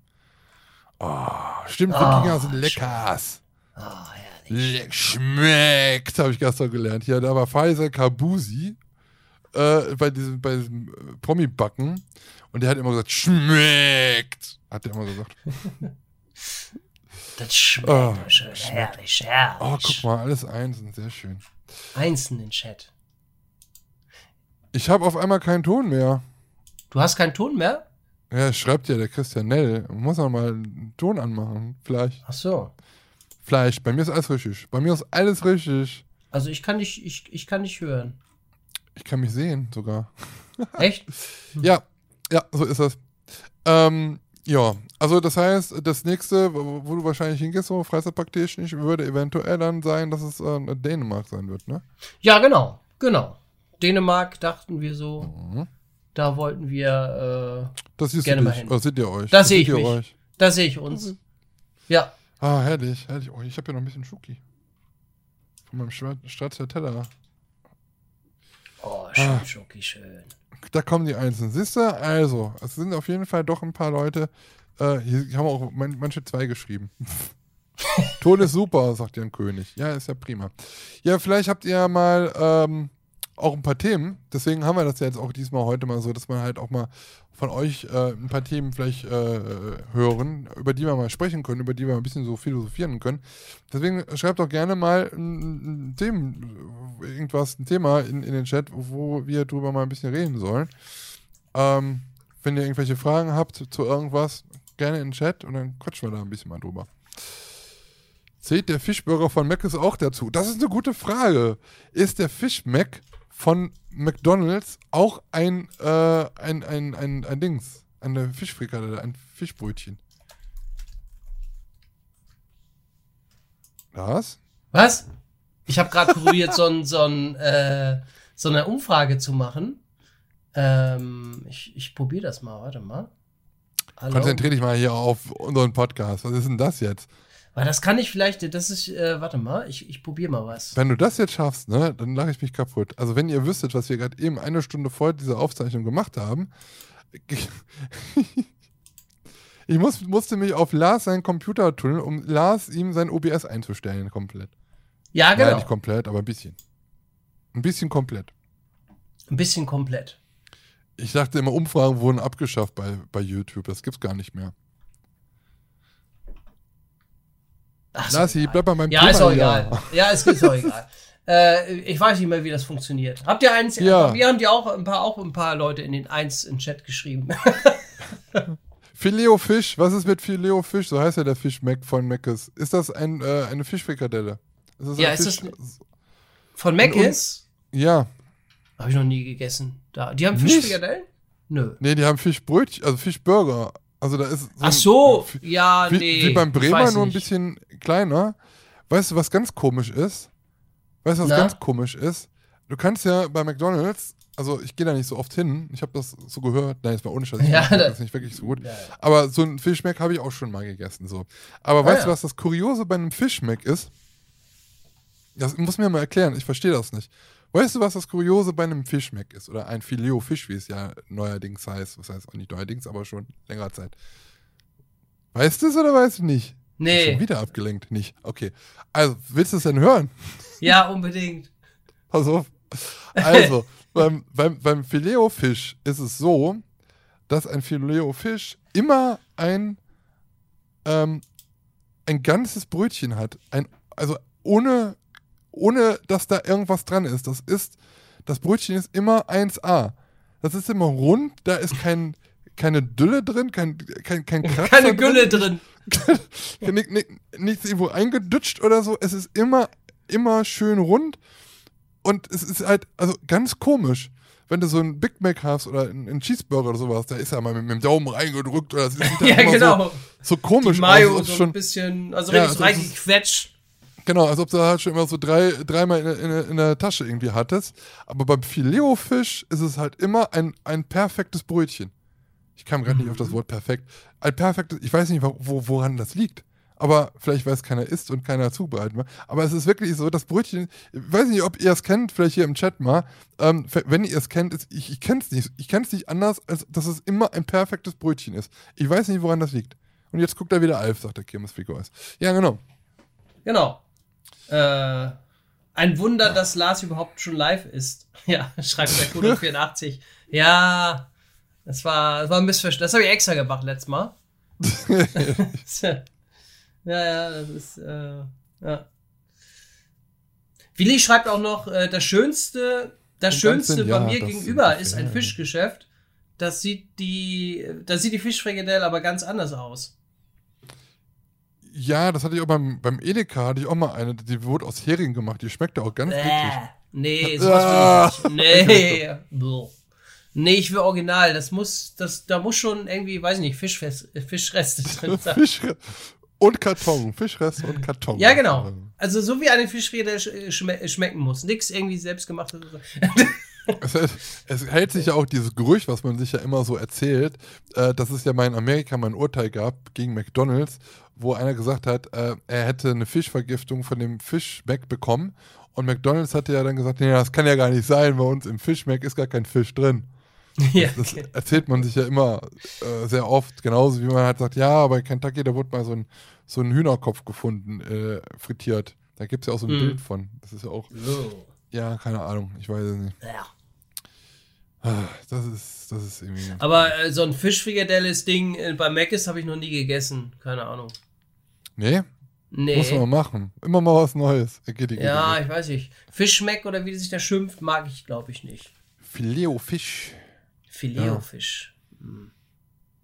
Oh, stimmt, Ah, Wikinger sind leckers. Ah, herrlich. Le schmeckt, habe ich gestern gelernt. Ja, da war Faisal Kabusi äh, bei diesem, bei diesem äh, Promi-Backen und der hat immer gesagt, schmeckt. Hat der immer gesagt. Das schmeckt schön. schmeckt. Herrlich, herrlich. Oh, guck mal, alles eins und sehr schön. Eins in den Chat. Ich habe auf einmal keinen Ton mehr. Du hast keinen Ton mehr? Ja, schreibt ja der Christian Nell. Muss noch mal einen Ton anmachen. Vielleicht. Ach so. Vielleicht. Bei mir ist alles richtig. Bei mir ist alles richtig. Also ich kann nicht, ich, ich kann nicht hören. Ich kann mich sehen sogar. Echt? Ja, ja, so ist das. Ähm, ja, also das heißt, das nächste, wo, du wahrscheinlich hingehst, so freizeitpraktisch, würde eventuell dann sein, dass es ähm, Dänemark sein wird, ne? Ja, genau, genau. Dänemark dachten wir so, Mhm. da wollten wir, äh, Gerne du mal hin. Oder seht ihr euch? Da sehe seht ich ihr mich. euch. da sehe ich uns. Ja, Ah, herrlich, herrlich. Oh, ich habe ja noch ein bisschen Schoki. Von meinem Schwa- Stracciatella. oh, schön, Ah. Schoki, schön. Da kommen die Einzelnen. Siehst du? Also, es sind auf jeden Fall doch ein paar Leute. Äh, hier haben auch man, manche zwei geschrieben. Ton ist super, sagt Jan König. Ja, ist ja prima. Ja, vielleicht habt ihr ja mal ähm, auch ein paar Themen. Deswegen haben wir das ja jetzt auch diesmal heute mal so, dass man halt auch mal von euch äh, ein paar Themen vielleicht äh, hören, über die wir mal sprechen können, über die wir ein bisschen so philosophieren können. Deswegen schreibt doch gerne mal ein, ein Themen, irgendwas, ein Thema in, in den Chat, wo wir drüber mal ein bisschen reden sollen. Ähm, wenn ihr irgendwelche Fragen habt zu irgendwas, gerne in den Chat und dann quatschen wir da ein bisschen mal drüber. Zählt der Fischburger von Mac ist auch dazu? Das ist eine gute Frage. Ist der Fisch Mac von McDonalds auch ein, äh, ein, ein, ein, ein Dings? Eine Fischfrikadelle, ein Fischbrötchen? Was? Was? Ich habe gerade probiert, so, ein, so, ein, äh, so eine Umfrage zu machen. Ähm, ich ich probiere das mal, warte mal. Hallo? Konzentrier dich mal hier auf unseren Podcast. Was ist denn das jetzt? Weil das kann ich vielleicht, das ist, äh, warte mal, ich, ich probiere mal was. Wenn du das jetzt schaffst, ne, dann lache ich mich kaputt. Also wenn ihr wüsstet, was wir gerade eben eine Stunde vor dieser Aufzeichnung gemacht haben, ich muss, musste mich auf Lars seinen Computer tunneln, um Lars ihm sein OBS einzustellen komplett. Ja, genau. Nein, nicht komplett, aber ein bisschen. Ein bisschen komplett. Ein bisschen komplett. Ich dachte immer, Umfragen wurden abgeschafft bei, bei YouTube. Das gibt's gar nicht mehr. Ach, Lassi, bleib bei meinem ja, Thema. Ist auch egal. Ja, es ist auch egal. Äh, ich weiß nicht mehr, wie das funktioniert. Habt ihr eins? Ja. Wir haben die auch ein paar, auch ein paar Leute in den eins im Chat geschrieben. Fileo Fisch, was ist mit Fileo Fisch? So heißt ja der Fisch Mac von Meckes. Ist das ein, äh, eine Fischfrikadelle? Ist das ja, ist Fisch? das von Meckes? Ja. Habe ich noch nie gegessen. Da, die haben Fischfrikadellen? Nö. Nee, die haben Fischbrötchen, also Fischburger. Also da ist so Ach so, ein, ja, wie, nee. Wie beim Bremer, nur ein bisschen kleiner. Weißt du, was ganz komisch ist? Weißt du, was Na? ganz komisch ist? Du kannst ja bei McDonalds, also ich gehe da nicht so oft hin, ich habe das so gehört, nein, ist mal ohne Scheiß, ich ja, das ist nicht wirklich so gut. Ja, ja. Aber so ein Fischmeck habe ich auch schon mal gegessen. so. Aber ah, weißt du, was das Kuriose bei einem Fischmeck ist? Das muss mir mal erklären, ich verstehe das nicht. Weißt du, was das Kuriose bei einem Fischmeck ist? Oder ein Filet-Fisch, wie es ja neuerdings heißt. Was heißt auch nicht neuerdings, aber schon längere Zeit. Weißt du es oder weißt du nicht? Nee. Schon wieder abgelenkt, nicht. Okay. Also, willst du es denn hören? Ja, unbedingt. Pass auf. Also, beim, beim, beim Filet-Fisch ist es so, dass ein Filet-Fisch immer ein, ähm, ein ganzes Brötchen hat. Ein, also ohne ohne dass da irgendwas dran ist. Das ist, das Brötchen ist immer 1A. Das ist immer rund, da ist kein, keine Dülle drin, kein, kein, kein Kratzer Keine Gülle drin. drin. nichts irgendwo eingedutscht oder so. Es ist immer, immer schön rund. Und es ist halt, also ganz komisch wenn du so einen Big Mac hast oder einen, Cheeseburger oder sowas, da ist ja mal mit, mit dem Daumen reingedrückt oder das sieht ja, genau. so, so komisch Die Mayo aus. so ein bisschen, also richtig ja, reingequetscht. Genau, als ob du halt schon immer so drei, dreimal in, in, in, der Tasche irgendwie hattest. Aber beim Fileofisch ist es halt immer ein, ein perfektes Brötchen. Ich kam gerade nicht auf das Wort perfekt. Ein perfektes, ich weiß nicht, wo, woran das liegt. Aber vielleicht, weil es keiner isst und keiner zubereiten will. Aber es ist wirklich so, das Brötchen, ich weiß nicht, ob ihr es kennt, vielleicht hier im Chat mal. Ähm, wenn ihr es kennt, ist, ich, ich kenne es nicht. Ich kenne es nicht anders, als dass es immer ein perfektes Brötchen ist. Ich weiß nicht, woran das liegt. Und jetzt guckt er wieder Alf, sagt der Kirmes Figueres. Ja, genau. Genau. Äh, ein Wunder, dass Lars überhaupt schon live ist. Ja, schreibt der Kudo 84. Ja, das war, das war ein Missverständnis. Das habe ich extra gemacht letztes Mal. ja, ja, das ist, äh, ja. Willi schreibt auch noch, äh, das Schönste, das Schönste bei mir gegenüber ist ein Fischgeschäft. Das sieht die, da sieht die Fischfrikadelle aber ganz anders aus. Ja, das hatte ich auch beim, beim Edeka, hatte ich auch mal eine, die wurde aus Hering gemacht, die schmeckte auch ganz äh, eklig. Nee, sowas ah. will ich nicht. Nee. nee, ich will original. Das muss, das, da muss schon irgendwie, weiß ich nicht, Fischfest, Fischreste drin sein. Fisch und Karton, Fischreste und Karton. Ja, genau. Also so wie eine Fischrede schme schmecken muss. Nix irgendwie selbstgemachtes. Es, es, hält sich ja auch dieses Gerücht, was man sich ja immer so erzählt, äh, dass es ja mal in Amerika mal ein Urteil gab gegen McDonalds, wo einer gesagt hat, äh, er hätte eine Fischvergiftung von dem Fischmeck bekommen. Und McDonalds hatte ja dann gesagt, nee, das kann ja gar nicht sein, bei uns im Fischmeck ist gar kein Fisch drin. Ja, okay. Das erzählt man sich ja immer äh, sehr oft, genauso wie man halt sagt, ja, bei Kentucky, da wurde mal so ein, so ein Hühnerkopf gefunden, äh, frittiert. Da gibt es ja auch so ein mm. Bild von. Das ist ja auch. Oh. Ja, keine Ahnung, ich weiß es nicht. Ja. Ah, das ist, das ist irgendwie. Aber äh, so ein Fischfrikadelles-Ding äh, bei Mc's habe ich noch nie gegessen. Keine Ahnung. Nee? Nee. Muss man machen. Immer mal was Neues. ja, ich weiß nicht. Fischmeck oder wie sich das schimpft, mag ich, glaube ich, nicht. Fileo-Fisch. Fileo-Fisch. Ja. Hm.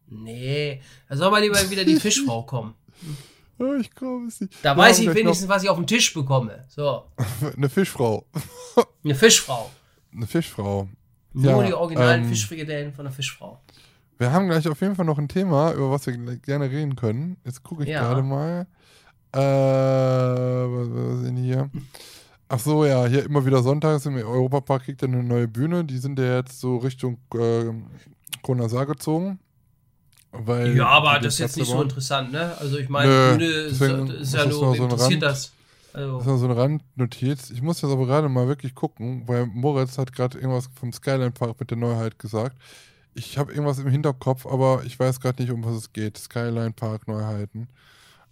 Nee. Da soll mal lieber wieder die Fischfrau kommen. Ja, ich glaube es nicht. Da Wir weiß ich wenigstens, was ich auf dem Tisch bekomme. So. Eine Fischfrau. Eine Fischfrau. Eine Fischfrau. Nur ja, die originalen ähm, Fischfrikadellen von der Fischfrau. Wir haben gleich auf jeden Fall noch ein Thema, über was wir gerne reden können. Jetzt gucke ich ja. gerade mal. Äh, was, was ist denn hier? Ach so, ja, hier immer wieder sonntags im Europapark kriegt er eine neue Bühne. Die sind ja jetzt so Richtung äh, Kronasar gezogen. Weil Ja, aber das ist jetzt nicht so interessant, ne? Also ich meine, Nö, ist, ja nur, so interessiert Rand. das? Das ist Also, so eine Randnotiz. Ich muss jetzt aber gerade mal wirklich gucken, weil Moritz hat gerade irgendwas vom Skyline Park mit der Neuheit gesagt. Ich habe irgendwas im Hinterkopf, aber ich weiß gerade nicht, um was es geht. Skyline Park Neuheiten.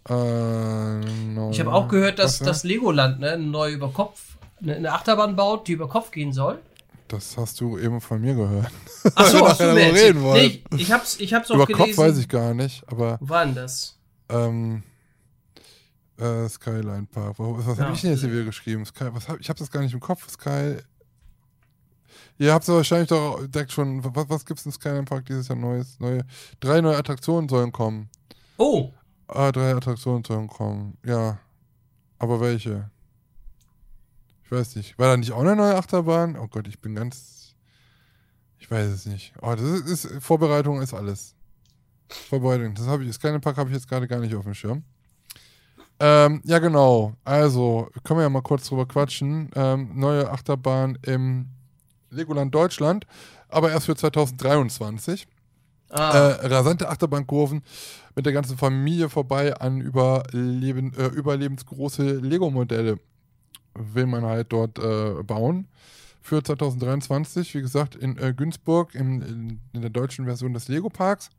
Äh, neu- ich habe auch gehört, dass das Legoland ne, neu über Kopf eine, eine Achterbahn baut, die über Kopf gehen soll. Das hast du eben von mir gehört. Ach so, hast du mir reden wollen. Nee, ich, hab's, ich hab's auch Über gelesen. Kopf weiß ich gar nicht, aber Wo war denn das? ähm, äh, Skyline Park. Wo- Was Ja. habe ich denn jetzt hier wieder geschrieben? Sky, was hab, ich habe das gar nicht im Kopf. Sky. Ihr habt es wahrscheinlich doch direkt schon. Was, was gibt es im Skyline Park dieses Jahr Neues? Neue, drei neue Attraktionen sollen kommen. Oh, Ah, drei Attraktionen sollen kommen. Ja. Aber welche? Ich weiß nicht. War da nicht auch eine neue Achterbahn? Oh Gott, ich bin ganz. Ich weiß es nicht. Oh, das ist, ist Vorbereitung ist alles. Vorbereitung. Das habe ich. Das kleine Park habe ich jetzt gerade gar nicht auf dem Schirm. Ähm, ja, genau. Also, können wir ja mal kurz drüber quatschen. Ähm, neue Achterbahn im Legoland Deutschland, aber erst für 2023 ah, äh, rasante Achterbahnkurven mit der ganzen Familie vorbei an überleben, äh, überlebensgroße Lego-Modelle will man halt dort äh, bauen. Für 2023, wie gesagt, in äh, Günzburg, in, in, in der deutschen Version des Lego-Parks.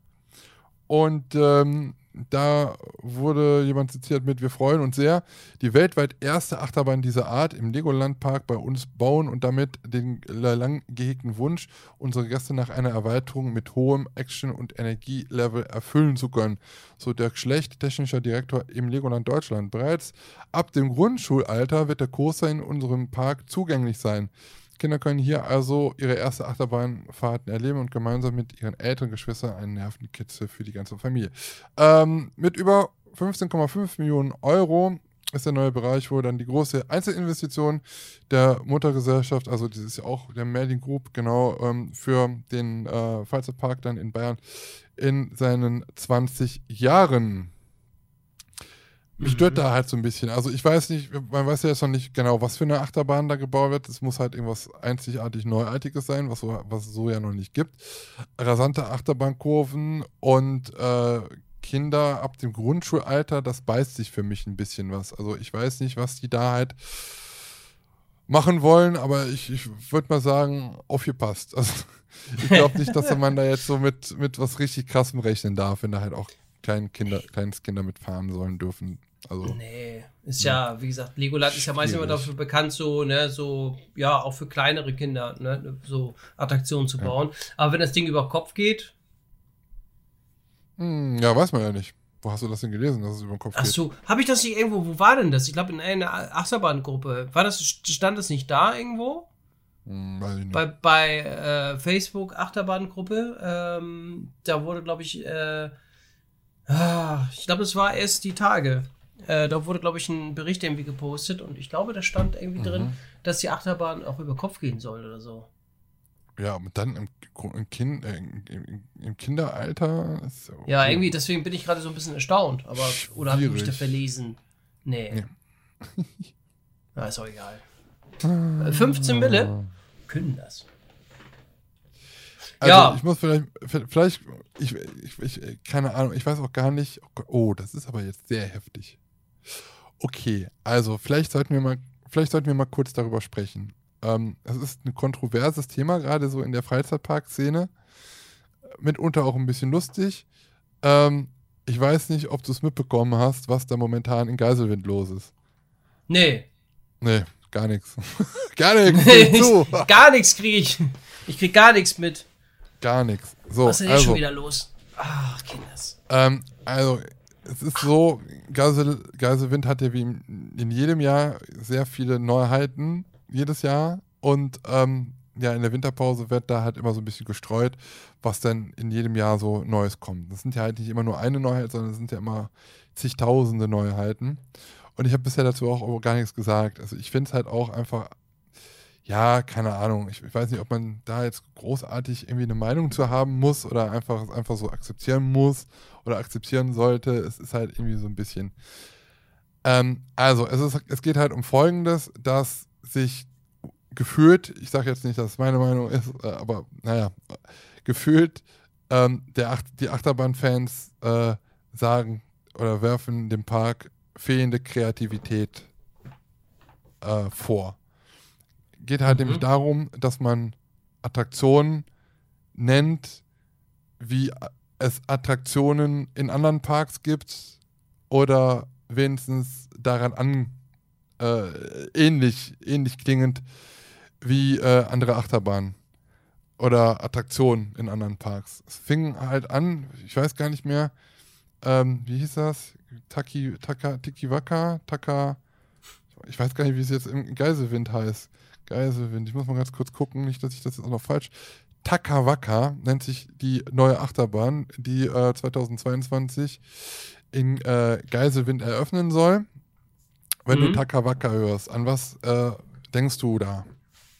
Und ähm, da wurde jemand zitiert mit, wir freuen uns sehr, die weltweit erste Achterbahn dieser Art im Legoland-Park bei uns bauen und damit den lang gehegten Wunsch, unsere Gäste nach einer Erweiterung mit hohem Action- und Energielevel erfüllen zu können. So Dirk Schlecht, technischer Direktor im Legoland Deutschland. Bereits ab dem Grundschulalter wird der Coaster in unserem Park zugänglich sein. Kinder können hier also ihre erste Achterbahnfahrten erleben und gemeinsam mit ihren älteren Geschwistern einen Nervenkitzel für die ganze Familie. Ähm, mit über 15,5 Millionen Euro ist der neue Bereich, wo dann die große Einzelinvestition der Muttergesellschaft, also das ist ja auch der Merlin Group, genau, ähm, für den äh, Freizeitpark dann in Bayern in seinen 20 Jahren. Mich stört da halt so ein bisschen. Also ich weiß nicht, man weiß ja jetzt noch nicht genau, was für eine Achterbahn da gebaut wird. Es muss halt irgendwas einzigartig Neuartiges sein, was, so, was es so ja noch nicht gibt. Rasante Achterbahnkurven und äh, Kinder ab dem Grundschulalter, das beißt sich für mich ein bisschen was. Also ich weiß nicht, was die da halt machen wollen, aber ich, ich würde mal sagen, aufgepasst. Also ich glaube nicht, dass man da jetzt so mit, mit was richtig krassem rechnen darf, wenn da halt auch kleine Kinder, kleines Kinder mitfahren sollen dürfen. Also nee. Ist ja, wie gesagt, Legoland ist ja meistens immer dafür bekannt, so, ne, so, ja, auch für kleinere Kinder, ne, so Attraktionen zu bauen. Aber wenn das Ding über Kopf geht, hm, ja, weiß man ja nicht. Wo hast du das denn gelesen, dass es über den Kopf ach geht? so, habe ich das nicht irgendwo, wo war denn das? Ich glaube, in einer Achterbahngruppe. War das, stand das nicht da irgendwo? Hm, weiß ich nicht. bei, bei äh, Facebook Achterbahngruppe. Ähm, da wurde, glaube ich, äh, ah, ich glaube, es war erst die Tage. Äh, da wurde, glaube ich, ein Bericht irgendwie gepostet und ich glaube, da stand irgendwie drin, Mhm. dass die Achterbahn auch über Kopf gehen soll oder so. Ja, und dann im, im, kind, äh, im, im Kinderalter ist Ja, irgendwie, deswegen bin ich gerade so ein bisschen erstaunt. Aber, oder habe ich mich da verlesen? Nee. Nee. Na, ist auch egal. Äh, 15 Mille können das. Also Ja. ich muss vielleicht, vielleicht, ich, ich, ich, keine Ahnung, ich weiß auch gar nicht, oh oh, das ist aber jetzt sehr heftig. Okay, also vielleicht sollten wir mal, vielleicht sollten wir mal kurz darüber sprechen. Ähm, es ist ein kontroverses Thema, gerade so in der Freizeitparkszene. Mitunter auch ein bisschen lustig. Ähm, ich weiß nicht, ob du es mitbekommen hast, was da momentan in Geiselwind los ist. Nee. Nee, gar nichts. gar nichts. zu. gar nichts kriege ich. Ich krieg gar nichts mit. Gar nichts. So, Was ist denn jetzt also, schon wieder los? Ach, Kinders. Ähm, also, es ist so, Geisel, Geiselwind hat ja wie in, jedem Jahr sehr viele Neuheiten, jedes Jahr. Und ähm, ja, in der Winterpause wird da halt immer so ein bisschen gestreut, was dann in jedem Jahr so Neues kommt. Das sind ja halt nicht immer nur eine Neuheit, sondern es sind ja immer zigtausende Neuheiten. Und ich habe bisher dazu auch gar nichts gesagt. Also ich finde es halt auch einfach, ja, keine Ahnung. Ich, ich weiß nicht, ob man da jetzt großartig irgendwie eine Meinung zu haben muss oder einfach einfach so akzeptieren muss oder akzeptieren sollte. Es ist halt irgendwie so ein bisschen. Ähm, also, es, ist, es geht halt um Folgendes, dass sich gefühlt, ich sage jetzt nicht, dass es meine Meinung ist, äh, aber naja, gefühlt ähm, der Ach die Achterbahnfans äh, sagen oder werfen dem Park fehlende Kreativität äh, vor. Geht halt mhm. nämlich darum, dass man Attraktionen nennt, wie es Attraktionen in anderen Parks gibt oder wenigstens daran an äh, ähnlich, ähnlich klingend wie äh, andere Achterbahnen oder Attraktionen in anderen Parks. Es fing halt an, ich weiß gar nicht mehr, ähm, wie hieß das? Taki, Taka, Tikiwaka, Taka, ich weiß gar nicht, wie es jetzt im Geiselwind heißt. Geiselwind, ich muss mal ganz kurz gucken, nicht, dass ich das jetzt auch noch falsch. Takawaka nennt sich die neue Achterbahn, die äh, 2022 in äh, Geiselwind eröffnen soll. Wenn mhm. du Takawaka hörst, an was äh, denkst du da?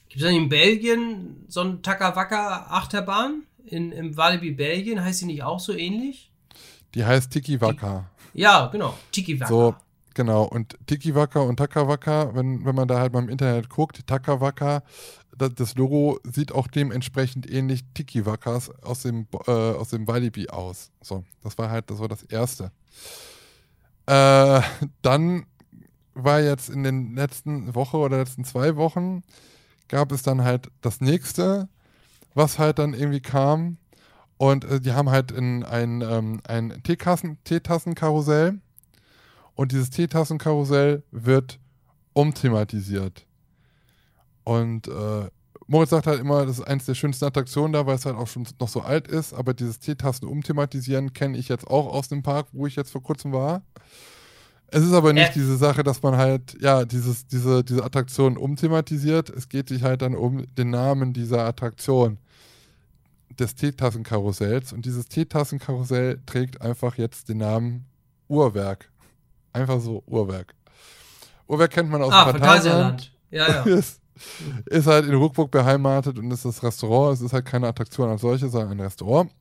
Gibt es denn in Belgien so eine Takawaka-Achterbahn? In, Im Walibi Belgien heißt sie nicht auch so ähnlich? Die heißt Tiki Waka. Ja, genau. Tiki Waka. So, genau. Und Tiki Waka und Takawaka, wenn, wenn man da halt mal im Internet guckt, Takawaka, das, das Logo sieht auch dementsprechend ähnlich Tiki Wakas aus dem, äh, aus dem Walibi aus. So, das war halt, das war das Erste. Äh, dann war jetzt in den letzten Woche oder letzten zwei Wochen gab es dann halt das nächste, was halt dann irgendwie kam. Und äh, die haben halt in ein, ähm, ein Teetassenkarussell. Und dieses Teetassenkarussell wird umthematisiert. Und äh, Moritz sagt halt immer, das ist eins der schönsten Attraktionen da, weil es halt auch schon noch so alt ist. Aber dieses Teetassen umthematisieren kenne ich jetzt auch aus dem Park, wo ich jetzt vor kurzem war. Es ist aber nicht äh. diese Sache, dass man halt, ja, dieses, diese, diese Attraktion umthematisiert. Es geht sich halt dann um den Namen dieser Attraktion des Teetassenkarussells. Und dieses Teetassenkarussell trägt einfach jetzt den Namen Uhrwerk. Einfach so Uhrwerk. Uhrwerk kennt man aus ah, Phantasialand. Ja, ja. ist, ist halt in Ruckburg beheimatet und ist das Restaurant. Es ist halt keine Attraktion als solche, sondern ein Restaurant.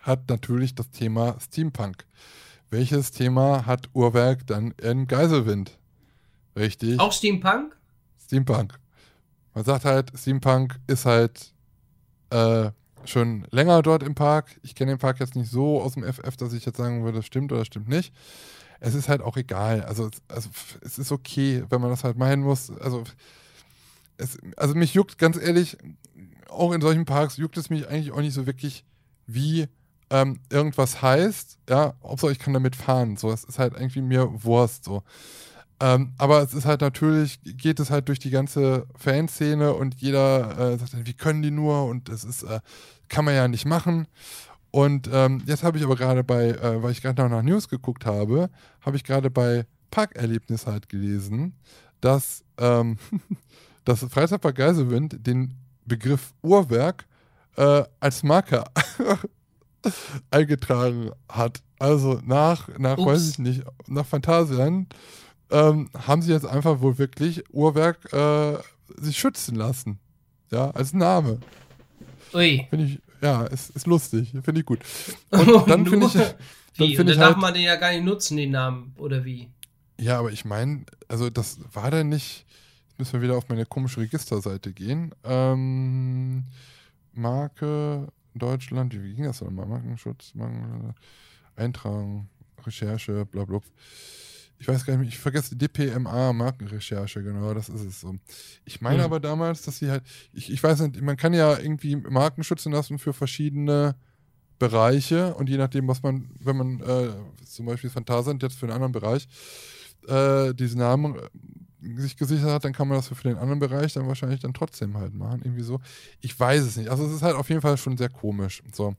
Hat natürlich das Thema Steampunk. Welches Thema hat Uhrwerk dann in Geiselwind? Richtig. Auch Steampunk? Steampunk. Man sagt halt, Steampunk ist halt äh, schon länger dort im Park. Ich kenne den Park jetzt nicht so aus dem FF, dass ich jetzt sagen würde, das stimmt oder stimmt nicht. Es ist halt auch egal. Also, also es ist okay, wenn man das halt meinen muss. Also, es, also mich juckt, ganz ehrlich, auch in solchen Parks juckt es mich eigentlich auch nicht so wirklich, wie ähm, irgendwas heißt, ja, Hauptsache ich kann damit fahren. So, es ist halt irgendwie mir Wurst. So. Ähm, aber es ist halt natürlich, geht es halt durch die ganze Fanszene und jeder äh, sagt, wie können die nur und das ist, äh, kann man ja nicht machen. Und ähm, jetzt habe ich aber gerade bei, äh, weil ich gerade noch nach News geguckt habe, habe ich gerade bei Parkerlebnis halt gelesen, dass ähm, das Freizeitpark Geiselwind den Begriff Uhrwerk äh, als Marke eingetragen hat. Also nach, nach weiß ich nicht, nach Phantasialand ähm, haben sie jetzt einfach wohl wirklich Uhrwerk äh, sich schützen lassen. Ja, als Name. Ui. Finde ich, ja, ist, ist lustig. Finde ich gut. Und dann finde ich. Dann wie? Und dann darf halt, man den ja gar nicht nutzen, den Namen, oder wie? Ja, aber ich meine, also das war da nicht. Jetzt müssen wir wieder auf meine komische Registerseite gehen. Ähm, Marke, Deutschland, wie ging das nochmal? Markenschutz, Marken, Eintragung, Recherche, bla bla. Ich weiß gar nicht, ich vergesse die DPMA, Markenrecherche, genau, das ist es so. Ich meine mhm. aber damals, dass sie halt, ich, ich weiß nicht, man kann ja irgendwie Marken schützen lassen für verschiedene Bereiche und je nachdem, was man, wenn man äh, zum Beispiel Phantasand jetzt für einen anderen Bereich äh, diesen Namen sich gesichert hat, dann kann man das für den anderen Bereich dann wahrscheinlich dann trotzdem halt machen. Irgendwie so. Ich weiß es nicht. Also es ist halt auf jeden Fall schon sehr komisch. So.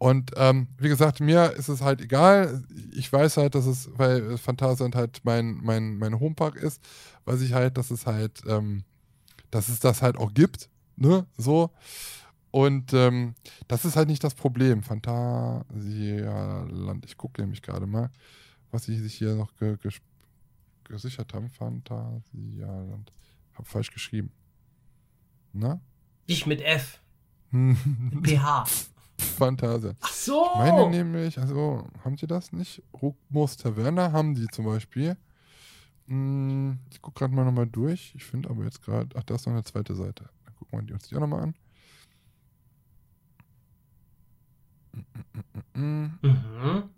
Und ähm, wie gesagt, mir ist es halt egal. Ich weiß halt, dass es, weil Phantasialand halt mein, mein, mein Homepark ist, weiß ich halt, dass es halt, ähm, dass es das halt auch gibt. Ne? So. Und ähm, das ist halt nicht das Problem. Phantasialand. Ich gucke nämlich gerade mal, was ich sich hier noch ge gesichert haben. Phantasialand. Hab falsch geschrieben. Na? Ich mit F. PH. Phantasia. Ach so. Ich meine nämlich, also haben sie das nicht? Ruckmus Taverne haben die zum Beispiel. Hm, ich gucke gerade mal nochmal durch. Ich finde aber jetzt gerade, ach, da ist noch eine zweite Seite. Dann gucken wir die uns die auch nochmal an. Mhm.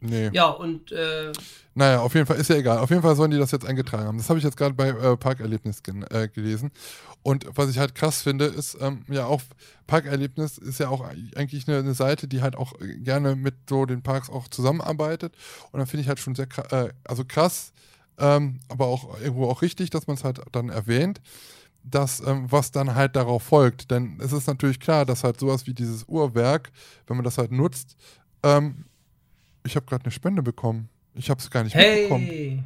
Nee. Ja, und äh, Naja, auf jeden Fall ist ja egal. Auf jeden Fall sollen die das jetzt eingetragen haben. Das habe ich jetzt gerade bei äh, Parkerlebnis äh, gelesen. Und was ich halt krass finde, ist ähm, ja auch, Parkerlebnis ist ja auch eigentlich eine, eine Seite, die halt auch äh, gerne mit so den Parks auch zusammenarbeitet. Und dann finde ich halt schon sehr äh, also krass, ähm, aber auch irgendwo auch richtig, dass man es halt dann erwähnt, dass ähm, was dann halt darauf folgt. Denn es ist natürlich klar, dass halt sowas wie dieses Uhrwerk, wenn man das halt nutzt, ähm, ich habe gerade eine Spende bekommen. Ich habe es gar nicht mitbekommen. hey.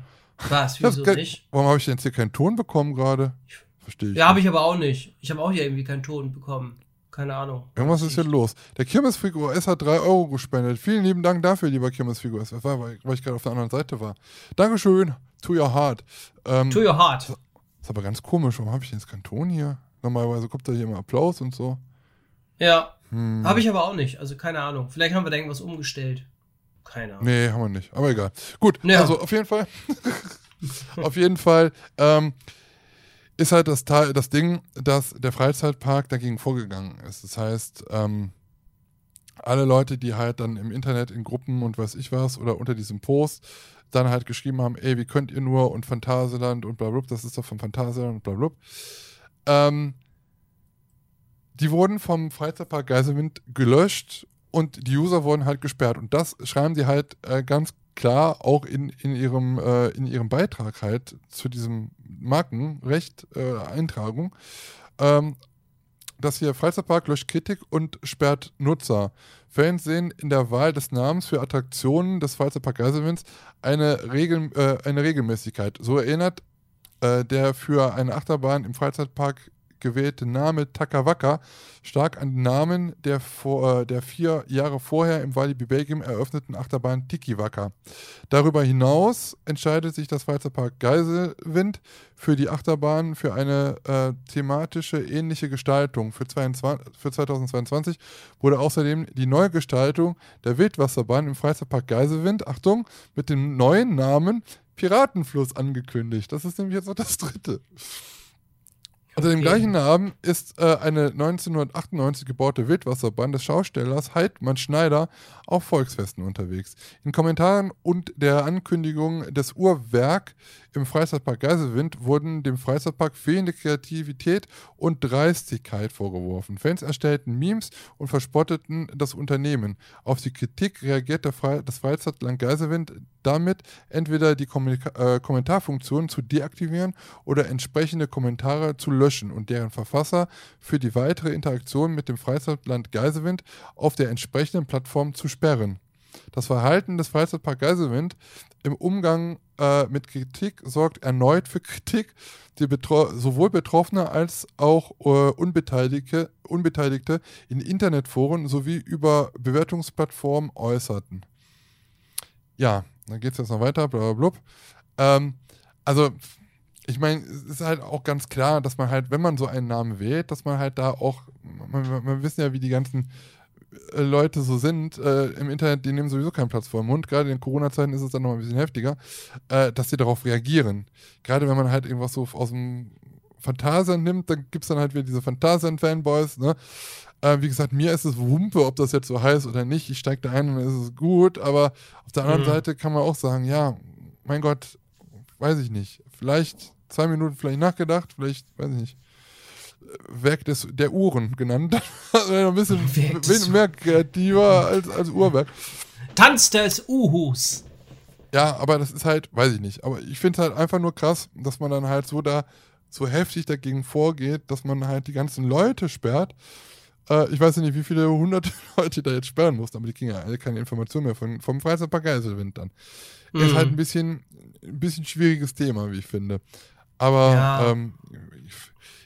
Was, Ich hab's wieso ge- nicht? Warum habe ich denn jetzt hier keinen Ton bekommen gerade? Verstehe ich. Ja, habe ich aber auch nicht. Ich habe auch hier irgendwie keinen Ton bekommen. Keine Ahnung. Irgendwas ist hier los. Der Kirmesfigur S hat 3 Euro gespendet. Vielen lieben Dank dafür, lieber Kirmesfigur S. Das war, weil weil ich gerade auf der anderen Seite war. Dankeschön. To your heart. Ähm, To your heart. ist aber ganz komisch. Warum habe ich denn jetzt keinen Ton hier? Normalerweise kommt da hier immer Applaus und so. Ja, Hm. habe ich aber auch nicht. Also keine Ahnung. Vielleicht haben wir da irgendwas umgestellt. Keine Ahnung. Nee, haben wir nicht. Aber egal. Gut, Ja. also auf jeden Fall. auf jeden Fall ähm, ist halt das, Teil, das Ding, dass der Freizeitpark dagegen vorgegangen ist. Das heißt, ähm, alle Leute, die halt dann im Internet in Gruppen und weiß ich was oder unter diesem Post dann halt geschrieben haben, ey, wie könnt ihr nur und Phantasialand und blablabla, das ist doch von Phantasialand und blablabla. Ähm, die wurden vom Freizeitpark Geiselwind gelöscht und die User wurden halt gesperrt. Und das schreiben die halt äh, ganz klar auch in, in, ihrem, äh, in ihrem Beitrag halt zu diesem Markenrecht äh, Eintragung. Ähm, dass hier Freizeitpark löscht Kritik und sperrt Nutzer. Fans sehen in der Wahl des Namens für Attraktionen des Freizeitpark Geiselwinds eine, Regel, äh, eine Regelmäßigkeit. So erinnert äh, der für eine Achterbahn im Freizeitpark gewählte Name Takawaka stark an den Namen der, vor, äh, der vier Jahre vorher im Walibi Belgium eröffneten Achterbahn Tikiwaka. Darüber hinaus entscheidet sich das Freizeitpark Geiselwind für die Achterbahn für eine äh, thematische ähnliche Gestaltung. Für, 22, für 2022 wurde außerdem die Neugestaltung der Wildwasserbahn im Freizeitpark Geiselwind, Achtung, mit dem neuen Namen Piratenfluss angekündigt. Das ist nämlich jetzt noch das dritte. Unter dem gleichen Namen ist äh, eine 1998 gebaute Wildwasserbahn des Schaustellers Heidmann Schneider auf Volksfesten unterwegs. In Kommentaren und der Ankündigung des Uhrwerk im Freizeitpark Geiselwind wurden dem Freizeitpark fehlende Kreativität und Dreistigkeit vorgeworfen. Fans erstellten Memes und verspotteten das Unternehmen. Auf die Kritik reagiert der Fre das Freizeitland Geiselwind damit, entweder die Kommunika äh, Kommentarfunktion zu deaktivieren oder entsprechende Kommentare zu löschen und deren Verfasser für die weitere Interaktion mit dem Freizeitland Geiselwind auf der entsprechenden Plattform zu sperren. Das Verhalten des Freizeitpark Geiselwind im Umgang äh, mit Kritik sorgt erneut für Kritik, die betro sowohl Betroffene als auch äh, Unbeteiligte, Unbeteiligte in Internetforen sowie über Bewertungsplattformen äußerten. Ja, dann geht es jetzt noch weiter, blablabla. Ähm, also, ich meine, es ist halt auch ganz klar, dass man halt, wenn man so einen Namen wählt, dass man halt da auch, man wissen ja, wie die ganzen Leute so sind äh, im Internet, die nehmen sowieso keinen Platz vor dem Mund. Gerade in Corona-Zeiten ist es dann noch ein bisschen heftiger, äh, dass sie darauf reagieren. Gerade wenn man halt irgendwas so aus dem Phantasian nimmt, dann gibt es dann halt wieder diese Phantasian-Fanboys, ne? Äh, wie gesagt, mir ist es Wumpe, ob das jetzt so heißt oder nicht. Ich steige da ein und dann ist es gut, aber auf der anderen Mhm. Seite kann man auch sagen, ja, mein Gott, weiß ich nicht. Vielleicht zwei Minuten vielleicht nachgedacht, vielleicht, weiß ich nicht. Werk des, der Uhren genannt. Ein bisschen bisschen mehr kreativer als, als Uhrwerk. Tanz des Uhus. Ja, aber das ist halt, weiß ich nicht. Aber ich finde es halt einfach nur krass, dass man dann halt so da so heftig dagegen vorgeht, dass man halt die ganzen Leute sperrt. Äh, ich weiß ja nicht, wie viele hunderte Leute da jetzt sperren mussten, aber die kriegen ja alle keine Informationen mehr von, vom Freizeitpark Geiselwind dann. Ist Mhm. halt ein bisschen, ein bisschen schwieriges Thema, wie ich finde. Aber Ja. ähm, ich,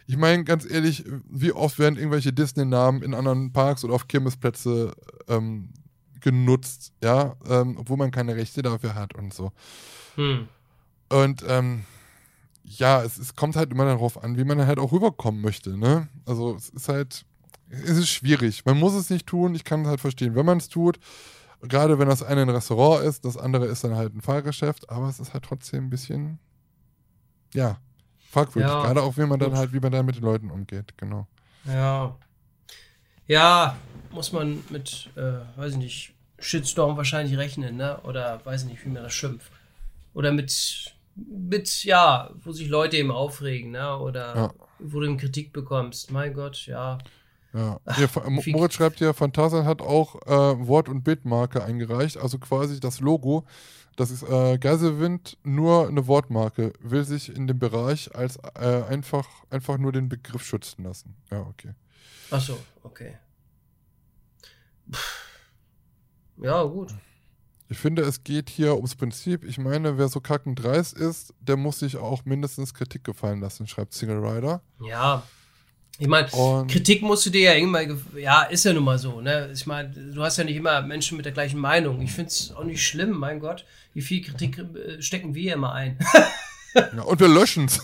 ich meine, ganz ehrlich, wie oft werden irgendwelche Disney-Namen in anderen Parks oder auf Kirmesplätze ähm, genutzt, ja, ähm, obwohl man keine Rechte dafür hat und so. Hm. Und ähm, ja, es, es kommt halt immer darauf an, wie man halt auch rüberkommen möchte, ne? Also es ist halt, es ist schwierig. Man muss es nicht tun, ich kann es halt verstehen, wenn man es tut. Gerade wenn das eine ein Restaurant ist, das andere ist dann halt ein Fahrgeschäft, aber es ist halt trotzdem ein bisschen, ja, fragwürdig. Ja, Gerade auch, wie man dann halt, wie man dann mit den Leuten umgeht, genau. Ja. Ja, muss man mit, äh, weiß ich nicht, Shitstorm wahrscheinlich rechnen, ne? Oder weiß ich nicht, wie man das schimpft. Oder mit, mit, ja, wo sich Leute eben aufregen, ne? Oder Ja. wo du eben Kritik bekommst. Mein Gott, ja. Ja. Mo- wie- Moritz schreibt hier, Phantasia hat auch äh, Wort- und Bildmarke eingereicht, also quasi das Logo. Das ist äh, Geiselwind nur eine Wortmarke, will sich in dem Bereich als äh, einfach, einfach nur den Begriff schützen lassen. Ja, okay. Ach so, okay. Pff. Ja, gut. Ich finde, es geht hier ums Prinzip. Ich meine, wer so kackendreist ist, der muss sich auch mindestens Kritik gefallen lassen, schreibt Single Rider. Ja. Ich meine, Kritik musst du dir ja irgendwann, gef- ja, ist ja nun mal so, ne? Ich meine, du hast ja nicht immer Menschen mit der gleichen Meinung. Ich finde es auch nicht schlimm, mein Gott. Wie viel Kritik äh, stecken wir immer ein? Ja, und wir löschen's.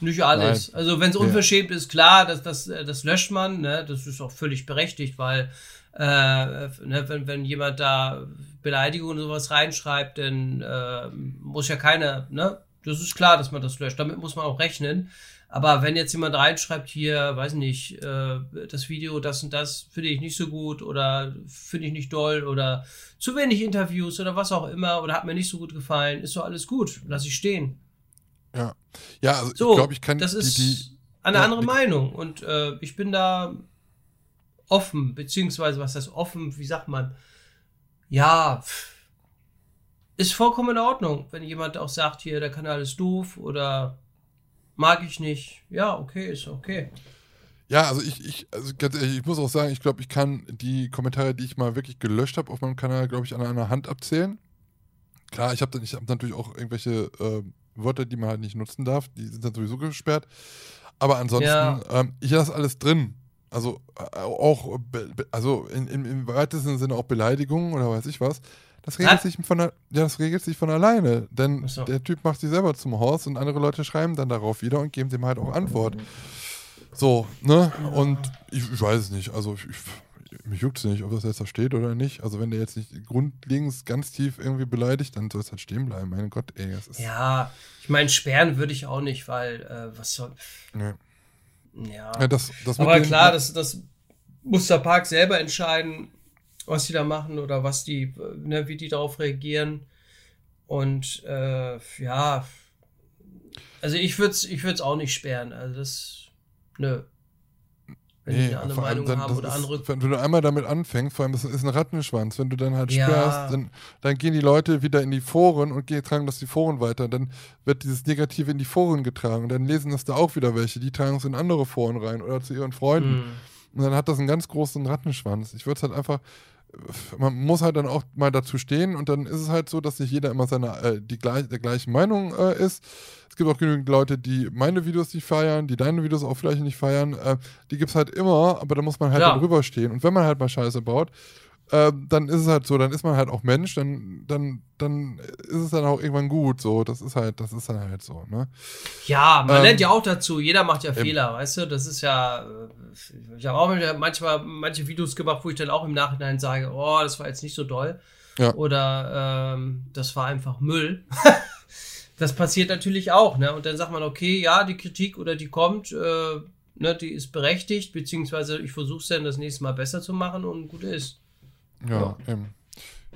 nicht alles. Also, wenn es Ja. unverschämt ist, klar, das, das, äh, das löscht man, ne? Das ist auch völlig berechtigt, weil, äh, ne, wenn, wenn jemand da Beleidigungen und sowas reinschreibt, dann äh, muss ja keiner, ne? Das ist klar, dass man das löscht. Damit muss man auch rechnen. Aber wenn jetzt jemand reinschreibt, hier, weiß nicht, äh, das Video, das und das finde ich nicht so gut oder finde ich nicht doll oder zu wenig Interviews oder was auch immer oder hat mir nicht so gut gefallen, ist doch alles gut, lass ich stehen. ja. Ja, also So, ich glaube, ich kann das die, ist die, eine ja, andere die- Meinung und äh, ich bin da offen, beziehungsweise was heißt offen, wie sagt man, ja, ist vollkommen in Ordnung, wenn jemand auch sagt, hier, der Kanal ist doof oder mag ich nicht, ja, okay, ist okay. Ja, also ich, ich, also ganz ehrlich, ich muss auch sagen, ich glaube, ich kann die Kommentare, die ich mal wirklich gelöscht habe auf meinem Kanal, glaube ich, an einer Hand abzählen. Klar, ich habe habe natürlich auch irgendwelche äh, Wörter, die man halt nicht nutzen darf, die sind dann sowieso gesperrt. Aber ansonsten, Ja. ähm, ich lasse alles drin. Also äh, auch, also in, in, im weitesten Sinne auch Beleidigungen oder weiß ich was. Das regelt sich von, ja, das regelt sich von alleine, denn so. der Typ macht sich selber zum Horst und andere Leute schreiben dann darauf wieder und geben dem halt auch Antwort. So, ne? Und ich, ich weiß es nicht. Also ich, ich, mich juckt es nicht, ob das jetzt da steht oder nicht. Also wenn der jetzt nicht grundlegend ganz tief irgendwie beleidigt, dann soll es halt stehen bleiben. Mein Gott, ey, das ist. Ja, ich meine, sperren würde ich auch nicht, weil, äh, was soll, Nee. ja. Ja, das, das Aber klar, das, das muss der Park selber entscheiden, was die da machen oder was die, ne, wie die darauf reagieren. Und äh, ja, also ich würde es ich würd's auch nicht sperren. Also das, nö. Wenn die eine andere Meinung dann, haben das oder ist, andere. Wenn du einmal damit anfängst, vor allem das ist ein Rattenschwanz, wenn du dann halt Ja. sperrst, dann, dann gehen die Leute wieder in die Foren und gehen, tragen das die Foren weiter. Dann wird dieses Negative in die Foren getragen. Dann lesen das da auch wieder welche, die tragen es in andere Foren rein oder zu ihren Freunden. Hm. Und dann hat das einen ganz großen Rattenschwanz. Ich würde es halt einfach, man muss halt dann auch mal dazu stehen und dann ist es halt so, dass nicht jeder immer seine, äh, die gleich, der gleichen Meinung äh, ist. Es gibt auch genügend Leute, die meine Videos nicht feiern, die deine Videos auch vielleicht nicht feiern. Äh, die gibt es halt immer, aber da muss man halt Ja. drüber stehen. Und wenn man halt mal Scheiße baut, äh, dann ist es halt so, dann ist man halt auch Mensch, dann, dann, dann ist es dann auch irgendwann gut. So, das ist halt, das ist dann halt so, ne? Ja, man Ähm, lernt ja auch dazu. Jeder macht ja. Fehler, weißt du? Das ist ja. äh, Ich habe auch manchmal manche Videos gemacht, wo ich dann auch im Nachhinein sage, oh, das war jetzt nicht so doll. Ja. Oder ähm, das war einfach Müll. das passiert natürlich auch, ne? Und dann sagt man, okay, ja, die Kritik oder die kommt, äh, ne, die ist berechtigt, beziehungsweise ich versuche es dann das nächste Mal besser zu machen und gut ist. Ja, eben.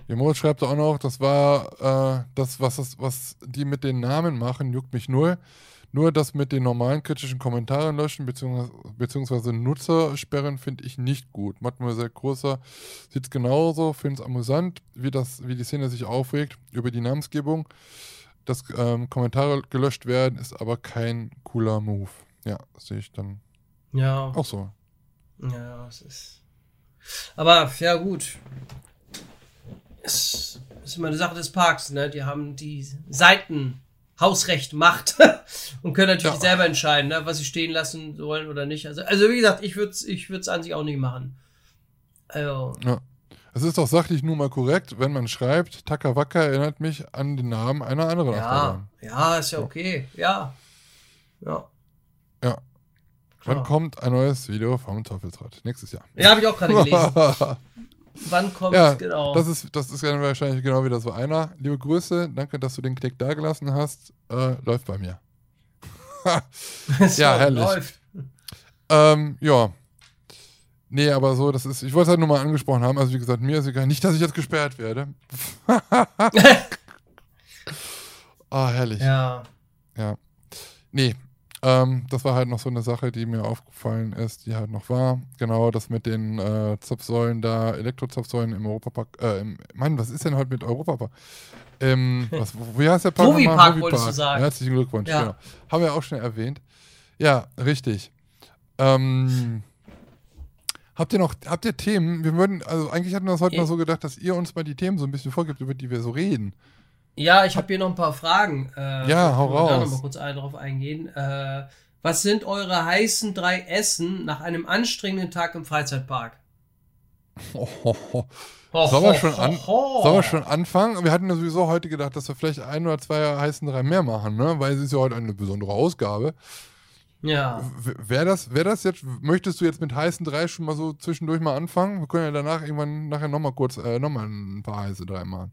Der Moritz schreibt auch noch, das war äh, das, was, das, was die mit den Namen machen, juckt mich null. Nur das mit den normalen kritischen Kommentaren löschen beziehungsweise, beziehungsweise Nutzer sperren finde ich nicht gut. Mademoiselle Großer sieht es genauso, finde es amüsant, wie, das, wie die Szene sich aufregt über die Namensgebung. Dass ähm, Kommentare gelöscht werden, ist aber kein cooler Move. Ja, sehe ich dann Ja. auch so. Ja, es ist. Aber ja, gut. Es ist immer eine Sache des Parks, ne? Die haben die Seiten Hausrecht Macht und können natürlich Ja. selber entscheiden, ne, was sie stehen lassen wollen oder nicht. Also, also wie gesagt, ich würde es ich würd's an sich auch nicht machen. Also, Ja. Es ist auch sachlich nun mal korrekt, wenn man schreibt, Takawaka erinnert mich an den Namen einer anderen ja, Achterbahn. ja, ist ja okay. Ja. Ja. Wann kommt ein neues Video vom Teufelsrad? Nächstes Jahr. Ja, habe ich auch gerade gelesen. Wann kommt Ja, genau? das ist, das ist wahrscheinlich genau wieder so einer. Liebe Grüße, danke, dass du den Knick dagelassen hast. Äh, läuft bei mir. Ja, herrlich. Läuft. Ähm, ja. Nee, aber so, das ist, ich wollte es halt nur mal angesprochen haben. Also, wie gesagt, mir ist egal. Nicht, dass ich jetzt gesperrt werde. Ah, herrlich. Ja. Ja. Nee, ähm, das war halt noch so eine Sache, die mir aufgefallen ist, die halt noch war. Genau, das mit den äh, Zapfsäulen da, Elektrozapfsäulen im Europapark. Äh, im, Mann, was ist denn heute mit Europapark? Ähm, was, wie heißt der Park? nochmal? Moviepark wolltest du sagen. Herzlichen Glückwunsch, Ja. genau. Haben wir auch schon erwähnt. Ja, richtig. Ähm, habt ihr noch, habt ihr Themen? Wir würden, also eigentlich hatten wir das heute Ja. mal so gedacht, dass ihr uns mal die Themen so ein bisschen vorgibt, über die wir so reden. Ja, ich habe hier noch ein paar Fragen. Äh, Ja, hau wir Da raus. noch mal kurz ein, drauf eingehen. Äh, was sind eure heißen drei Essen nach einem anstrengenden Tag im Freizeitpark? Ho, Sollen wir ho, schon an-. Sollen wir schon anfangen? Wir hatten ja sowieso heute gedacht, dass wir vielleicht ein oder zwei heißen drei mehr machen, ne? Weil es ist ja heute eine besondere Ausgabe. Ja. Wäre das, wär das jetzt, möchtest du jetzt mit heißen drei schon mal so zwischendurch mal anfangen? Wir können ja danach irgendwann nachher nochmal kurz, äh, nochmal ein paar heiße drei machen.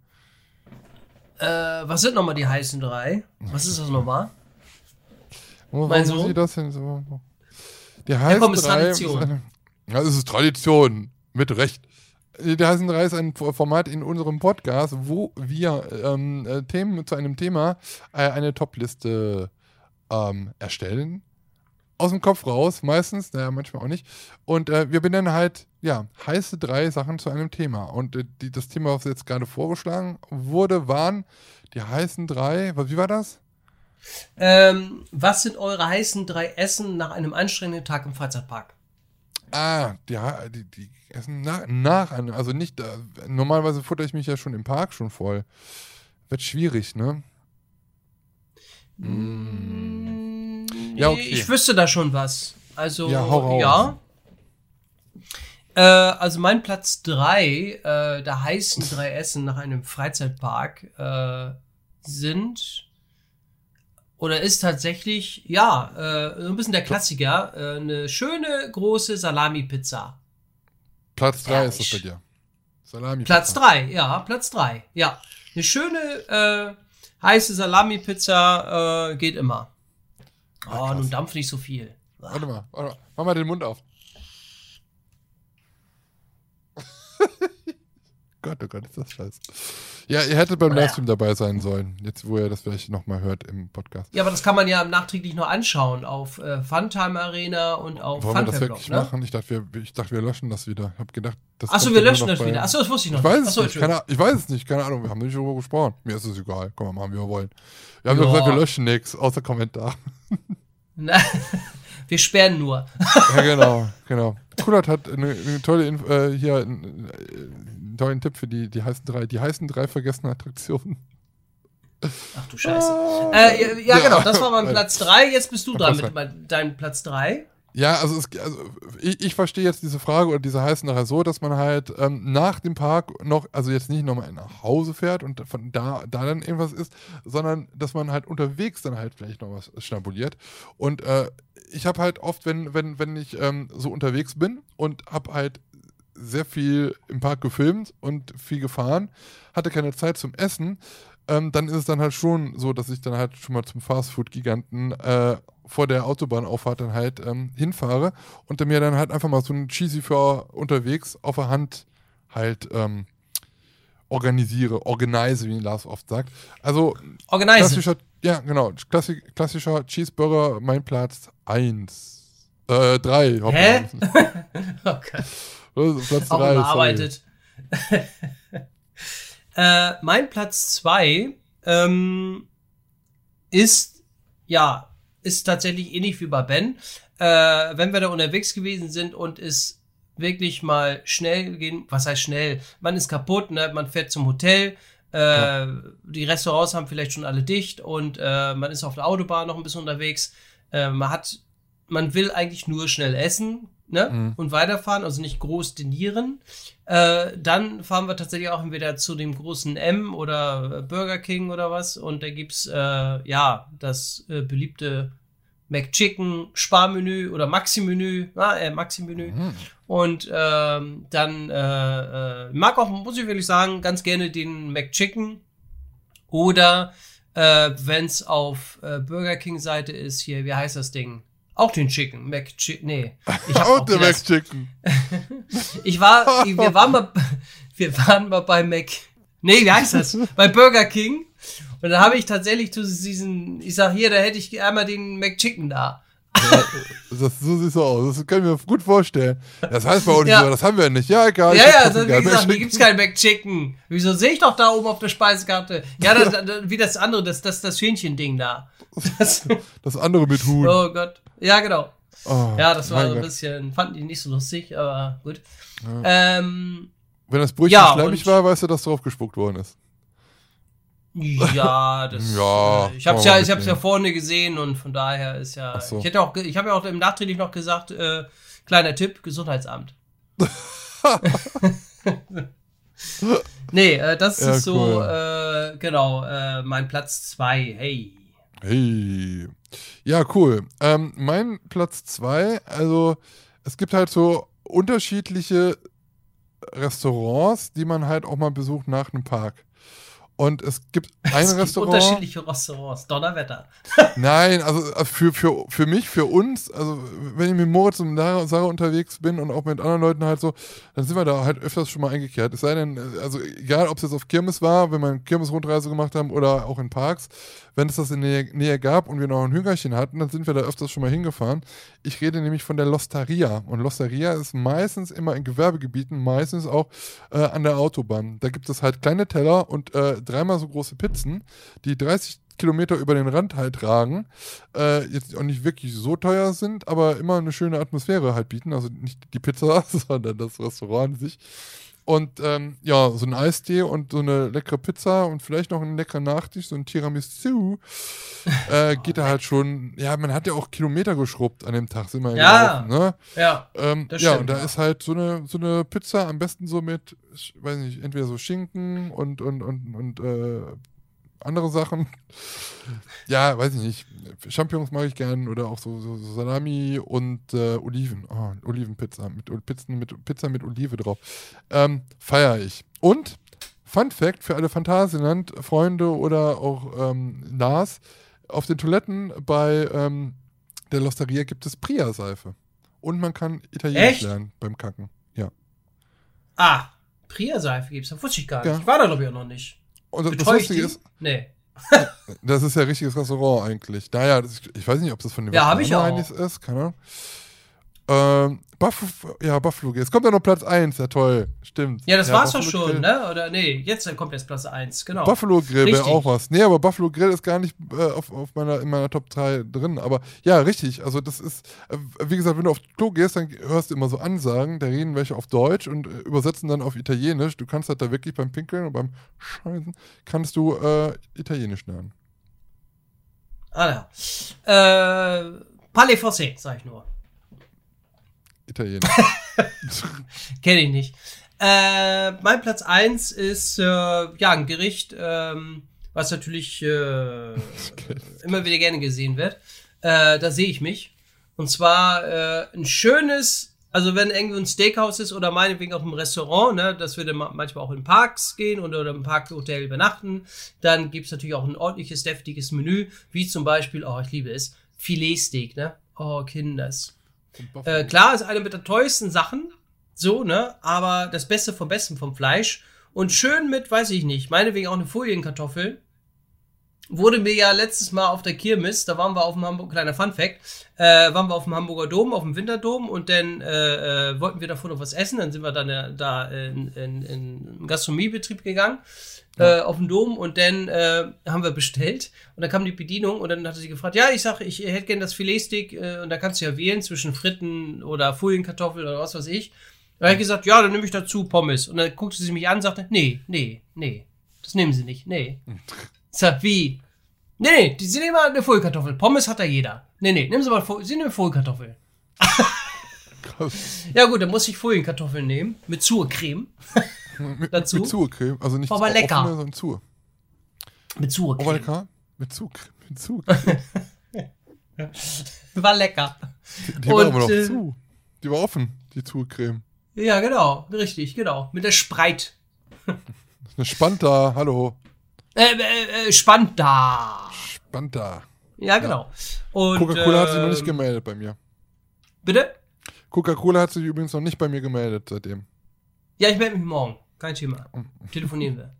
Äh, was sind nochmal die heißen drei? Was ist das nochmal? Wo, Mein Sohn? das denn so? Die heißen komm, ist drei. Tradition. Ist eine, ja, es ist Tradition. Mit Recht. Die heißen drei ist ein Format in unserem Podcast, wo wir ähm, äh, Themen zu einem Thema äh, eine Top-Liste ähm, erstellen. Aus dem Kopf raus, meistens, naja, manchmal auch nicht. Und äh, wir benennen halt, ja, heiße drei Sachen zu einem Thema. Und äh, die, das Thema, was jetzt gerade vorgeschlagen wurde, waren die heißen drei, was, wie war das? Ähm, was sind eure heißen drei Essen nach einem anstrengenden Tag im Freizeitpark? Ah, die, die, die essen nach, nach einem, also nicht, äh, normalerweise futter ich mich ja schon im Park schon voll. Wird schwierig, ne? Mm, Ja, okay. Ich wüsste da schon was. Also, Ja, ja. Äh, also mein Platz drei äh, der heißen drei Essen nach einem Freizeitpark äh, sind oder ist tatsächlich, ja, äh, so ein bisschen der Klassiker, äh, eine schöne große Salami-Pizza. Platz 3 ist das bei dir. Salami. Platz drei, ja, Platz drei, ja. Eine schöne äh, heiße Salami-Pizza geht immer. Oh, krass. nun dampf nicht so viel. Warte mal, warte mal, mach mal den Mund auf. Gott, oh Gott, ist das scheiße. Ja, ihr hättet beim. Livestream dabei sein sollen, jetzt wo ihr das vielleicht nochmal hört im Podcast. Ja, aber das kann man ja nachträglich noch anschauen auf äh, Funtime Arena und auf Wollen wir das wirklich ne? machen? Ich dachte, wir, ich dachte, wir löschen das wieder. Ich habe gedacht, das Achso, wir löschen das bei- wieder. Achso, das wusste ich noch Ich weiß nicht. es Achso, nicht, keine, ich weiß es nicht, keine Ahnung, wir haben nicht darüber gesprochen. Mir ist es egal, wir machen, wie wir wollen. Wir haben Ja. gesagt, wir löschen nichts, außer Kommentar. Na, wir sperren nur. Ja, genau, genau. Kulat hat eine, eine tolle, Inf äh, hier, einen, äh, einen tollen Tipp für die, die heißen drei, die heißen drei vergessene Attraktionen. Ach du Scheiße. Äh, ja, ja, genau, das war mein Nein. Platz 3. Jetzt bist du dran mit deinem Platz 3. Ja, also, es, also ich, ich verstehe jetzt diese Frage oder diese heißen nachher so, dass man halt ähm, nach dem Park noch, also jetzt nicht nochmal nach Hause fährt und von da, da dann irgendwas ist, sondern dass man halt unterwegs dann halt vielleicht noch was schnabuliert. Und äh, ich habe halt oft, wenn, wenn, wenn ich ähm, so unterwegs bin und habe halt sehr viel im Park gefilmt und viel gefahren, hatte keine Zeit zum Essen, ähm, dann ist es dann halt schon so, dass ich dann halt schon mal zum Fastfood-Giganten äh, vor der Autobahnauffahrt dann halt ähm, hinfahre und dann mir dann halt einfach mal so ein Cheesy für unterwegs auf der Hand halt ähm, organisiere, organise, wie Lars oft sagt. Also Organize. klassischer, ja genau, klassi klassischer Cheeseburger, mein Platz 1. Äh, 3. Hä? Okay. Platz Auch 3. überarbeitet. Äh, mein Platz 2 ähm, ist, ja, ist tatsächlich ähnlich wie bei Ben. Äh, wenn wir da unterwegs gewesen sind und es wirklich mal schnell gehen, was heißt schnell? Man ist kaputt, ne? man fährt zum Hotel, äh, Ja. die Restaurants haben vielleicht schon alle dicht und äh, man ist auf der Autobahn noch ein bisschen unterwegs. Äh, man hat, man will eigentlich nur schnell essen, ne? Mhm. Und weiterfahren, also nicht groß dinieren. Äh, dann fahren wir tatsächlich auch entweder zu dem großen M oder äh, Burger King oder was und da gibt's äh, ja das äh, beliebte McChicken, Sparmenü oder Maxi-Menü, äh, Maxi-Menü. Mhm. Und ähm, dann äh, äh, mag auch, muss ich wirklich sagen, ganz gerne den McChicken. Oder äh, wenn es auf äh, Burger King-Seite ist, hier, wie heißt das Ding? Auch den Chicken, McChicken, nee. Ich hab auch den McChicken. ich war, wir waren mal, wir waren mal bei Mac, nee, wie heißt das? bei Burger King. Und dann habe ich tatsächlich zu diesen, ich sag hier, da hätte ich einmal den McChicken da. Das, so sieht so aus. Das kann ich mir gut vorstellen. Das heißt bei uns, ja. das haben wir nicht. Ja, egal. Ja, ja, also, wie gesagt, hier gibt's kein McChicken. Wieso sehe ich doch da oben auf der Speisekarte? Ja, das, das, wie das andere, das, das, das Hähnchen-Ding da. Das, das andere mit Huhn. Oh Gott. Ja, genau. Oh, ja, das war so ein bisschen, fanden die nicht so lustig, aber gut. Ja. Ähm, Wenn das Brötchen ja, schleimig war, weißt du, dass drauf gespuckt worden ist. Ja, das. ja, äh, ich habe ja, ich hab's ja vorne gesehen und von daher ist ja. So. Ich hätte auch, ich habe ja auch im Nachträglich noch gesagt, äh, kleiner Tipp, Gesundheitsamt. nee, äh, das ja, ist cool. so, äh, genau, äh, mein Platz 2. Hey. Hey. Ja, cool. Ähm, mein Platz 2, also es gibt halt so unterschiedliche Restaurants, die man halt auch mal besucht nach einem Park. Und es gibt ein es Restaurant. Gibt unterschiedliche Restaurants, Donnerwetter. Nein, also äh, für, für, für mich, für uns, also wenn ich mit Moritz und Sarah unterwegs bin und auch mit anderen Leuten halt so, dann sind wir da halt öfters schon mal eingekehrt. Es sei denn, äh, also egal, ob es jetzt auf Kirmes war, wenn wir eine Kirmes-Rundreise gemacht haben oder auch in Parks, wenn es das in der Nähe gab und wir noch ein Hüngerchen hatten, dann sind wir da öfters schon mal hingefahren. Ich rede nämlich von der Losteria. Und Losteria ist meistens immer in Gewerbegebieten, meistens auch äh, an der Autobahn. Da gibt es halt kleine Teller und äh, dreimal so große Pizzen, die 30 Kilometer über den Rand halt tragen, äh, jetzt auch nicht wirklich so teuer sind, aber immer eine schöne Atmosphäre halt bieten. Also nicht die Pizza, sondern das Restaurant an sich. Und ähm, ja, so ein Eistee und so eine leckere Pizza und vielleicht noch ein leckerer Nachtisch, so ein Tiramisu, äh, geht da halt schon, ja, man hat ja auch Kilometer geschrubbt an dem Tag, sind wir ja, gelaufen, ne? Ja, ähm, ja, stimmt, und da ja. ist halt so eine, so eine Pizza, am besten so mit, ich weiß nicht, entweder so Schinken und, und, und, und äh, andere Sachen. Ja, weiß ich nicht. Champignons mag ich gern oder auch so, so, Salami und äh, Oliven. Oh, Olivenpizza mit Pizzen mit Pizza mit Olive drauf. Ähm, Feiere ich. Und Fun Fact für alle Phantasialand Freunde oder auch ähm, Nas: Auf den Toiletten bei ähm, der Losteria gibt es Pria-Seife. Und man kann Italienisch Echt? lernen beim Kacken. Ja. Ah, Pria-Seife gibt es. Wusste ich gar nicht. Ja. Ich war da, glaube ich, auch noch nicht. Und das Lustige ist. Nee. das ist ja ein richtiges Restaurant eigentlich. Naja, das, ich weiß nicht, ob das von dem ja, Veganer ist. Keine Ahnung. Ähm, Buff ja, Buffalo Grill. Jetzt kommt ja noch Platz 1, ja toll. Stimmt. Ja, das ja, war's doch schon, Grill. ne? Oder nee, jetzt kommt jetzt Platz 1, genau. Buffalo Grill wäre auch was. Nee, aber Buffalo Grill ist gar nicht äh, auf, auf meiner, in meiner Top 3 drin. Aber ja, richtig. Also das ist, äh, wie gesagt, wenn du auf Klo gehst, dann hörst du immer so Ansagen, da reden welche auf Deutsch und äh, übersetzen dann auf Italienisch. Du kannst halt da wirklich beim Pinkeln und beim Scheißen, kannst du äh, Italienisch lernen. Ah ja. Äh, Palais Fossé, sag ich nur. Italienisch. Kenne ich nicht. Äh, mein Platz 1 ist äh, ja ein Gericht, ähm, was natürlich äh, immer wieder gerne gesehen wird. Äh, da sehe ich mich. Und zwar äh, ein schönes, also wenn irgendwo ein Steakhouse ist oder meinetwegen auch im Restaurant, ne, dass wir dann manchmal auch in Parks gehen oder im Parkhotel übernachten, dann gibt es natürlich auch ein ordentliches, deftiges Menü, wie zum Beispiel, oh, ich liebe es, Filetsteak, ne? Oh, Kinders. Äh, klar, ist eine mit der teuersten Sachen, so, ne? Aber das Beste vom Besten vom Fleisch. Und schön mit, weiß ich nicht, meinetwegen auch eine Folienkartoffel. Wurde mir ja letztes Mal auf der Kirmes, da waren wir auf dem Hamburg, kleiner Fun Fact, äh, waren wir auf dem Hamburger Dom, auf dem Winterdom und dann äh, äh, wollten wir davor noch was essen, dann sind wir dann äh, da in, in, in einen Gastronomiebetrieb gegangen ja. äh, auf dem Dom und dann äh, haben wir bestellt und dann kam die Bedienung und dann hatte sie gefragt, ja, ich sag, ich hätte gern das Filetstick äh, und da kannst du ja wählen zwischen Fritten oder Folienkartoffeln oder was weiß ich. Dann habe ich gesagt, ja, dann nehme ich dazu Pommes. Und dann guckte sie mich an und sagte, nee, nee, nee, das nehmen sie nicht, nee. Ich sag, wie? Nee, nee, die, sie nehmen mal eine Vollkartoffel. Pommes hat da jeder. Nee, nee, nehmen Sie mal, sie nehmen Vollkartoffel. ja gut, dann muss ich Folienkartoffeln nehmen mit Zurcreme. Mit, dazu. Mit Zurcreme, also nicht aber lecker. Offene, sondern Zur. Mit. Aber lecker. Mit Zug, mit Zug. War lecker. Die, die war Und, aber noch äh, zu. Die war offen, die Zugcreme. Ja, genau. Richtig, genau. Mit der Spreit. Eine Spanta, hallo. Äh, äh, äh, spannend da. Spanta. Ja, genau. Und, Coca-Cola hat sich noch nicht ähm, gemeldet bei mir. Bitte? Coca-Cola hat sich übrigens noch nicht bei mir gemeldet seitdem. Ja, ich melde mich morgen. Kein Thema. Telefonieren wir.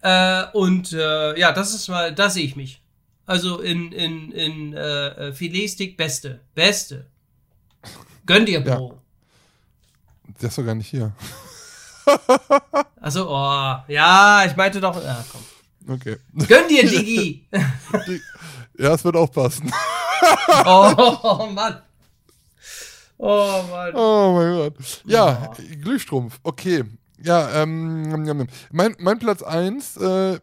Äh, und äh, ja, das ist mal, da sehe ich mich. Also in, in, in äh, äh, Filetstick Beste. Beste. Gönn dir, Bro. Der ist doch gar nicht hier. Also, oh, ja, ich meinte doch. Ja, komm. Okay. Gönn dir, Digi! Ja, es wird auch passen. oh, Mann. Oh, Mann. Oh mein Gott. Ja, Glühstrumpf. Okay. Ja, ähm, mein, mein Platz 1 äh,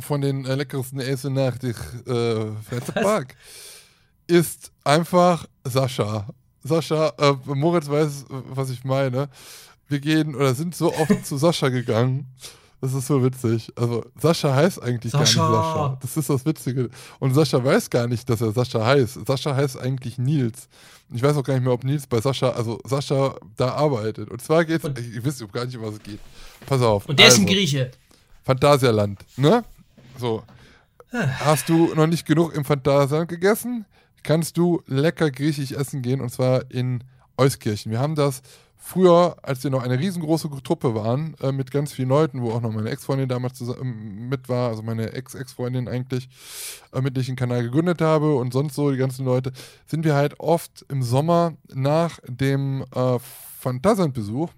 von den äh, leckersten Essen nach dich äh, Park ist einfach Sascha. Sascha, äh, Moritz weiß, was ich meine. Wir gehen oder sind so oft zu Sascha gegangen. Das ist so witzig. Also Sascha heißt eigentlich Sascha. gar nicht Sascha. Das ist das Witzige. Und Sascha weiß gar nicht, dass er Sascha heißt. Sascha heißt eigentlich Nils. Ich weiß auch gar nicht mehr, ob Nils bei Sascha, also Sascha da arbeitet. Und zwar geht's, Und- ich weiß gar nicht, um was es geht. Pass auf. Und der ist ein also, Grieche. Phantasialand, ne? So. Hast du noch nicht genug im Phantasialand gegessen? Kannst du lecker griechisch essen gehen und zwar in Euskirchen. Wir haben das früher, als wir noch eine riesengroße Truppe waren, äh, mit ganz vielen Leuten, wo auch noch meine Ex-Freundin damals zusammen mit war, also meine Ex-Ex-Freundin eigentlich, äh, mit der ich den Kanal gegründet habe und sonst so die ganzen Leute, sind wir halt oft im Sommer nach dem äh, Phantasialand-Besuch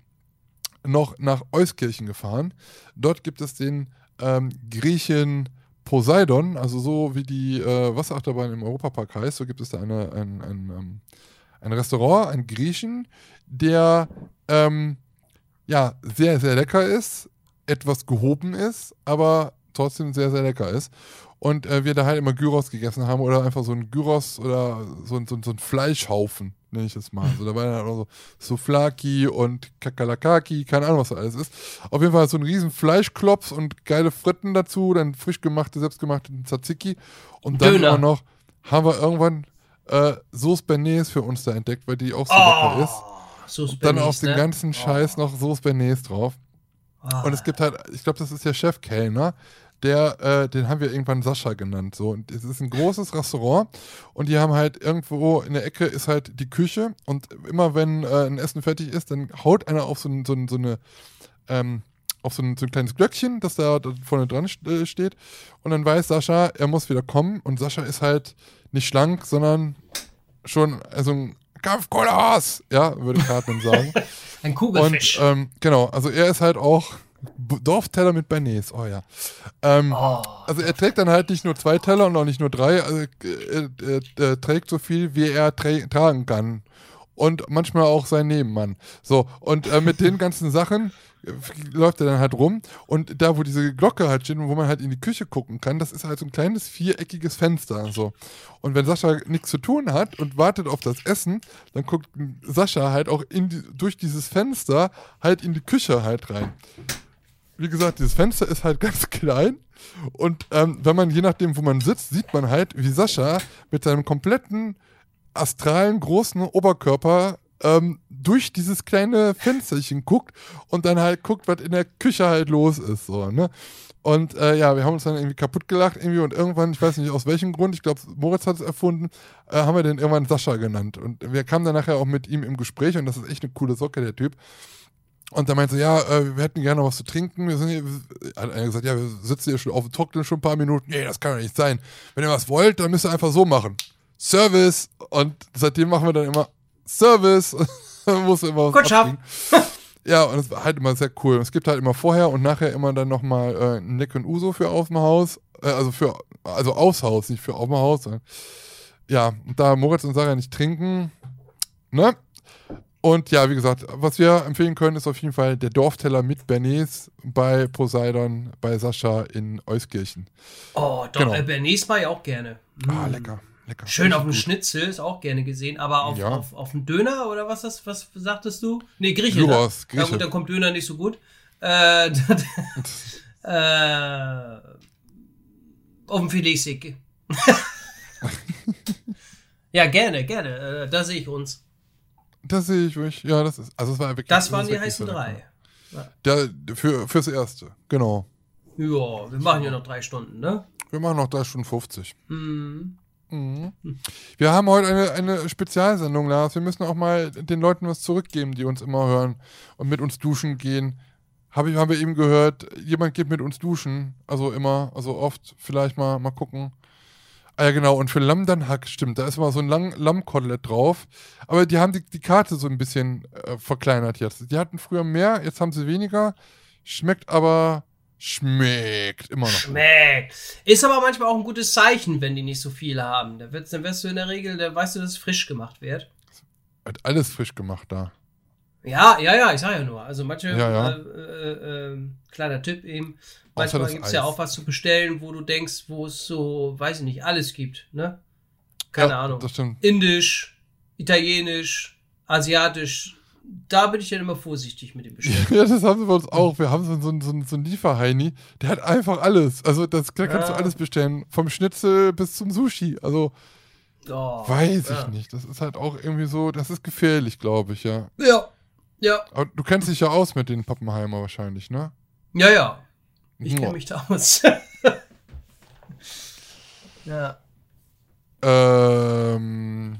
noch nach Euskirchen gefahren. Dort gibt es den ähm, Griechen Poseidon, also so wie die äh, Wasserachterbahn im Europapark heißt, so gibt es da eine, ein, ein, ähm, ein Restaurant, einen Griechen, der ähm, ja sehr, sehr lecker ist, etwas gehoben ist, aber trotzdem sehr, sehr lecker ist. Und äh, wir da halt immer Gyros gegessen haben oder einfach so ein Gyros oder so, ein- so, ein- so ein Fleischhaufen, nenne ich es mal. So, da war dann auch so Souflaki und Kakalakaki, keine Ahnung, was da alles ist. Auf jeden Fall so ein riesen Fleischklops und geile Fritten dazu, dann frisch gemachte, selbstgemachte Tzatziki. Und dann Döner. immer noch haben wir irgendwann äh, Sauce Bernays für uns da entdeckt, weil die auch so lecker ist. So Und dann auf den ne? ganzen Scheiß noch Sauce Bernays drauf. Ah. Und es gibt halt, ich glaube, das ist der Chefkellner, der, äh, den haben wir irgendwann Sascha genannt. So. Und es ist ein großes Restaurant und die haben halt irgendwo in der Ecke ist halt die Küche und immer wenn äh, ein Essen fertig ist, dann haut einer auf so, ein, so, ein, so eine, ähm, auf so ein, so ein kleines Glöckchen, das da, vorne dran äh, steht. Und dann weiß Sascha, er muss wieder kommen. Und Sascha ist halt nicht schlank, sondern schon also ein Kampfkoloss, ja, würde Cartman sagen. Ein Und Kugelfisch. ähm, genau, also er ist halt auch Dorfteller mit Bernays, oh ja. Ähm, oh. also er trägt dann halt nicht nur zwei Teller und auch nicht nur drei, also äh, äh, er trägt so viel, wie er tra tragen kann. Und manchmal auch sein Nebenmann. So, und äh, mit den ganzen Sachen äh, läuft er dann halt rum. Und da, wo diese Glocke halt steht und wo man halt in die Küche gucken kann, das ist halt so ein kleines viereckiges Fenster. So. Und wenn Sascha nichts zu tun hat und wartet auf das Essen, dann guckt Sascha halt auch die, durch dieses Fenster halt in die Küche halt rein wie gesagt, dieses Fenster ist halt ganz klein. Und ähm, wenn man, je nachdem, wo man sitzt, sieht man halt, wie Sascha mit seinem kompletten astralen großen Oberkörper ähm, durch dieses kleine Fensterchen guckt und dann halt guckt, was in der Küche halt los ist. So, ne? Und äh, ja, wir haben uns dann irgendwie kaputt gelacht irgendwie und irgendwann, ich weiß nicht aus welchem Grund, ich glaube, Moritz hat es erfunden, äh, haben wir den irgendwann Sascha genannt. Und wir kamen dann nachher auch mit ihm im Gespräch und das ist echt eine coole Socke, der Typ. Und da meinte sie, ja, äh, wir hätten gerne noch was zu trinken. Wir sind hier, hat einer gesagt, ja, wir sitzen hier schon auf dem Trocknen schon ein paar Minuten. Nee, das kann doch nicht sein. Wenn ihr was wollt, dann müsst ihr einfach so machen. Service. Und seitdem machen wir dann immer Service. Muss immer. Ja, und es war halt immer sehr cool. Es gibt halt immer vorher und nachher immer dann nochmal äh, Nick und Uso für auf dem Haus. Äh, also für, also aufs Haus, nicht für auf dem Haus. Ja, und da Moritz und Sarah nicht trinken, ne? Und ja, wie gesagt, was wir empfehlen können, ist auf jeden Fall der Dorfteller mit Bernays bei Poseidon, bei Sascha in Euskirchen. Oh, doch, Genau. äh, Bernays war ich auch gerne. Ah, Mm. lecker, lecker. Schön auf dem. Schnitzel, ist auch gerne gesehen, aber auf, Ja. auf, auf dem Döner oder was das, was sagtest du? Nee, Grieche. Gyros, ne? Ja gut, dann kommt Döner nicht so gut. Äh, äh, auf dem Filetstick. Ja, gerne, gerne. Äh, da sehe ich uns. Das sehe ich euch. Ja, das ist. Also es war wirklich. Das waren die wirklich heißen drei. Der, für, fürs Erste, genau. Ja, wir machen ja noch drei Stunden, ne? Wir machen noch 3 Stunden 50. Mhm. Mhm. Wir haben heute eine, eine Spezialsendung, Lars. Wir müssen auch mal den Leuten was zurückgeben, die uns immer hören und mit uns duschen gehen. Habe ich, haben wir eben gehört, jemand geht mit uns duschen. Also immer, also oft. Vielleicht mal, mal gucken. Ah ja, genau. Und für Lamm dann Hack, stimmt. Da ist immer so ein Lammkotelett drauf. Aber die haben die, die Karte so ein bisschen äh, verkleinert jetzt. Die hatten früher mehr, jetzt haben sie weniger. Schmeckt aber, schmeckt immer noch. Schmeckt. Ist aber manchmal auch ein gutes Zeichen, wenn die nicht so viele haben. Da wird's, dann wirst du in der Regel, da weißt du, dass es frisch gemacht wird. Hat alles frisch gemacht da. Ja, ja, ja, ich sag ja nur. Also manche, Ja, ja. Äh, äh, äh, kleiner Tipp eben. Manchmal gibt es ja auch was zu bestellen, wo du denkst, wo es so, weiß ich nicht, alles gibt, ne? Keine ja, Ahnung. Indisch, Italienisch, Asiatisch. Da bin ich dann immer vorsichtig mit dem Bestellen. Ja, das haben sie bei uns auch. Wir haben so, so, so, so einen Lieferheini, der hat einfach alles. Also das, da kannst Ja. du alles bestellen. Vom Schnitzel bis zum Sushi. Also Oh, weiß ja. ich nicht. Das ist halt auch irgendwie so, das ist gefährlich, glaube ich, ja. Ja, ja, Aber du kennst dich ja aus mit den Pappenheimer wahrscheinlich, ne? ja, ja. Ich kenne mich da aus. ja. Ähm,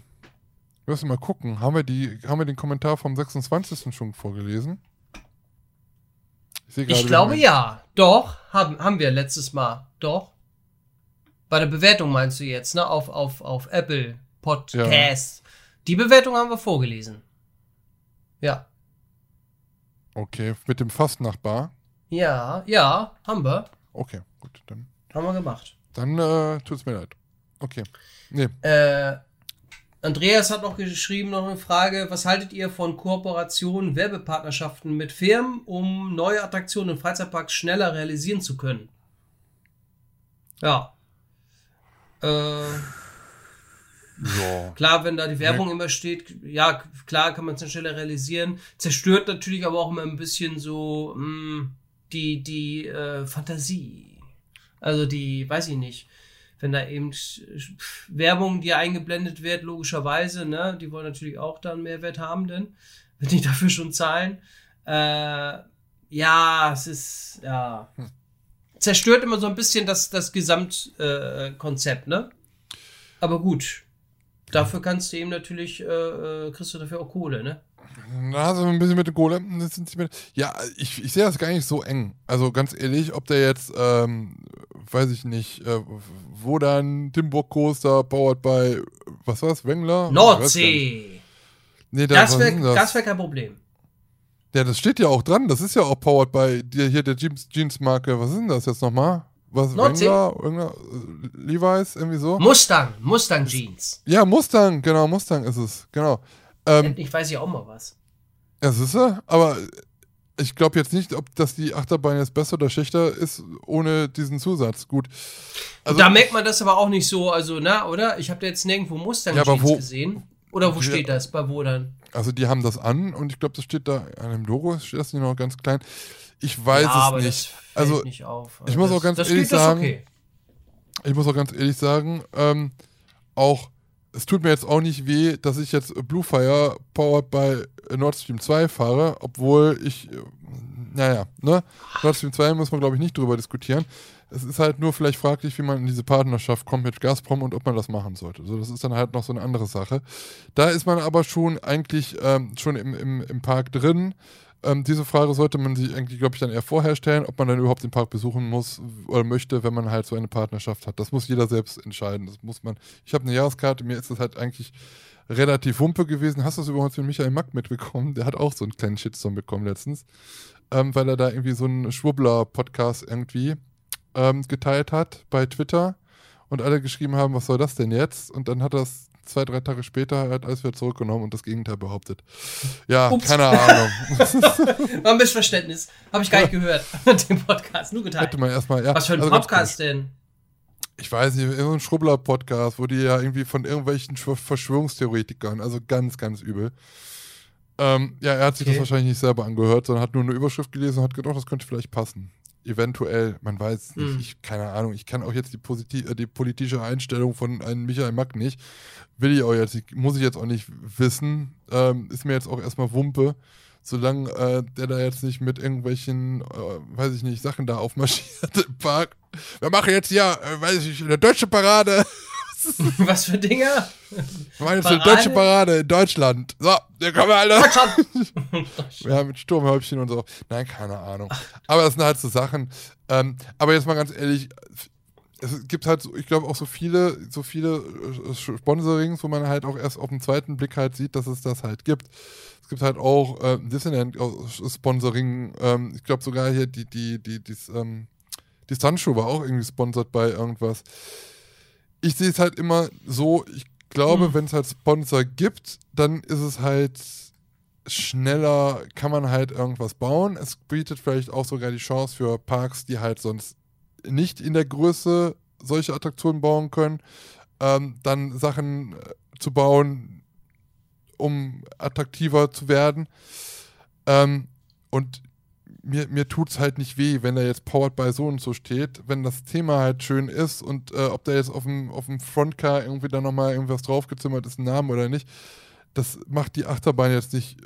wir müssen mal gucken. Haben wir, die, haben wir den Kommentar vom 26. schon vorgelesen? sehe Ich glaube ja. Doch, haben, haben wir letztes Mal. Doch. Bei der Bewertung meinst du jetzt, ne? Auf, auf, auf Apple Podcast. Die Bewertung haben wir vorgelesen. Ja. Okay, mit dem Fastnachbar. Ja, ja, haben wir. Okay, gut, dann, Haben wir gemacht. dann äh, tut's mir leid. Okay. Nee, Äh, Andreas hat noch geschrieben, noch eine Frage. Was haltet ihr von Kooperationen, Werbepartnerschaften mit Firmen, um neue Attraktionen in Freizeitparks schneller realisieren zu können? Ja. Äh, ja. klar, wenn da die Werbung immer steht, ja, klar kann man es schneller realisieren. Zerstört natürlich aber auch immer ein bisschen so mh, die, die äh, Fantasie. Also die, weiß ich nicht, wenn da eben Werbung, die eingeblendet wird, logischerweise, ne, die wollen natürlich auch dann Mehrwert haben, denn wenn die dafür schon zahlen. Äh, ja, es ist, ja. Zerstört immer so ein bisschen das, das Gesamtkonzept, äh, ne? Aber gut. Dafür kannst du eben natürlich, äh, äh, kriegst du dafür auch Kohle, ne? Na, so ein bisschen mit der Kohle. Ja, ich, ich sehe das gar nicht so eng. Also ganz ehrlich, ob der jetzt, ähm, weiß ich nicht, äh, wo dann Timburg Coaster powered by, was war's, Wengler? Ich. Nordsee! Nee, da, Das wäre das wär kein Problem. Ja, das steht ja auch dran. Das ist ja auch powered by dir hier der Jeans, Jeans-Marke. Was ist denn das jetzt nochmal? Was, Nordsee. Wengler? Wengler? Levi's? Irgendwie so? Mustang, Mustang Jeans. Ja, Mustang, genau, Mustang ist es. Genau. Ähm, Endlich weiß ich auch mal was. Ja, ist er, aber ich glaube jetzt nicht, ob das die Achterbahn jetzt besser oder schlechter ist, ohne diesen Zusatz. Gut. Also, da merkt man das aber auch nicht so, also, na, oder? Ich habe da jetzt nirgendwo Mustang Ja, wo- gesehen. Oder wo Ja. steht das? Bei wo dann? also die haben das an und ich glaube, das steht da an dem Logo, steht das nicht noch ganz klein. Ich weiß ja, es aber nicht. das fällt Also nicht auf. ich muss das, auch ganz ehrlich sagen, okay. Ich muss auch ganz ehrlich sagen, ähm, auch, es tut mir jetzt auch nicht weh, dass ich jetzt Blue Fire powered by Nord Stream 2 fahre, obwohl ich, äh, naja, ne? Nord Stream 2 muss man, glaube ich, nicht drüber diskutieren. Es ist halt nur vielleicht fraglich, wie man in diese Partnerschaft kommt mit Gazprom und ob man das machen sollte. So, das ist dann halt noch so eine andere Sache. Da ist man aber schon eigentlich ähm, schon im, im, im Park drin. Ähm, diese Frage sollte man sich eigentlich, glaube ich, dann eher vorher stellen, ob man dann überhaupt den Park besuchen muss oder möchte, wenn man halt so eine Partnerschaft hat. Das muss jeder selbst entscheiden. Das muss man. Ich habe eine Jahreskarte, mir ist das halt eigentlich relativ wumpe gewesen. Hast du das übrigens mit Michael Mack mitbekommen? Der hat auch so einen kleinen Shitstorm bekommen letztens, ähm, weil er da irgendwie so einen Schwubbler-Podcast irgendwie ähm, geteilt hat bei Twitter und alle geschrieben haben, was soll das denn jetzt? Und dann hat es zwei, drei Tage später halt alles wieder zurückgenommen und das Gegenteil behauptet. Ja, Ups. keine Ahnung. War ein Missverständnis. Habe ich gar nicht gehört. Den Podcast, nur geteilt. Hätte man erstmal, ja. Was für ein also Podcast denn? Ich weiß nicht, so ein Schrubbler-Podcast, wo die ja irgendwie von irgendwelchen Schw- Verschwörungstheoretikern, also ganz, ganz übel. Ähm, ja, er hat sich Okay. das wahrscheinlich nicht selber angehört, sondern hat nur eine Überschrift gelesen und hat gedacht, das könnte vielleicht passen. Eventuell, man weiß nicht, Hm. ich, keine Ahnung, ich kann auch jetzt die, positi- äh, die politische Einstellung von einem Michael Mack nicht. Will ich auch jetzt, nicht- muss ich jetzt auch nicht wissen. Ähm, ist mir jetzt auch erstmal Wumpe. Solange äh, der da jetzt nicht mit irgendwelchen, äh, weiß ich nicht, Sachen da aufmarschiert im Park. Wir machen jetzt hier, äh, weiß ich nicht, eine deutsche Parade. Was für Dinger? Wir machen jetzt eine deutsche Parade in Deutschland. So, da kommen wir alle. Ja, mit Sturmhäubchen und so. Nein, keine Ahnung. Aber das sind halt so Sachen. Ähm, aber jetzt mal ganz ehrlich, es gibt halt, so, ich glaube, auch so viele, so viele äh, Sponsorings, wo man halt auch erst auf den zweiten Blick halt sieht, dass es das halt gibt. Es gibt halt auch äh, Disneyland-Sponsoring. Ähm, ich glaube sogar hier die, die, die, die, ähm, die Sunshow war auch irgendwie sponsert bei irgendwas. Ich sehe es halt immer so, ich glaube, Hm. wenn es halt Sponsor gibt, dann ist es halt schneller, kann man halt irgendwas bauen. Es bietet vielleicht auch sogar die Chance für Parks, die halt sonst nicht in der Größe solche Attraktionen bauen können, ähm, dann Sachen äh, zu bauen, um attraktiver zu werden. Ähm, und mir, mir tut es halt nicht weh, wenn da jetzt Powered by so und so steht, wenn das Thema halt schön ist und äh, ob da jetzt auf dem, auf dem Frontcar irgendwie da nochmal irgendwas draufgezimmert ist, ein Name oder nicht, das macht die Achterbahn jetzt nicht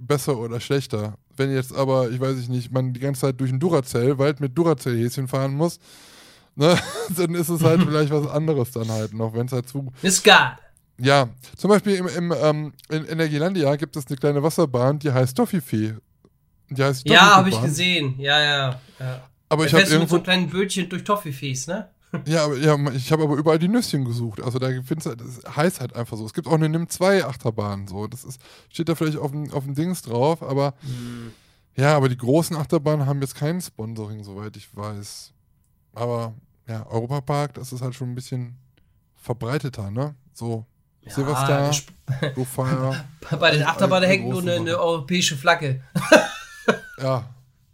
besser oder schlechter. Wenn jetzt aber, ich weiß ich nicht, man die ganze Zeit durch einen Duracell-Wald mit Duracell-Häschen fahren muss, ne, dann ist es halt vielleicht was anderes dann halt noch, wenn es halt zu Ist ja, zum Beispiel im, im, ähm, in Energielandia gibt es eine kleine Wasserbahn, die heißt Toffifee. Die heißt Ja, habe ich gesehen. Ja, ja. ja. Aber ich habe so irgendwo, einem kleinen Bötchen durch Toffifees, ne? ja, aber, ja, ich habe aber überall die Nüsschen gesucht. Also da findest du, das heißt halt einfach so. Es gibt auch eine NIM 2 Achterbahn, so. Das ist, steht da vielleicht auf dem, auf dem Dings drauf, aber ja, aber die großen Achterbahnen haben jetzt kein Sponsoring, soweit ich weiß. Aber ja, Europapark, das ist halt schon ein bisschen verbreiteter, ne? So, Ja, Silverstar, sp- Go Fire. Bei den Achterbahnen hängt nur eine, eine europäische Flagge. Ja,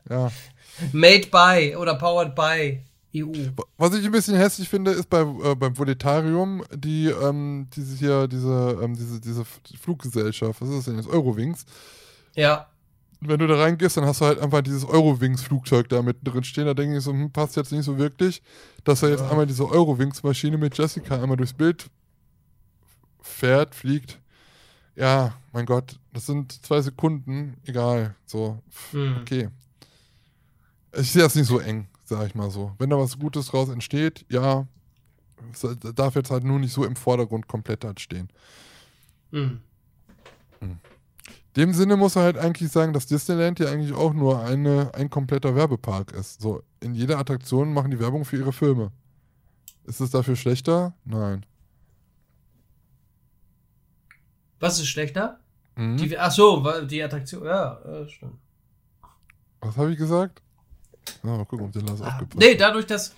ja. Made by oder powered by EU. Was ich ein bisschen hässlich finde, ist bei, äh, beim Voletarium die, ähm, diese hier, diese, ähm, diese, diese Fluggesellschaft, was ist das denn jetzt? Eurowings. Ja. Wenn du da reingehst, dann hast du halt einfach dieses Eurowings-Flugzeug da mit drin stehen. Da denke ich so, hm, passt jetzt nicht so wirklich, dass da jetzt Ja. einmal diese Eurowings-Maschine mit Jessica einmal durchs Bild fährt, fliegt. Ja, mein Gott, das sind zwei Sekunden, egal. So, pff, Hm. okay. Ich sehe das nicht so eng, sag ich mal so. Wenn da was Gutes draus entsteht, ja, darf jetzt halt nur nicht so im Vordergrund komplett halt stehen. Hm. In dem Sinne muss er halt eigentlich sagen, dass Disneyland ja eigentlich auch nur eine, ein kompletter Werbepark ist. So, in jeder Attraktion machen die Werbung für ihre Filme. Ist es dafür schlechter? Nein. Was ist schlechter? Mhm. Die, ach so, weil die Attraktion. Ja, ja, stimmt. Was habe ich gesagt? Ah, mal gucken, ob der Lars aufgepasst Nee, dadurch, dass.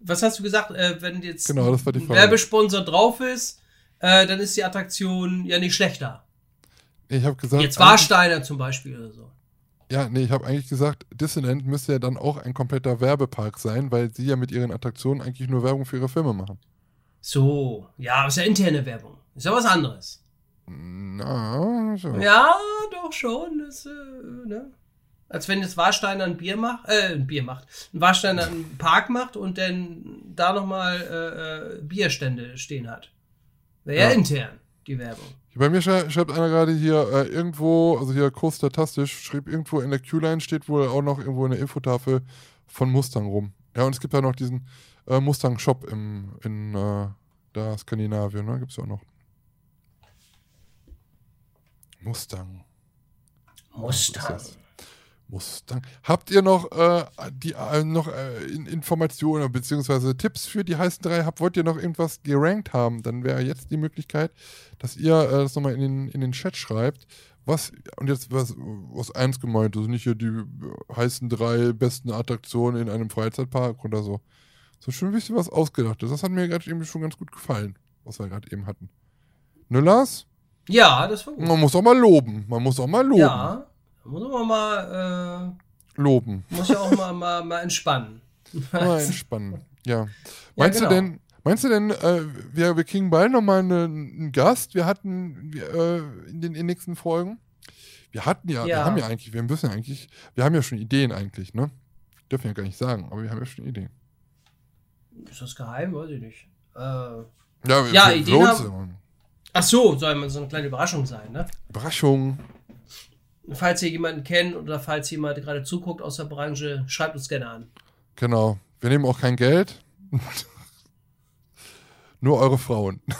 Was hast du gesagt? Äh, wenn jetzt Genau, das war die ein. Werbesponsor drauf ist, äh, dann ist die Attraktion ja nicht schlechter. Ich habe gesagt. Jetzt Warsteiner zum Beispiel oder so. Ja, nee, ich habe eigentlich gesagt, Disneyland müsste ja dann auch ein kompletter Werbepark sein, weil sie ja mit ihren Attraktionen eigentlich nur Werbung für ihre Filme machen. So, ja, ist ja interne Werbung. Ist ja was anderes. Na, so. Ja, doch schon. Das, äh, ne? Als wenn jetzt Warsteiner ein Bier macht, äh, ein Bier macht, ein Warsteiner einen Park macht und dann da nochmal äh, äh, Bierstände stehen hat. Wäre ja. Ja. intern, die Werbung. Bei mir schrei schreibt einer gerade hier äh, irgendwo, also hier Statistisch, schrieb irgendwo in der Q-Line steht wohl auch noch irgendwo eine Infotafel von Mustang rum. Ja, und es gibt ja noch diesen äh, Mustang-Shop im, in äh, da Skandinavien, ne? Gibt's ja auch noch. Mustang. Mustang. Das? Mustang. Habt ihr noch, äh, die, äh, noch äh, in Informationen bzw. Tipps für die heißen drei? Habt, wollt ihr noch irgendwas gerankt haben? Dann wäre jetzt die Möglichkeit, dass ihr äh, das nochmal in den, in den Chat schreibt. Was, und jetzt was, was eins gemeint, also nicht hier die heißen drei besten Attraktionen in einem Freizeitpark oder so. So schon ein bisschen was ausgedachtes. Das hat mir gerade eben schon ganz gut gefallen, was wir gerade eben hatten. Ne, Lars? Ja, das war gut. Man muss auch mal loben. Man muss auch mal loben. Ja, muss man mal, Loben. äh, muss ja auch mal, mal, mal entspannen. Mal entspannen. Ja. Meinst genau. du denn, meinst du denn, äh, wir, wir kriegen bald nochmal eine, einen Gast? Wir hatten wir, äh, in den, in nächsten Folgen. Wir hatten ja, wir Ja. haben ja eigentlich, wir müssen ja eigentlich, wir haben ja schon Ideen eigentlich, ne? Dürfen wir gar nicht sagen, aber wir haben ja schon Ideen. Ist das geheim? Weiß ich nicht. Äh, Ja, wir, Ja, für Ideen haben-. Ach so, soll mal so eine kleine Überraschung sein, ne? Überraschung. Falls ihr jemanden kennt oder falls jemand gerade zuguckt aus der Branche, schreibt uns gerne an. Genau. Wir nehmen auch kein Geld. Nur eure Frauen.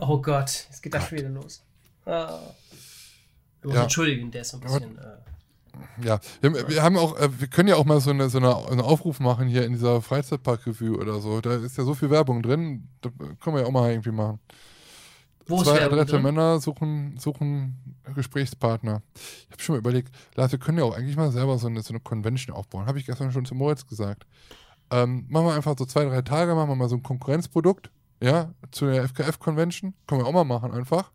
Oh Gott, jetzt geht das schon wieder los. Ah. Wir müssen Ja. entschuldigen, der ist so ein bisschen. Äh, Ja, wir, wir haben auch, äh, wir können ja auch mal so eine, so eine, einen Aufruf machen hier in dieser Freizeitpark-Review oder so. Da ist ja so viel Werbung drin. Da können wir ja auch mal irgendwie machen. Wo Zwei adrette? Männer suchen, suchen Gesprächspartner. Ich habe schon mal überlegt, Lars, wir können ja auch eigentlich mal selber so eine, so eine Convention aufbauen. Habe ich gestern schon zu Moritz gesagt. Ähm, machen wir einfach so zwei, drei Tage, machen wir mal so ein Konkurrenzprodukt, ja, zu der FKF-Convention. Können wir auch mal machen einfach.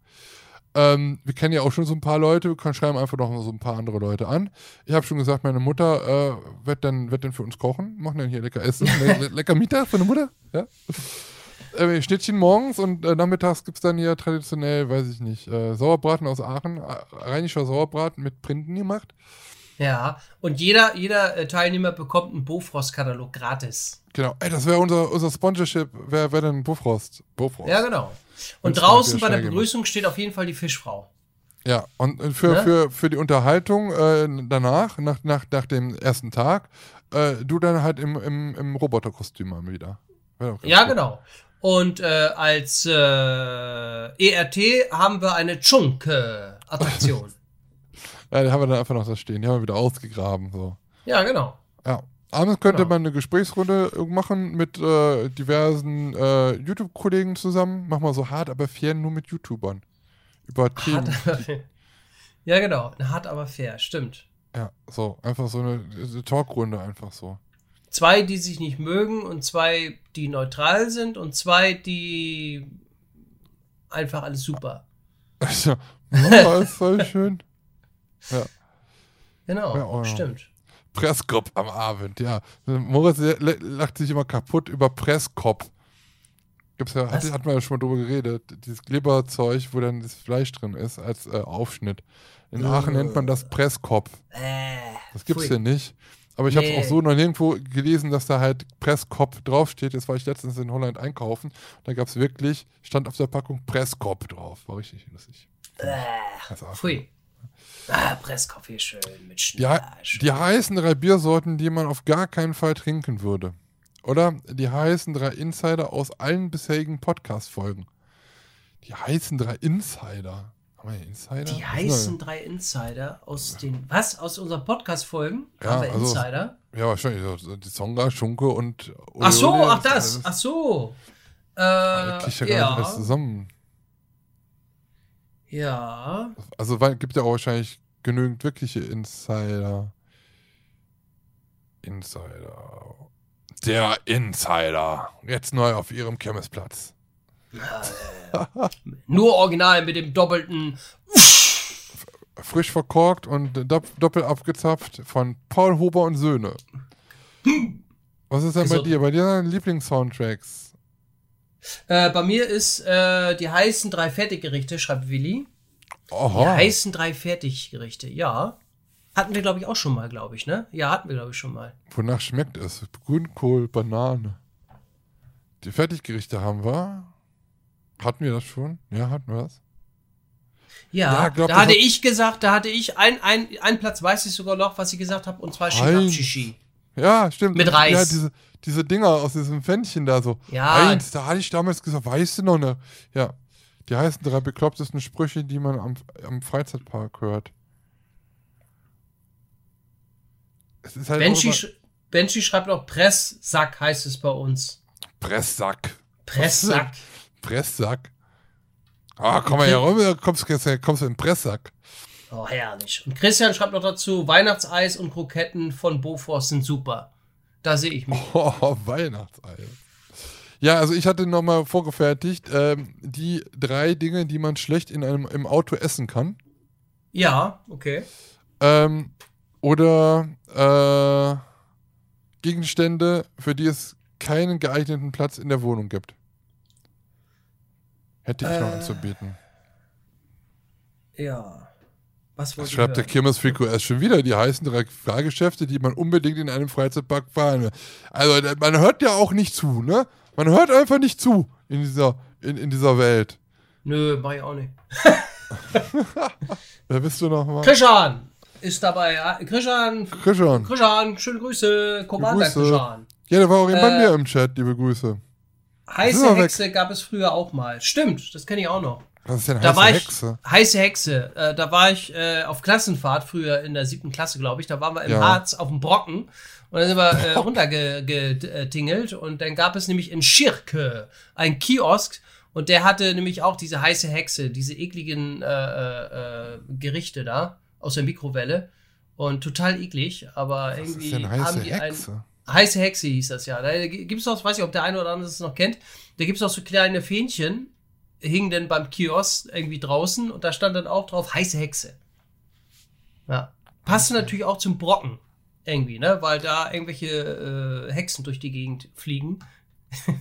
Ähm, wir kennen ja auch schon so ein paar Leute, wir können schreiben einfach noch so ein paar andere Leute an. Ich habe schon gesagt, meine Mutter äh, wird, dann, wird dann für uns kochen, machen dann hier lecker Essen, le lecker Mittag für eine Mutter, ja. Äh, Schnittchen morgens und äh, nachmittags gibt es dann hier traditionell, weiß ich nicht, äh, Sauerbraten aus Aachen, äh, rheinischer Sauerbraten mit Printen gemacht. Ja, und jeder, jeder äh, Teilnehmer bekommt einen Bofrost-Katalog gratis. Genau, ey, das wäre unser, unser Sponsorship, wäre wär dann Bofrost. Bofrost. Ja, genau. Und Und draußen bei der Begrüßung steht auf jeden Fall die Fischfrau. Ja, und äh, für, Ne? für, für die Unterhaltung äh, danach, nach, nach, nach dem ersten Tag, äh, du dann halt im, im, im Roboterkostüm mal wieder. Ja, gut. genau. Und äh, als äh, ERT haben wir eine Chunk-Attraktion. Ja, die haben wir dann einfach noch da stehen. Die haben wir wieder ausgegraben. So. ja, genau. Ja. Abends könnte Genau. man eine Gesprächsrunde machen mit äh, diversen äh, YouTube-Kollegen zusammen. Mach mal so hart, aber fair nur mit YouTubern. Über Themen. Hart, aber fair. Ja, genau. Hart, aber fair. Stimmt. Ja, so. Einfach so eine, eine Talkrunde, einfach so. Zwei, die sich nicht mögen und zwei, die neutral sind und zwei, die einfach alles super. Ja, oh, ist voll schön. Genau, Ja, oh ja. stimmt. Presskop am Abend, ja. Moritz lacht sich immer kaputt über Presskop. Gibt's ja, hat, hat man ja schon mal drüber geredet. Dieses Glibberzeug, wo dann das Fleisch drin ist, als äh, Aufschnitt. In Aachen nennt man das Presskop. Äh, Das gibt's pfui. hier nicht. Aber ich habe Nee. auch so noch nirgendwo gelesen, dass da halt Presskop draufsteht. Jetzt war ich letztens in Holland einkaufen. Da gab es wirklich, stand auf der Packung Presskop drauf. War richtig lustig. Äh, Also, pfui. Ah, Presskaffee schön mit Die, hei- Schnasch. die heißen drei Biersorten, die man auf gar keinen Fall trinken würde. Oder die heißen drei Insider aus allen bisherigen Podcast-Folgen. Die heißen drei Insider. Haben wir Insider? Die heißen drei Insider aus den. Was? Aus unseren Podcast-Folgen? Ja, Haben wir also- Insider? Ja, wahrscheinlich. Die Zonga, Schunke und. Ach so, Oleole, ach das. alles- Ach so. Da Äh, krieg ich ja gar nicht alles ja. zusammen. Ja. Also weil, gibt ja auch wahrscheinlich genügend wirkliche Insider. Insider. Der Insider. Jetzt neu auf ihrem Kirmesplatz. Nur original mit dem doppelten. Frisch verkorkt und dopp doppelt abgezapft von Paul Huber und Söhne. Was ist denn bei Also- dir? Bei dir sind Lieblingssoundtracks? Äh, bei mir ist äh, die heißen drei Fertiggerichte, schreibt Willi. Die Oha. heißen drei Fertiggerichte, ja. Hatten wir, glaube ich, auch schon mal, glaube ich, ne? Ja, hatten wir, glaube ich, schon mal. Wonach schmeckt es? Grünkohl, Banane. Die Fertiggerichte haben wir. Hatten wir das schon? Ja, hatten wir das? Ja, Ja, glaub, da hatte hat- ich gesagt, da hatte ich ein, ein, Platz, weiß ich sogar noch, was ich gesagt habe, und zwar Shishi. Ja, stimmt. Mit Reis. Ja, diese, diese Dinger aus diesem Pfännchen da so. Ja. Eins, da hatte ich damals gesagt, weißt du noch ne? Ja. Die heißen drei beklopptesten Sprüche, die man am, am Freizeitpark hört. Es ist halt auch Benji, sch Benji schreibt noch Presssack, heißt es bei uns. Presssack. Presssack. Presssack. Ah, komm mal hier rüber, kommst, kommst, du in den Presssack. Oh, herrlich. Und Christian schreibt noch dazu, Weihnachtseis und Kroketten von Bofors sind super. Da sehe ich mich. Oh, Weihnachtsei. Ja, also ich hatte nochmal vorgefertigt, ähm, die drei Dinge, die man schlecht in einem im Auto essen kann. Ja, okay. Ähm, oder äh, Gegenstände, für die es keinen geeigneten Platz in der Wohnung gibt. Hätte ich noch Äh. anzubieten. Ja. Was Das schreibt der? Kirmes erst schon wieder. Die heißen drei Fahrgeschäfte, die man unbedingt in einem Freizeitpark fahren will. Also man hört ja auch nicht zu, ne? Man hört einfach nicht zu in dieser, in, in dieser Welt. Nö, mach ich auch nicht. Wer bist du nochmal? Krishan ist dabei. ja. Krishan, Christian. Krishan, schöne Grüße. Commander Grüße. Krishan. Ja, der war auch eben bei Äh, mir im Chat, liebe Grüße. Heiße. Hexe gab es früher auch mal. Stimmt, das kenne ich auch noch. Was ist denn Da heiße war ich, Hexe? heiße Hexe, äh, da war ich äh, auf Klassenfahrt früher in der siebten Klasse, glaube ich. Da waren wir im Ja. Harz auf dem Brocken und dann sind wir äh, runtergetingelt und dann gab es nämlich in Schirke einen Kiosk und der hatte nämlich auch diese heiße Hexe, diese ekligen äh, äh, äh, Gerichte da aus der Mikrowelle und total eklig, aber Was irgendwie ist denn haben heiße die ein, Hexe? Heiße Hexe hieß das ja. Da gibt's auch, weiß ich, ob der eine oder andere es noch kennt, da gibt's auch so kleine Fähnchen, hingen dann beim Kiosk irgendwie draußen und da stand dann auch drauf heiße Hexe. Ja. Passte natürlich auch zum Brocken irgendwie, ne? Weil da irgendwelche äh, Hexen durch die Gegend fliegen.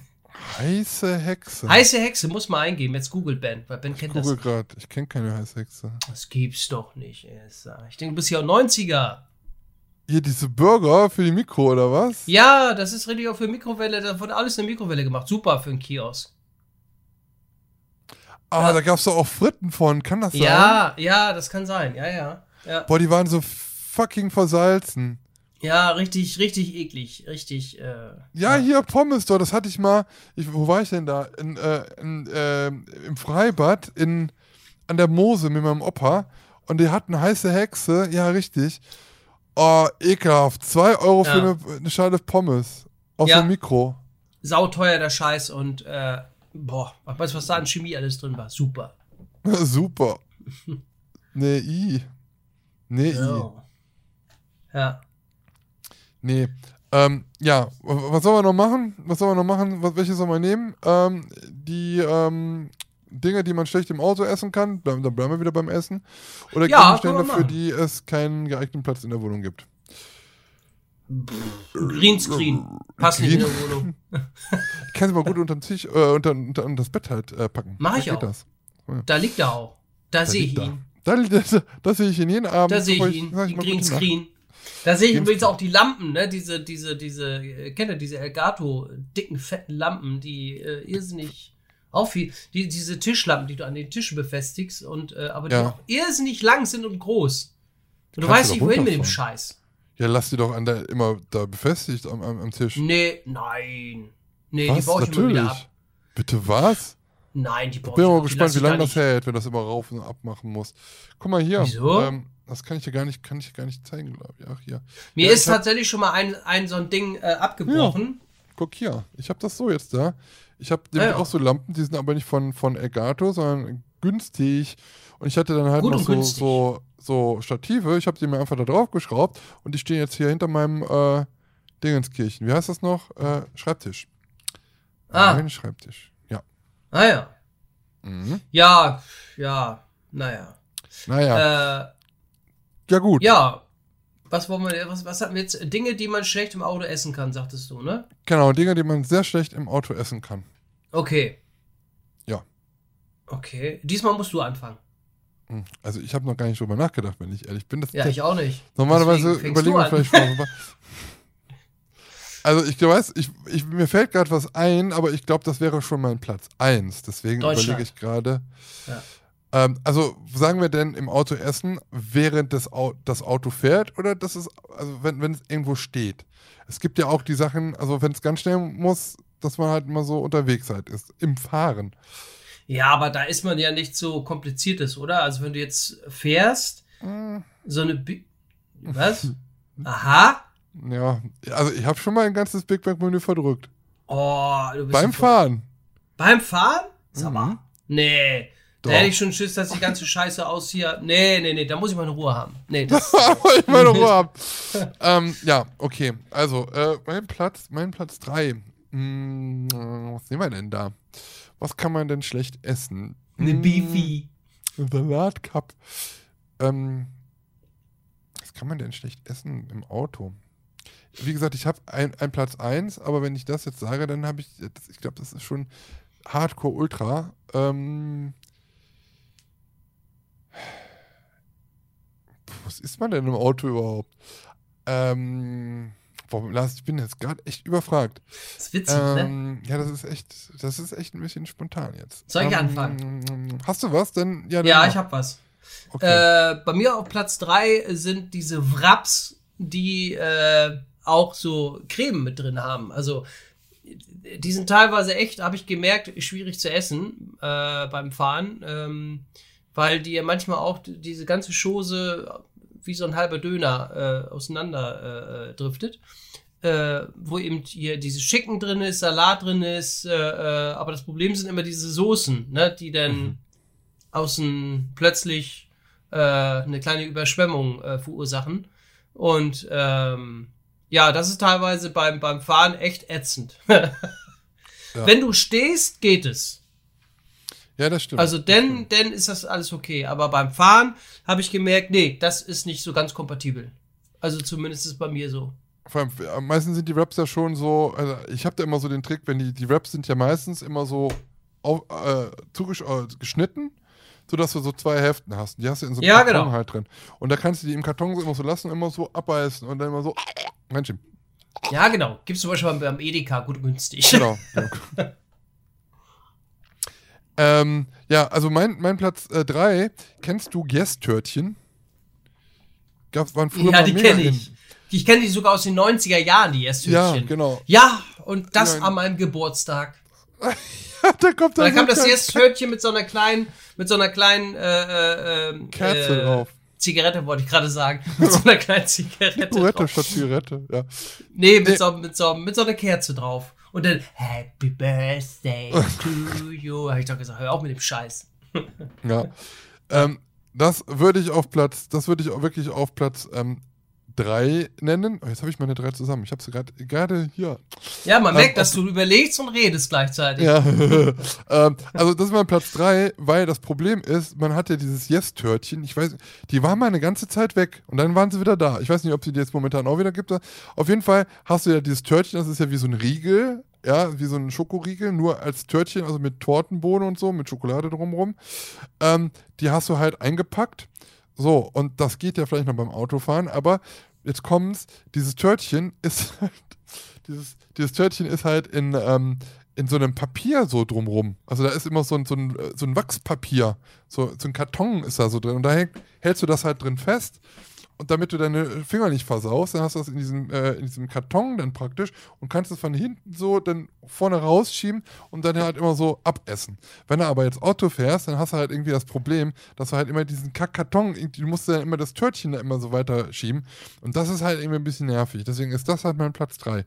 Heiße Hexe. Heiße Hexe muss man eingeben, jetzt Google Ben, weil Ben ich kennt google das. gerade. Ich kenne keine heiße Hexe. Das gibt's doch nicht. Ich denke, du bist ja 90er. Hier diese Burger für die Mikro, oder was? Ja, das ist richtig auch für Mikrowelle, da wurde alles in der Mikrowelle gemacht. Super für einen Kiosk. Ah, da gab's doch auch Fritten von. Kann das sein? Ja, ja, das kann sein. Ja, ja. Ja, Boah, die waren so fucking versalzen. ja richtig, richtig eklig. Richtig. Äh, Ja, hier Pommes doch, das hatte ich mal. Ich, wo war ich denn da? In, äh, in, äh, Im Freibad in, an der Mose mit meinem Opa. Und die hatten heiße Hexe, ja, richtig. Oh, ekelhaft. Zwei Euro Ja. für eine, eine Schale Pommes. Aus Ja. dem Mikro. sauteuer der Scheiß und äh, boah, weißt du, was da an Chemie alles drin war? Super. Super. Nee, i. Nee, i. Ja. ja. Nee. Ähm, ja, was sollen wir noch machen? Was sollen wir noch machen? Was, welche sollen wir nehmen? Ähm, die ähm, Dinge, die man schlecht im Auto essen kann, dann bleiben wir wieder beim Essen. Oder Ja, Gegenstände, für die es keinen geeigneten Platz in der Wohnung gibt. Greenscreen. Passt nicht in der Wohnung. Ich kann sie mal gut unter den Tisch, äh, unter, unter, unter das Bett halt äh, packen. Mach Da ich auch. Das. Da liegt er auch. Da, Da sehe ich ihn. Da, da, da sehe ich ihn jeden Abend. Da sehe ich ihn. gute Nacht. Greenscreen. Da sehe ich übrigens auch die Lampen, ne? Diese, diese, diese, äh, kennt ihr diese Elgato dicken, fetten Lampen, die äh, irrsinnig auffiel. Die, diese Tischlampen, die du an den Tischen befestigst und äh, aber die Ja. auch irrsinnig lang sind und groß. Und du weißt nicht, wohin mit dem. Scheiß. Ja, lass die doch an der, immer da befestigt am, am, am Tisch. Nee, nein. Nee, was? die baue ich immer wieder ab. Bitte was? Nein, die baue Bin ich mal ab. Die gespannt, wie lange das hält, wenn das immer rauf und ab machen muss. Guck mal hier. Wieso? Ähm, das kann ich dir gar nicht, kann ich dir gar nicht zeigen, glaube ich. Ach, hier. Mir Ja, ist hab- tatsächlich schon mal ein, ein so ein Ding äh, abgebrochen. Guck hier. Ich habe das so jetzt da. Ich habe Ja, nämlich ja. auch so Lampen, die sind aber nicht von, von Elgato, sondern günstig. Und ich hatte dann halt Gut noch so, so, so Stative. Ich habe die mir einfach da drauf geschraubt und die stehen jetzt hier hinter meinem äh, Dingenskirchen. Wie heißt das noch? Äh, Schreibtisch. Ah. Mein Schreibtisch. Ja. Ah ja. Mhm. Ja, ja, naja. Naja, Äh, ja gut. ja. Was wollen wir, was, was hatten wir jetzt? Dinge, die man schlecht im Auto essen kann, sagtest du, ne? Genau, Dinge, die man sehr schlecht im Auto essen kann. Okay. Ja. Okay. Diesmal musst du anfangen. Hm, Also ich habe noch gar nicht drüber nachgedacht, wenn ich ehrlich bin. Das, Ja, ich auch nicht. Normalerweise überlegen wir vielleicht aber- Also ich weiß, ich, ich, mir fällt gerade was ein, aber ich glaube, das wäre schon mein Platz 1. Deswegen überlege ich gerade. Ja. Ähm, also sagen wir denn im Auto essen, während das, Au das Auto fährt oder das ist, also wenn, wenn es irgendwo steht. Es gibt ja auch die Sachen, also wenn es ganz schnell muss, dass man halt immer so unterwegs halt ist, im Fahren. Ja, aber da ist man ja nicht so kompliziertes, oder? Also wenn du jetzt fährst, Hm, so eine Bi Was? Aha. Ja, also ich habe schon mal ein ganzes Big Mac Menü verdrückt. Oh, du bist Beim Fahren. Beim Fahren? Sag Mhm. mal. Nee. Da hätte ich schon Schiss, dass die ganze Scheiße aus hier. Nee, nee, nee, da muss ich meine Ruhe haben. Nee, das. Aber ich meine Ruhe habe. ähm, ja, okay. Also, äh, mein Platz, mein Platz 3. Hm, äh, was nehmen wir denn da? Was kann man denn schlecht essen? Eine Hm, Beefy. Ein Salatcup. Ähm, was kann man denn schlecht essen im Auto? Wie gesagt, ich habe ein, ein Platz 1, aber wenn ich das jetzt sage, dann habe ich, ich glaube, das ist schon Hardcore Ultra. Ähm, was ist man denn im Auto überhaupt? Ähm, boah, Lars, ich bin jetzt gerade echt überfragt. Das ist witzig, ne? ähm, Ja, das ist echt, das ist echt ein bisschen spontan jetzt. Soll ich ähm, anfangen? Hast du was? Denn, ja, dann Ja, ich hab was. Okay. Äh, bei mir auf Platz drei sind diese Wraps, die äh, auch so Creme mit drin haben. Also die sind teilweise echt, habe ich gemerkt, schwierig zu essen äh, beim Fahren, ähm, weil die ja manchmal auch diese ganze Chose wie so ein halber Döner äh, auseinander äh, driftet. Äh, wo eben hier dieses Chicken drin ist, Salat drin ist, äh, äh, aber das Problem sind immer diese Soßen, ne, die dann Mhm. außen plötzlich äh, eine kleine Überschwemmung äh, verursachen. Und ähm, ja, das ist teilweise beim, beim Fahren echt ätzend. Wenn du stehst, geht es. Ja, das stimmt. Also denn, denn ist das alles okay. Aber beim Fahren habe ich gemerkt, nee, das ist nicht so ganz kompatibel. Also zumindest ist es bei mir so. Vor allem, äh, meistens sind die Raps ja schon so, also ich habe da immer so den Trick, wenn die, die Raps sind ja meistens immer so auf, äh, zugesch äh, geschnitten, sodass du so zwei Hälften hast. Die hast du in so einem Ja, Karton genau. halt drin. Und da kannst du die im Karton so immer so lassen, immer so abbeißen und dann immer so, Mensch, Ja, genau. Gibt's zum Beispiel beim Edeka gut günstig. genau. ähm, ja, also mein, mein Platz 3, kennst du Yes-Törtchen? Gab's, waren früher ja, mal die kenne ich. Ich kenne die sogar aus den 90er Jahren, die Ja, Esshütchen. genau. Ja, und das Ja. an meinem Geburtstag. da kommt Da dann kam so das ein erste Törtchen mit so einer kleinen, mit so einer kleinen äh, äh, ähm, Kerze äh, drauf. Zigarette wollte ich gerade sagen. Mit so einer kleinen Zigarette. Zigarette statt Zigarette, ja. Nee, mit, Nee. So, mit, so, mit so einer Kerze drauf. Und dann Happy Birthday to you. Habe ich doch gesagt, hör auf mit dem Scheiß. Ja. Ähm, das würde ich auf Platz, das würde ich auch wirklich auf Platz 3 nennen. Oh, jetzt habe ich meine drei zusammen. Ich habe sie gerade hier. Ja, man Ähm, merkt, dass du überlegst und redest gleichzeitig. Ja. ähm, also das ist mein Platz 3, weil das Problem ist, man hat ja dieses Yes-Törtchen. Ich weiß, die waren mal eine ganze Zeit weg und dann waren sie wieder da. Ich weiß nicht, ob sie die jetzt momentan auch wieder gibt. Auf jeden Fall hast du ja dieses Törtchen, das ist ja wie so ein Riegel. Ja, wie so ein Schokoriegel, nur als Törtchen, also mit Tortenbohnen und so, mit Schokolade drumherum. Ähm, die hast du halt eingepackt. So, und das geht ja vielleicht noch beim Autofahren, aber jetzt kommt's, dieses Törtchen ist halt, dieses, dieses Törtchen ist halt in, ähm, in so einem Papier so drumrum. Also da ist immer so ein, so ein, äh, so ein Wachspapier, so, so ein Karton ist da so drin. Und da häng, hältst du das halt drin fest. Und damit du deine Finger nicht versaust, dann hast du das in diesem, äh, in diesem Karton dann praktisch und kannst es von hinten so dann vorne rausschieben und dann halt immer so abessen. Wenn du aber jetzt Auto fährst, dann hast du halt irgendwie das Problem, dass du halt immer diesen Kack-Karton, du musst dann immer das Törtchen da immer so weiter schieben. Und das ist halt irgendwie ein bisschen nervig. Deswegen ist das halt mein Platz 3.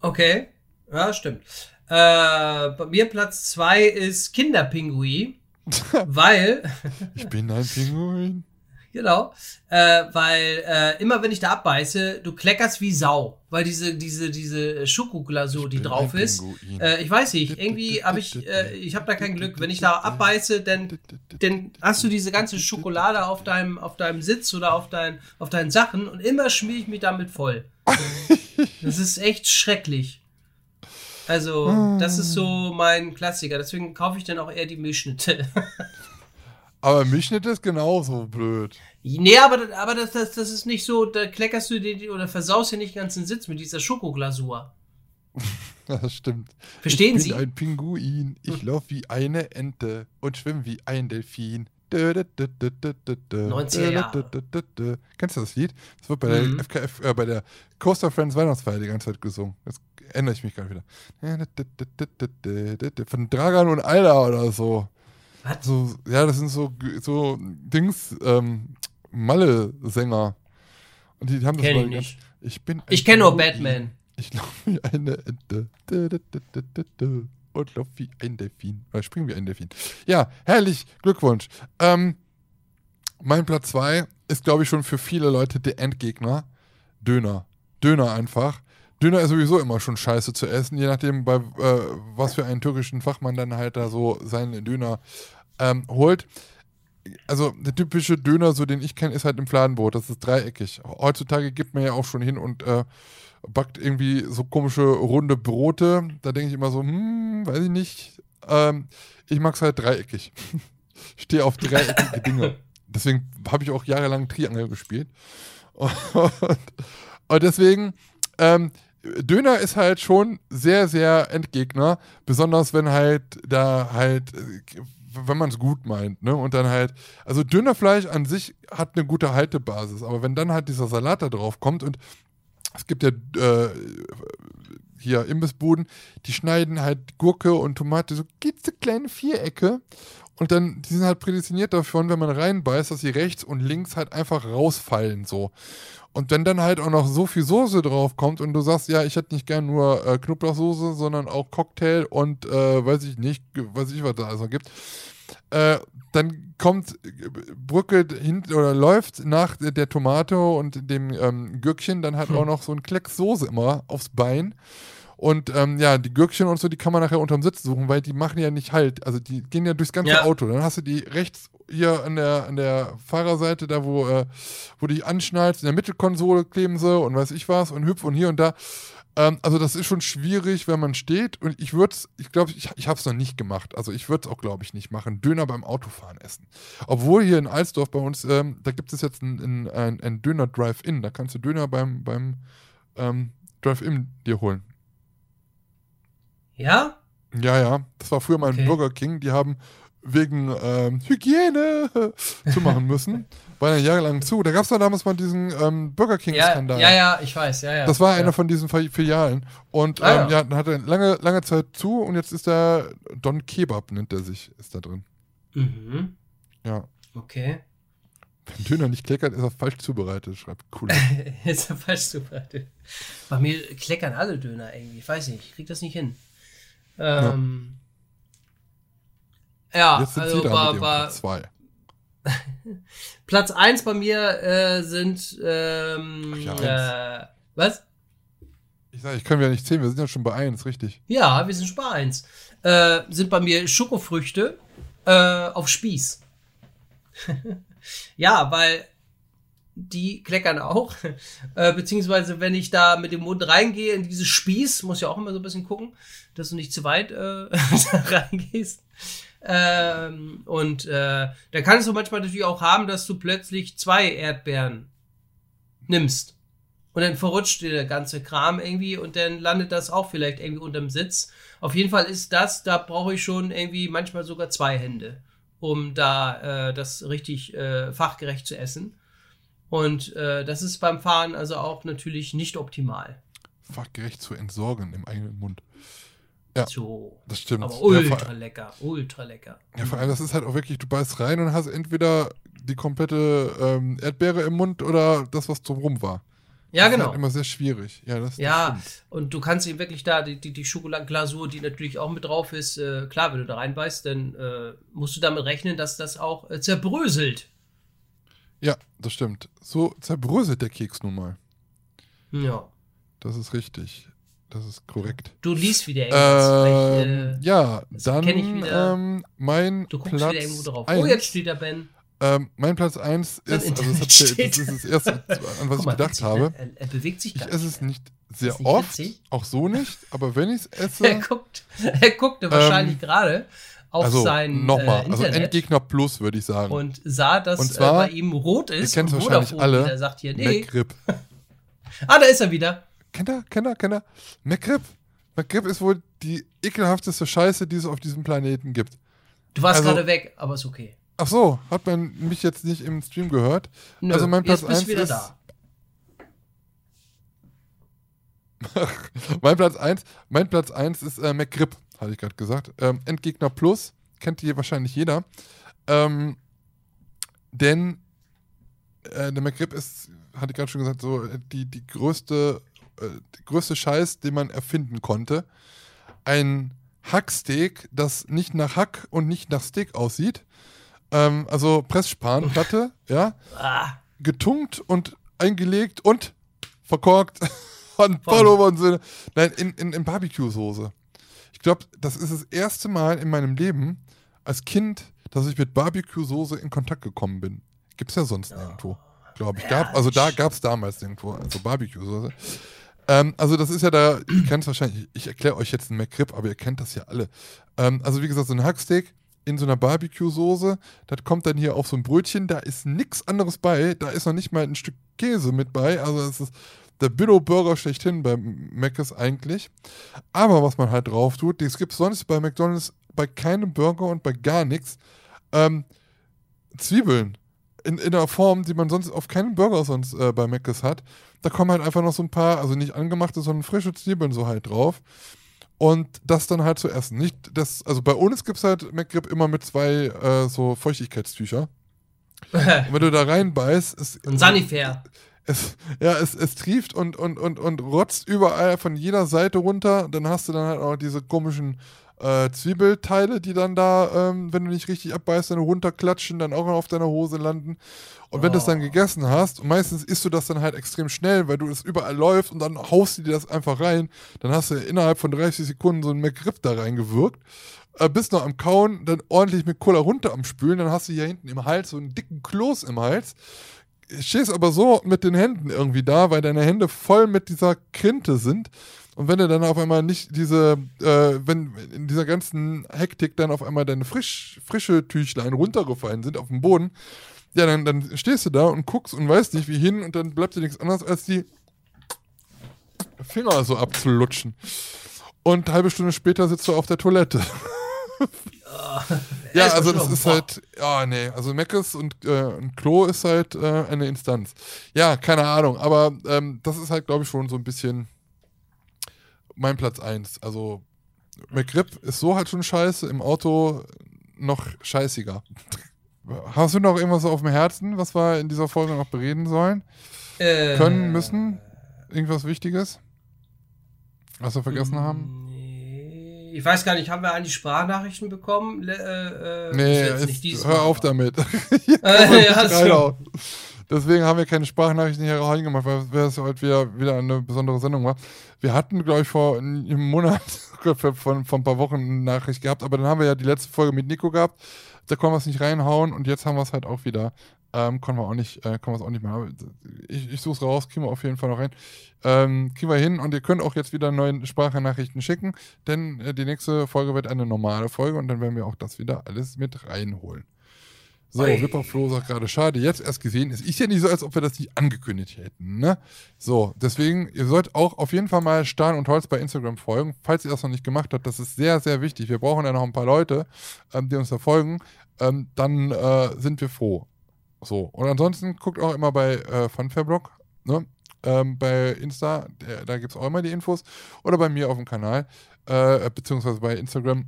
Okay. Ja, stimmt. Äh, bei mir Platz zwei ist Kinderpinguin. weil, Ich bin ein Pinguin. Genau, äh, weil äh, immer wenn ich da abbeiße, du kleckerst wie Sau. Weil diese, diese, diese Schokoglasur, die drauf ist, äh, ich weiß nicht, irgendwie habe ich, äh, ich habe da kein Glück. Wenn ich da abbeiße, dann, dann hast du diese ganze Schokolade auf deinem, auf deinem Sitz oder auf, dein, auf deinen Sachen und immer schmier ich mich damit voll. Das ist echt schrecklich. Also, das ist so mein Klassiker. Deswegen kaufe ich dann auch eher die Milchschnitte. Aber Milchschnitt ist genauso blöd. nee, aber, aber das, das, das ist nicht so, da kleckerst du dir die- oder versaust dir nicht den ganzen Sitz mit dieser Schokoglasur. Das stimmt. Verstehen ich Sie? bin ein Pinguin. Ich laufe wie eine Ente und schwimme wie ein Delfin. Dö, dö, dö, dö, dö, dö, dö. 90er Jahre. Kennst du das Lied? Das wird bei der Mhm. FKF, äh, bei der Coaster Friends Weihnachtsfeier die ganze Zeit gesungen. Das ändere ich mich gerade wieder. Von Dragan und Alda oder so. Was? so. Ja, das sind so, so Dings, ähm, Malle-Sänger. Und die haben das Kenn mal ich ganz- nicht. Ich bin Ich kenne nur. Batman. Ich laufe wie eine Ente. Dö, dö, dö. Und laufe wie ein Delfin. Oder springe wie ein Delfin. Ja, herrlich. Glückwunsch. Ähm, mein Platz 2 ist, glaube ich, schon für viele Leute der Endgegner. Döner. Döner einfach. Döner ist sowieso immer schon scheiße zu essen, je nachdem, bei äh, was für einen türkischen Fachmann dann halt da so seinen Döner ähm, holt. Also der typische Döner, so den ich kenne, ist halt im Fladenbrot. Das ist dreieckig. Heutzutage gibt man ja auch schon hin und äh, backt irgendwie so komische runde Brote. Da denke ich immer so, hm, weiß ich nicht. Ähm, ich mag es halt dreieckig. Ich stehe auf dreieckige Dinge. deswegen habe ich auch jahrelang Triangel gespielt. Und, und deswegen, ähm, Döner ist halt schon sehr, sehr Endgegner, besonders wenn halt da halt, äh, wenn man es gut meint, ne? Und dann halt, also Dönerfleisch an sich hat eine gute Haltebasis, aber wenn dann halt dieser Salat da drauf kommt und es gibt ja äh, hier Imbissbuden, die schneiden halt Gurke und Tomate so kleine Vierecke und dann, die sind halt prädestiniert davon, wenn man reinbeißt, dass sie rechts und links halt einfach rausfallen so. Und wenn dann halt auch noch so viel Soße drauf kommt und du sagst, ja, ich hätte nicht gern nur äh, Knoblauchsoße, sondern auch Cocktail und äh, weiß ich nicht, weiß ich, was da also gibt, äh, dann kommt Brücke hin oder läuft nach der Tomate und dem ähm, Gürkchen dann halt hm. auch noch so ein Klecks Soße immer aufs Bein. Und ähm, ja, die Gürkchen und so, die kann man nachher unterm Sitz suchen, weil die machen ja nicht halt. Also die gehen ja durchs ganze ja. Auto. Dann hast du die rechts hier an der, an der Fahrerseite, da wo, äh, wo du dich anschnallst, in der Mittelkonsole kleben sie und weiß ich was und hüpf und hier und da. Ähm, also das ist schon schwierig, wenn man steht. Und ich würde es, ich glaube, ich, ich habe es noch nicht gemacht. Also ich würde es auch, glaube ich, nicht machen. Döner beim Autofahren essen. Obwohl hier in Alsdorf bei uns, ähm, da gibt es jetzt ein, ein, ein Döner Drive-In. Da kannst du Döner beim, beim ähm, Drive-In dir holen. Ja? Ja, ja. Das war früher mal okay. ein Burger King. Die haben wegen ähm, Hygiene zu machen müssen. war ja jahrelang zu. Da gab es ja damals mal diesen ähm, Burger King-Skandal. Ja, ja, ja, ich weiß, ja, ja. Das war ja. einer von diesen Filialen. Und ah, ähm, ja. ja, dann hat er lange, lange Zeit zu und jetzt ist der Don Kebab, nennt er sich, ist da drin. Mhm. Ja. Okay. Wenn Döner nicht kleckert, ist er falsch zubereitet, schreibt cool. ist er falsch zubereitet. Bei mir kleckern alle Döner irgendwie. Ich weiß nicht, ich krieg das nicht hin. Ähm, ja. Ja, Jetzt sind also Sie mit war, zwei. Platz 1 bei mir äh, sind ähm, ja, äh, was? Ich sage, ich kann ja nicht zählen, wir sind ja schon bei 1, richtig. Ja, wir sind schon bei 1. Äh, sind bei mir Schokofrüchte äh, auf Spieß. ja, weil die kleckern auch. Äh, beziehungsweise, wenn ich da mit dem Mund reingehe in dieses Spieß, muss ich auch immer so ein bisschen gucken, dass du nicht zu weit äh, reingehst. Ähm, und äh, da kannst du manchmal natürlich auch haben, dass du plötzlich zwei Erdbeeren nimmst. Und dann verrutscht dir der ganze Kram irgendwie und dann landet das auch vielleicht irgendwie unterm Sitz. Auf jeden Fall ist das, da brauche ich schon irgendwie manchmal sogar zwei Hände, um da äh, das richtig äh, fachgerecht zu essen. Und äh, das ist beim Fahren also auch natürlich nicht optimal. Fachgerecht zu entsorgen im eigenen Mund. Ja, so. das stimmt. Aber ultra ja, lecker, ultra lecker. Ja, vor allem, das ist halt auch wirklich, du beißt rein und hast entweder die komplette ähm, Erdbeere im Mund oder das, was drumrum war. Ja, das genau. Ist halt immer sehr schwierig. Ja, das, ja das und du kannst ihm wirklich da, die, die, die Schokoladenglasur, die natürlich auch mit drauf ist, äh, klar, wenn du da reinbeißt, dann äh, musst du damit rechnen, dass das auch äh, zerbröselt. Ja, das stimmt. So zerbröselt der Keks nun mal. Ja. Das ist richtig. Das ist korrekt. Du liest wieder irgendwas. Ähm, äh, ja, dann ähm, mein du guckst Platz wieder irgendwo drauf. Eins, oh, jetzt steht da Ben. Ähm, mein Platz 1 ist, also das, hat, das, ist das erste, an was mal, ich gedacht habe. Er, er, bewegt sich Ich esse es nicht sehr nicht oft, witzig? auch so nicht, aber wenn ich es esse. er, guckt, er guckte ähm, wahrscheinlich gerade auf also, sein nochmal, äh, also Endgegner Plus, würde ich sagen. Und sah, dass und zwar, äh, bei ihm rot ist. Ihr kennt wahrscheinlich alle. Der sagt hier, nee. McRib. ah, da ist er wieder. Kennt er, kennt er, kennt er? McRib. McRib ist wohl die ekelhafteste Scheiße, die es auf diesem Planeten gibt. Du warst also, gerade weg, aber ist okay. Ach so, hat man mich jetzt nicht im Stream gehört? Nö, also mein Platz 1 ist da. mein Platz 1, mein Platz 1 ist äh, McGrip, hatte ich gerade gesagt. Ähm, Endgegner Plus, kennt ihr wahrscheinlich jeder. Ähm, denn äh, der McGrip ist, hatte ich gerade schon gesagt, so die, die größte, äh, größte Scheiß, den man erfinden konnte. Ein Hacksteak, das nicht nach Hack und nicht nach Steak aussieht, ähm, also Pressspanplatte, ja. Ah. Getunkt und eingelegt und verkorkt und Pullover und so. Nein, in, in, in Barbecue-Soße. Ich glaube, das ist das erste Mal in meinem Leben als Kind, dass ich mit Barbecue-Soße in Kontakt gekommen bin. Gibt es ja sonst nirgendwo, glaube ich. Gab, also da gab es damals nirgendwo, also Barbecue-Soße. Ähm, also das ist ja da, ihr kennt es wahrscheinlich, ich erkläre euch jetzt einen McRib, aber ihr kennt das ja alle. Ähm, also wie gesagt, so ein Hacksteak in so einer Barbecue-Soße. Das kommt dann hier auf so ein Brötchen. Da ist nichts anderes bei. Da ist noch nicht mal ein Stück Käse mit bei. Also es ist der Billo-Burger schlechthin bei Mc's eigentlich. Aber was man halt drauf tut, das gibt es sonst bei McDonalds bei keinem Burger und bei gar nichts. Ähm, Zwiebeln. In, in einer Form, die man sonst auf keinem Burger sonst äh, bei Mc's hat. Da kommen halt einfach noch so ein paar, also nicht angemachte, sondern frische Zwiebeln so halt drauf. Und das dann halt zu essen. Nicht das, also bei uns gibt es halt McRib immer mit zwei äh, so Feuchtigkeitstücher. und wenn du da reinbeißt, ist. Ein Sanifair. Es, ja, es, es trieft und, und, und, und rotzt überall von jeder Seite runter. Dann hast du dann halt auch diese komischen äh, Zwiebelteile, die dann da, ähm, wenn du nicht richtig abbeißt, dann runterklatschen, dann auch noch auf deiner Hose landen. Und wenn oh. du es dann gegessen hast, und meistens isst du das dann halt extrem schnell, weil du es überall läufst und dann haust du dir das einfach rein, dann hast du innerhalb von 30 Sekunden so ein McRib da reingewirkt. Äh, bist noch am Kauen, dann ordentlich mit Cola runter am Spülen, dann hast du hier hinten im Hals so einen dicken Kloß im Hals stehst aber so mit den Händen irgendwie da, weil deine Hände voll mit dieser Krinte sind. Und wenn du dann auf einmal nicht diese, äh, wenn in dieser ganzen Hektik dann auf einmal deine frisch, frische Tüchlein runtergefallen sind auf den Boden, ja, dann, dann stehst du da und guckst und weißt nicht wie hin und dann bleibt dir nichts anderes als die Finger so abzulutschen. Und eine halbe Stunde später sitzt du auf der Toilette. Ja, ja also das ist halt, ja, nee, also Meckes und, äh, und Klo ist halt äh, eine Instanz. Ja, keine Ahnung, aber ähm, das ist halt, glaube ich, schon so ein bisschen mein Platz 1. Also McRib ist so halt schon scheiße, im Auto noch scheißiger. Hast du noch irgendwas auf dem Herzen, was wir in dieser Folge noch bereden sollen? Äh, Können, müssen? Irgendwas Wichtiges? Was wir vergessen mm, haben? Ich weiß gar nicht, haben wir eigentlich Sprachnachrichten bekommen? Äh, äh, nee, ist, hör auf damit. äh, ja, Deswegen haben wir keine Sprachnachrichten hier reingemacht, weil es heute wieder, wieder eine besondere Sendung war. Wir hatten, glaube ich, vor einem Monat, von, von ein paar Wochen eine Nachricht gehabt, aber dann haben wir ja die letzte Folge mit Nico gehabt. Da konnten wir es nicht reinhauen und jetzt haben wir es halt auch wieder. Ähm, konnten wir auch nicht, äh, können wir es auch nicht machen. Ich, ich suche es raus, kriegen wir auf jeden Fall noch rein. Ähm, kriegen wir hin und ihr könnt auch jetzt wieder neue Sprachnachrichten schicken, denn äh, die nächste Folge wird eine normale Folge und dann werden wir auch das wieder alles mit reinholen. So, Wipperflo sagt gerade, schade, jetzt erst gesehen. Es ist ja nicht so, als ob wir das nicht angekündigt hätten, ne? So, deswegen, ihr sollt auch auf jeden Fall mal Stahn und Holz bei Instagram folgen, falls ihr das noch nicht gemacht habt. Das ist sehr, sehr wichtig. Wir brauchen ja noch ein paar Leute, ähm, die uns da folgen. Ähm, dann äh, sind wir froh. So, und ansonsten guckt auch immer bei äh, Funfairblog, ne? Ähm, bei Insta, der, da gibt es auch immer die Infos. Oder bei mir auf dem Kanal, äh, beziehungsweise bei Instagram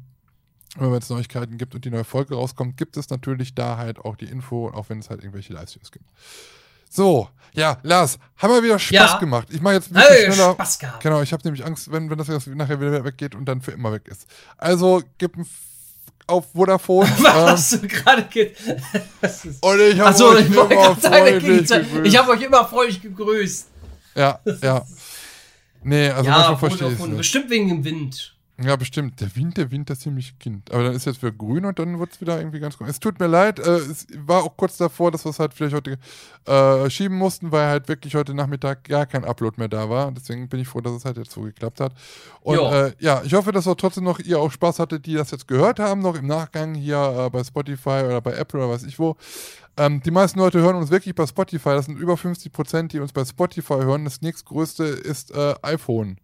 wenn es Neuigkeiten gibt und die neue Folge rauskommt, gibt es natürlich da halt auch die Info, auch wenn es halt irgendwelche Livestreams gibt. So, ja, Lars, haben wir wieder Spaß ja. gemacht. Ich mache jetzt ein bisschen hey, schneller. Spaß gehabt. Genau, ich habe nämlich Angst, wenn, wenn das nachher wieder weggeht und dann für immer weg ist. Also, gib ein auf Vodafone. Was ähm, du gerade geht. Und ich habe euch, ich immer freundlich gegrüßt. Ich habe euch immer freundlich gegrüßt. Ja, ja. Nee, also ja, verstehe ich Bestimmt wegen dem Wind. Ja, bestimmt. Der Wind, der Wind, das ziemlich Kind. Aber dann ist jetzt wieder grün und dann wird es wieder irgendwie ganz grün. Es tut mir leid, äh, es war auch kurz davor, dass wir es halt vielleicht heute äh, schieben mussten, weil halt wirklich heute Nachmittag gar kein Upload mehr da war. Deswegen bin ich froh, dass es halt jetzt so geklappt hat. Und äh, ja, ich hoffe, dass auch trotzdem noch ihr auch Spaß hattet, die das jetzt gehört haben, noch im Nachgang hier äh, bei Spotify oder bei Apple oder weiß ich wo. Ähm, die meisten Leute hören uns wirklich bei Spotify. Das sind über 50 Prozent, die uns bei Spotify hören. Das nächstgrößte ist äh, iPhone.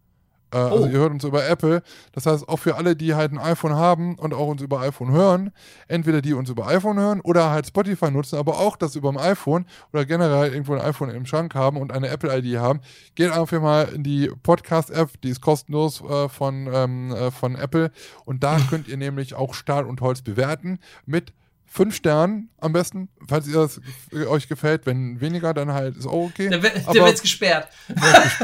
Äh, also oh. Also ihr hört uns über Apple. Das heißt, auch für alle, die halt ein iPhone haben und auch uns über iPhone hören, entweder die uns über iPhone hören oder halt Spotify nutzen, aber auch das über dem iPhone oder generell irgendwo ein iPhone im Schrank haben und eine Apple-ID haben, geht einfach mal in die Podcast-App, die ist kostenlos äh, von, ähm, äh, von Apple und da könnt ihr nämlich auch Stahl und Holz bewerten mit fünf Sternen am besten, falls ihr das euch gefällt. Wenn weniger, dann halt ist auch okay. Dann, wird es gesperrt.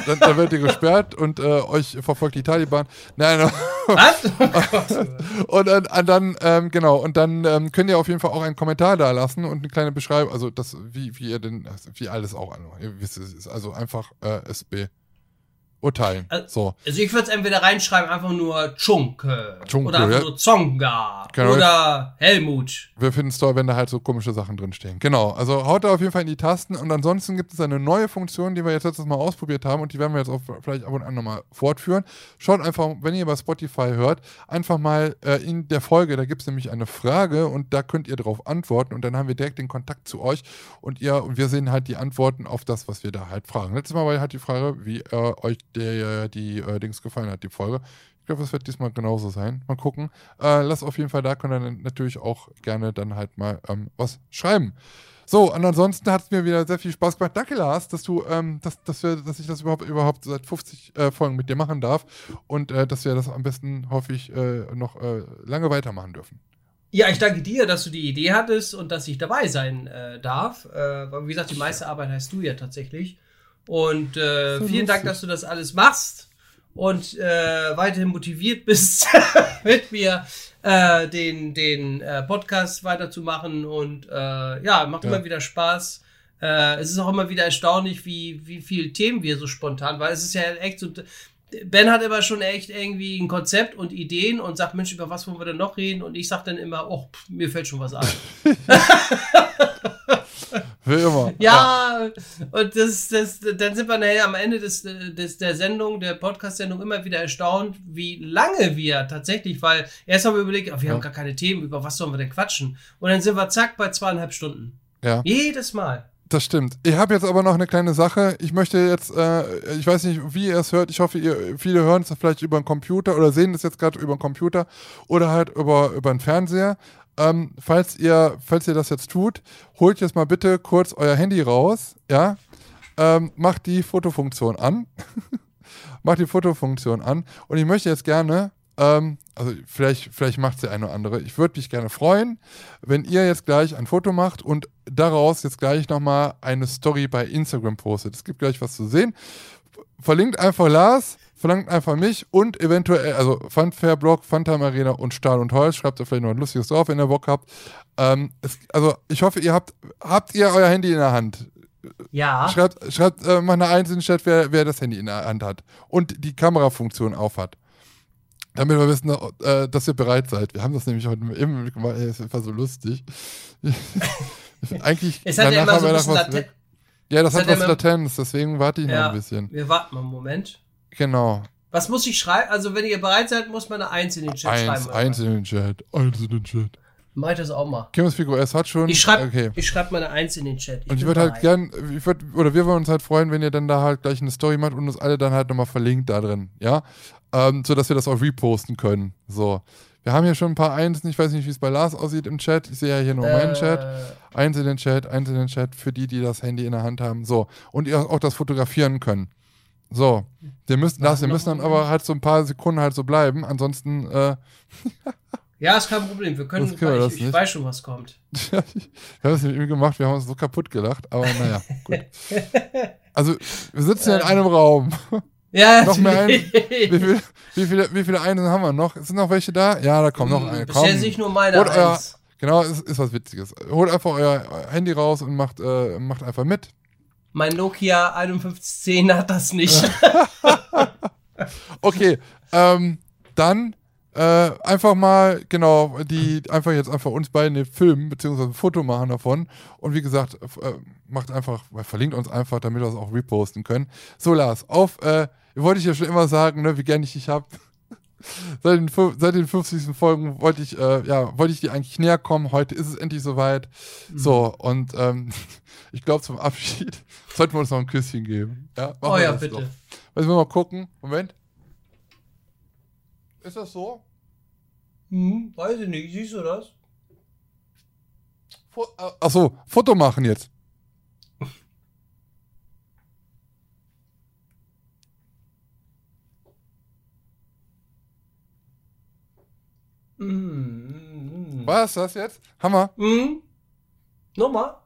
Dann, dann werdet ihr gesperrt und äh, euch verfolgt die Taliban. Nein. Was? Oh und äh, dann, ähm, genau, und dann ähm, könnt ihr auf jeden Fall auch einen Kommentar da lassen und eine kleine Beschreibung, also das, wie, wie ihr denn, also wie alles auch, ihr wisst es also einfach äh, SB urteilen. Also- so. Also ich würde es entweder reinschreiben, einfach nur Chunke. Chunke, oder einfach ja. nur Zonga. Genau. Oder Helmut. Wir finden es toll, wenn da halt so komische Sachen drinstehen. Genau, also haut da auf jeden Fall in die Tasten und ansonsten gibt es eine neue Funktion, die wir jetzt letztes Mal ausprobiert haben und die werden wir jetzt auch vielleicht ab und an nochmal fortführen. Schaut einfach, wenn ihr bei Spotify hört, einfach mal äh, in der Folge, da gibt es nämlich eine Frage und da könnt ihr darauf antworten und dann haben wir direkt den Kontakt zu euch und ihr und wir sehen halt die Antworten auf das, was wir da halt fragen. Letztes Mal war halt die Frage, wie äh, euch der, die äh, Dings gefallen hat, die Folge. Ich glaube, es wird diesmal genauso sein. Mal gucken. Äh, lasst auf jeden Fall da, könnt ihr natürlich auch gerne dann halt mal ähm, was schreiben. So, und ansonsten hat es mir wieder sehr viel Spaß gemacht. Danke, Lars, dass du, ähm, dass, dass, wir, dass ich das überhaupt, überhaupt seit 50 äh, Folgen mit dir machen darf und äh, dass wir das am besten, hoffe ich, äh, noch äh, lange weitermachen dürfen. Ja, ich danke dir, dass du die Idee hattest und dass ich dabei sein äh, darf. Äh, weil, wie gesagt, die meiste Arbeit heißt du ja tatsächlich. Und äh, So vielen Dank, lustig. dass du das alles machst und äh, weiterhin motiviert bist, mit mir äh, den, den äh, Podcast weiterzumachen. Und äh, ja, macht Ja. immer wieder Spaß. Äh, es ist auch immer wieder erstaunlich, wie, wie viele Themen wir so spontan, weil es ist ja echt so. Ben hat immer schon echt irgendwie ein Konzept und Ideen und sagt, Mensch, über was wollen wir denn noch reden? Und ich sag dann immer, oh, pff, mir fällt schon was ein. Wie immer. Ja, und das, das, dann sind wir nachher am Ende des, des, der Sendung, der Podcast-Sendung immer wieder erstaunt, wie lange wir tatsächlich, weil erst haben wir überlegt, ach, wir Ja. haben gar keine Themen, über was sollen wir denn quatschen? Und dann sind wir zack bei zweieinhalb Stunden. Ja. Jedes Mal. Das stimmt. Ich habe jetzt aber noch eine kleine Sache. Ich möchte jetzt, äh, ich weiß nicht, wie ihr es hört. Ich hoffe, ihr, viele hören es vielleicht über einen Computer oder sehen es jetzt gerade über einen Computer oder halt über, über einen Fernseher. Ähm, falls, ihr, falls ihr das jetzt tut, holt jetzt mal bitte kurz euer Handy raus, ja. Ähm, macht die Fotofunktion an. macht die Fotofunktion an. Und ich möchte jetzt gerne, ähm, also vielleicht, vielleicht macht der eine oder andere. Ich würde mich gerne freuen, wenn ihr jetzt gleich ein Foto macht und daraus jetzt gleich nochmal eine Story bei Instagram postet. Es gibt gleich was zu sehen. Verlinkt einfach Lars, verlangt einfach mich und eventuell, also Funfair Blog, Funtime Arena und Stahl und Holz. Schreibt da vielleicht noch ein lustiges drauf, wenn ihr Bock habt. Ähm, es, also ich hoffe, ihr habt, habt ihr euer Handy in der Hand. Ja. Schreibt, schreibt äh, mal eine den Chat, wer, wer das Handy in der Hand hat und die Kamerafunktion auf hat. Damit wir wissen, äh, dass ihr bereit seid. Wir haben das nämlich heute eben gemacht. Ey, Es war so lustig. Eigentlich. Es hat ja immer so ein bisschen noch was Laten weg. Ja, das es hat hat was Latenz, deswegen warte ich noch Ja. ein bisschen. Wir warten mal einen Moment. Genau. Was muss ich schreiben? Also, wenn ihr bereit seid, muss man eine Eins in den Chat Eins, schreiben. oder eins in den Chat. Eins in den Chat. Mach ich das auch mal. Chemos Figo S hat schon. Ich schreibe Okay. ich schreib mal eine Eins in den Chat. Und ich würde halt gern, ich würd, oder wir würden uns halt freuen, wenn ihr dann da halt gleich eine Story macht und uns alle dann halt nochmal verlinkt da drin, ja? Ähm, so dass wir das auch reposten können. So. Wir haben hier schon ein paar Einsen, ich weiß nicht, wie es bei Lars aussieht im Chat. Ich sehe ja hier nur meinen Chat. Äh, Eins in den Chat, eins in den Chat für die, die das Handy in der Hand haben. So. Und ihr auch das fotografieren können. So. Wir müssen, Lars, wir müssen dann aber halt so ein paar Sekunden halt so bleiben. Ansonsten, äh, Ja, ist kein Problem. Wir können, Das können wir ich, das ich nicht. weiß schon, was kommt. wir haben es mit ihm gemacht, wir haben uns so kaputt gelacht, aber naja, gut. Also, wir sitzen ja in einem Raum. Ja, Noch mehr natürlich. Wie, viel, wie, viele, wie viele Einsen haben wir noch? Sind noch welche da? Ja, da kommen noch eine. Hm, Bisher Komm. sehe ich nur meine Holt euer, Eins. genau, ist, ist was Witziges. Holt einfach euer, euer Handy raus und macht, äh, macht einfach mit. Mein Nokia 5110 hat das nicht. Okay, ähm, dann äh, einfach mal, genau, die einfach jetzt einfach uns beide filmen, beziehungsweise ein Foto machen davon. Und wie gesagt, äh, macht einfach, verlinkt uns einfach, damit wir es auch reposten können. So, Lars, auf, äh, wollte ich ja schon immer sagen, ne, wie gerne ich dich hab. Seit den, seit den 50. Folgen wollte ich, äh, ja, wollte ich dir eigentlich näher kommen. Heute ist es endlich soweit. So, und ähm, ich glaube, zum Abschied sollten wir uns noch ein Küsschen geben. Ja, oh wir ja, bitte. doch. Müssen wir mal gucken. Moment. Ist das so? Hm, weiß ich nicht. Siehst du das? Fo äh, Achso, Foto machen jetzt. Hm. War das das jetzt? Hammer. Hm? Nochmal?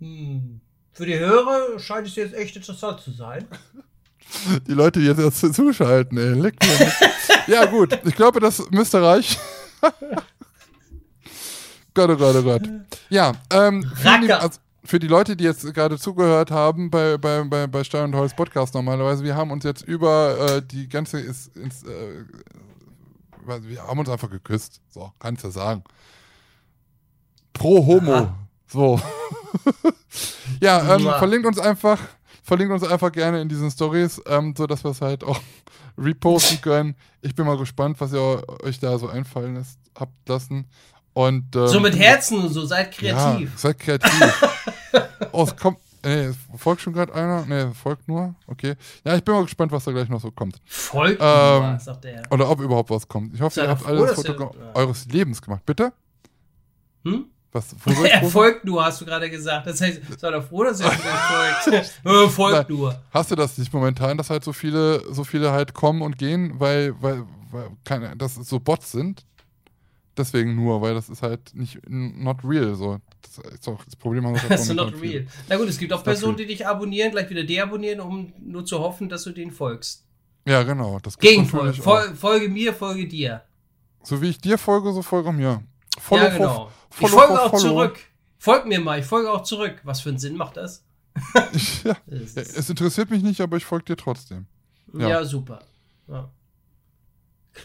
Hm. Für die Hörer scheint es jetzt echt interessant zu sein. Die Leute, die jetzt erst zuschalten, ey. Leck mir nicht. ja, gut. Ich glaube, das müsste reichen. Gott, oh Gott, oh Gott. Ja, ähm, also, für die Leute, die jetzt gerade zugehört haben bei, bei, bei, bei Stein und Holz Podcast normalerweise, wir haben uns jetzt über äh, die ganze ist, ins, äh, wir haben uns einfach geküsst. So, kannst du ja sagen. Pro Homo. Aha. So. ja, ähm, verlinkt uns einfach, verlinkt uns einfach gerne in diesen Stories, ähm, so dass wir es halt auch reposten können. Ich bin mal gespannt, was ihr euch da so einfallen lässt, habt lassen. Und, ähm, so mit Herzen und so, seid kreativ. Ja, seid kreativ. oh, es kommt. Nee, folgt schon gerade einer? Nee, folgt nur. Okay. Ja, ich bin mal gespannt, was da gleich noch so kommt. Folgt ähm, nur, sagt der. Oder ob überhaupt was kommt. Ich hoffe, ihr habt alles Foto eures Lebens gemacht. Bitte? Hm? Was, er folgt nur, hast du gerade gesagt. Das heißt, sei doch froh, dass er folgt. äh, folgt Nein. nur. Hast du das nicht momentan, dass halt so viele, so viele halt kommen und gehen, weil, weil, weil keine, dass so Bots sind? deswegen nur, weil das ist halt nicht not real. So. Das ist auch das Problem. Das ist not real. Na gut, es gibt auch Personen, die dich abonnieren, gleich wieder deabonnieren, um nur zu hoffen, dass du denen folgst. Ja, genau. Das Gegenfolge. Fol folge mir, folge dir. So wie ich dir folge, so folge mir. Follow ja, genau. Follow, ich folge auch follow. zurück. Folg mir mal, ich folge auch zurück. Was für einen Sinn macht das? ja. es interessiert mich nicht, aber ich folge dir trotzdem. Ja, ja super. Ja.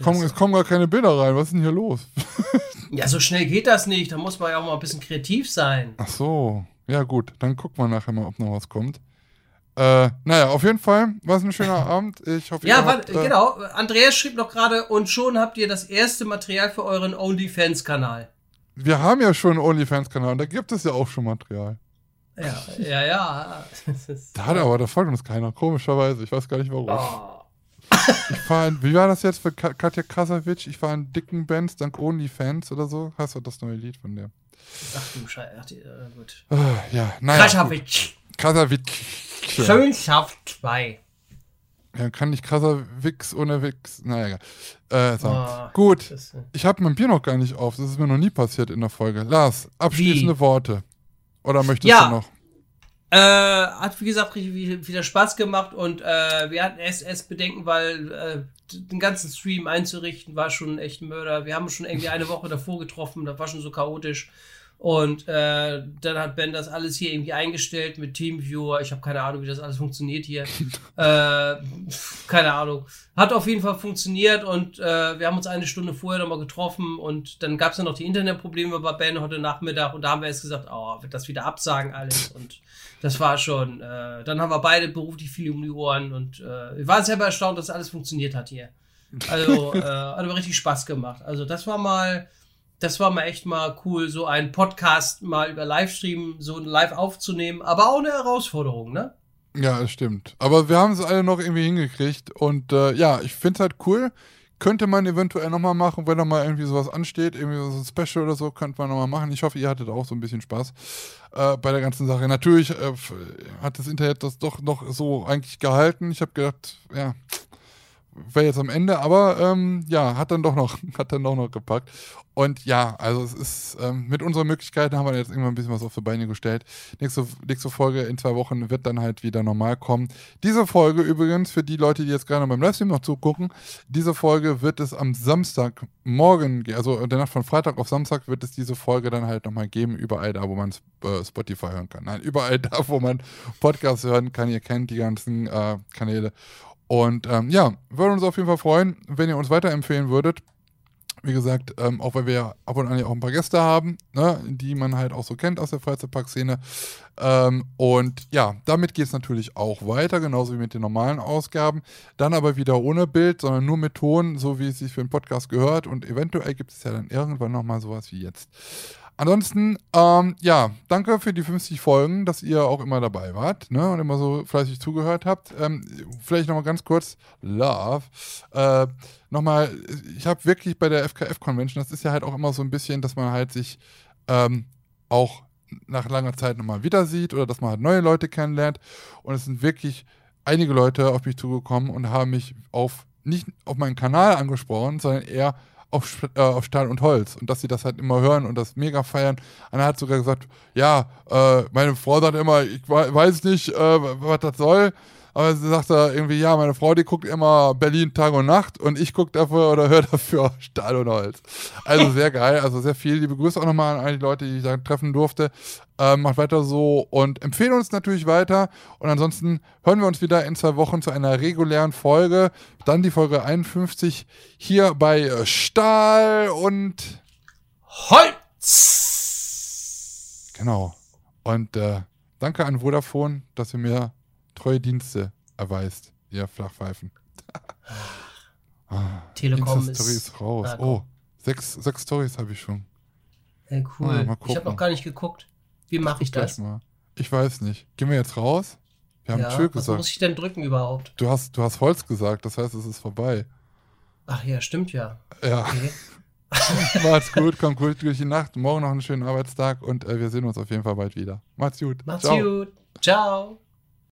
Komm, es kommen gar keine Bilder rein. Was ist denn hier los? ja, so schnell geht das nicht. Da muss man ja auch mal ein bisschen kreativ sein. Ach so. Ja, gut. Dann gucken wir nachher mal, ob noch was kommt. Äh, naja, auf jeden Fall war es ein schöner Abend. Ich hoffe, Ja, habt, äh, genau. Andreas schrieb noch gerade, und schon habt ihr das erste Material für euren OnlyFans-Kanal. Wir haben ja schon einen OnlyFans-Kanal und da gibt es ja auch schon Material. Ja, ja, ja. da hat aber, da folgt uns keiner, komischerweise. Ich weiß gar nicht warum. Oh. Ich fahre, wie war das jetzt für Katja Krasavitsch? Ich fahre in dicken Bands dank OnlyFans oder so. Hast du das neue Lied von der? Ach du Scheiße, äh, gut. Uh, ja, naja. Krasavitsch. Krasavitsch. Schönschaft 2. Ja, kann nicht krasser Wix ohne Wix. Naja, egal. Äh, so. oh, Gut, ich habe mein Bier noch gar nicht auf. Das ist mir noch nie passiert in der Folge. Lars, abschließende Wie? Worte. Oder möchtest ja. du noch? Äh, hat wie gesagt richtig wieder Spaß gemacht und äh, wir hatten erst, erst Bedenken, weil äh, den ganzen Stream einzurichten war schon echt ein Mörder. Wir haben schon irgendwie eine Woche davor getroffen, das war schon so chaotisch. Und äh, dann hat Ben das alles hier irgendwie eingestellt mit Teamviewer. Ich habe keine Ahnung, wie das alles funktioniert hier. äh, keine Ahnung. Hat auf jeden Fall funktioniert und äh, wir haben uns eine Stunde vorher nochmal getroffen und dann gab es ja noch die Internetprobleme bei Ben heute Nachmittag und da haben wir jetzt gesagt, oh, wird das wieder absagen alles und das war schon. Äh, dann haben wir beide beruflich viel um die Ohren und äh, wir waren selber erstaunt, dass alles funktioniert hat hier. Also äh, hat aber richtig Spaß gemacht. Also das war mal das war mal echt mal cool, so einen Podcast mal über Livestream so live aufzunehmen, aber auch eine Herausforderung, ne? Ja, das stimmt. Aber wir haben es alle noch irgendwie hingekriegt und äh, ja, ich finde es halt cool. Könnte man eventuell nochmal machen, wenn da mal irgendwie sowas ansteht, irgendwie so ein Special oder so, könnte man nochmal machen. Ich hoffe, ihr hattet auch so ein bisschen Spaß äh, bei der ganzen Sache. Natürlich äh, hat das Internet das doch noch so eigentlich gehalten. Ich habe gedacht, ja, wäre jetzt am Ende, aber ähm, ja, hat dann doch noch, hat dann doch noch gepackt. Und ja, also es ist, ähm, mit unseren Möglichkeiten haben wir jetzt irgendwann ein bisschen was auf die Beine gestellt. Nächste, nächste Folge in zwei Wochen wird dann halt wieder normal kommen. Diese Folge übrigens, für die Leute, die jetzt gerade beim Livestream noch zugucken, diese Folge wird es am Samstagmorgen, also der Nacht von Freitag auf Samstag wird es diese Folge dann halt nochmal geben, überall da, wo man äh, Spotify hören kann. Nein, überall da, wo man Podcasts hören kann. Ihr kennt die ganzen äh, Kanäle. Und ähm, ja, würde uns auf jeden Fall freuen, wenn ihr uns weiterempfehlen würdet. Wie gesagt, ähm, auch weil wir ab und an ja auch ein paar Gäste haben, ne, die man halt auch so kennt aus der Freizeitparkszene. Ähm, und ja, damit geht es natürlich auch weiter, genauso wie mit den normalen Ausgaben. Dann aber wieder ohne Bild, sondern nur mit Ton, so wie es sich für einen Podcast gehört. Und eventuell gibt es ja dann irgendwann nochmal sowas wie jetzt. Ansonsten, ähm, ja, danke für die 50 Folgen, dass ihr auch immer dabei wart ne, und immer so fleißig zugehört habt. Ähm, vielleicht nochmal ganz kurz, Love. Äh, nochmal, ich habe wirklich bei der FKF-Convention, das ist ja halt auch immer so ein bisschen, dass man halt sich ähm, auch nach langer Zeit nochmal wieder sieht oder dass man halt neue Leute kennenlernt. Und es sind wirklich einige Leute auf mich zugekommen und haben mich auf nicht auf meinen Kanal angesprochen, sondern eher auf, äh, auf Stahl und Holz und dass sie das halt immer hören und das mega feiern. Einer hat sogar gesagt, ja, äh, meine Frau sagt immer, ich weiß nicht, äh, was das soll. Aber sie sagt da irgendwie, ja, meine Frau, die guckt immer Berlin Tag und Nacht und ich gucke dafür oder höre dafür Stahl und Holz. Also sehr geil, also sehr viel. Liebe Grüße auch nochmal an all die Leute, die ich da treffen durfte. Ähm, macht weiter so und empfehle uns natürlich weiter. Und ansonsten hören wir uns wieder in zwei Wochen zu einer regulären Folge. Dann die Folge 51 hier bei äh, Stahl und Holz! Genau. Und äh, danke an Vodafone, dass ihr mir treue Dienste erweist, ihr Flachpfeifen. ah, Telekom Insta-Story ist. ist raus. Ah, oh, sechs, sechs Stories habe ich schon. Hey, cool. Ah, mal ich habe noch gar nicht geguckt. Wie mache ich das? Mal. Ich weiß nicht. Gehen wir jetzt raus? Wir haben Ja, Tschö was gesagt. muss ich denn drücken überhaupt? Du hast, du hast Holz gesagt, das heißt, es ist vorbei. Ach ja, stimmt ja. Ja, Okay. macht's gut, kommt gut durch die Nacht. Morgen noch einen schönen Arbeitstag und äh, wir sehen uns auf jeden Fall bald wieder. Macht's gut. Macht's Ciao. gut. Ciao.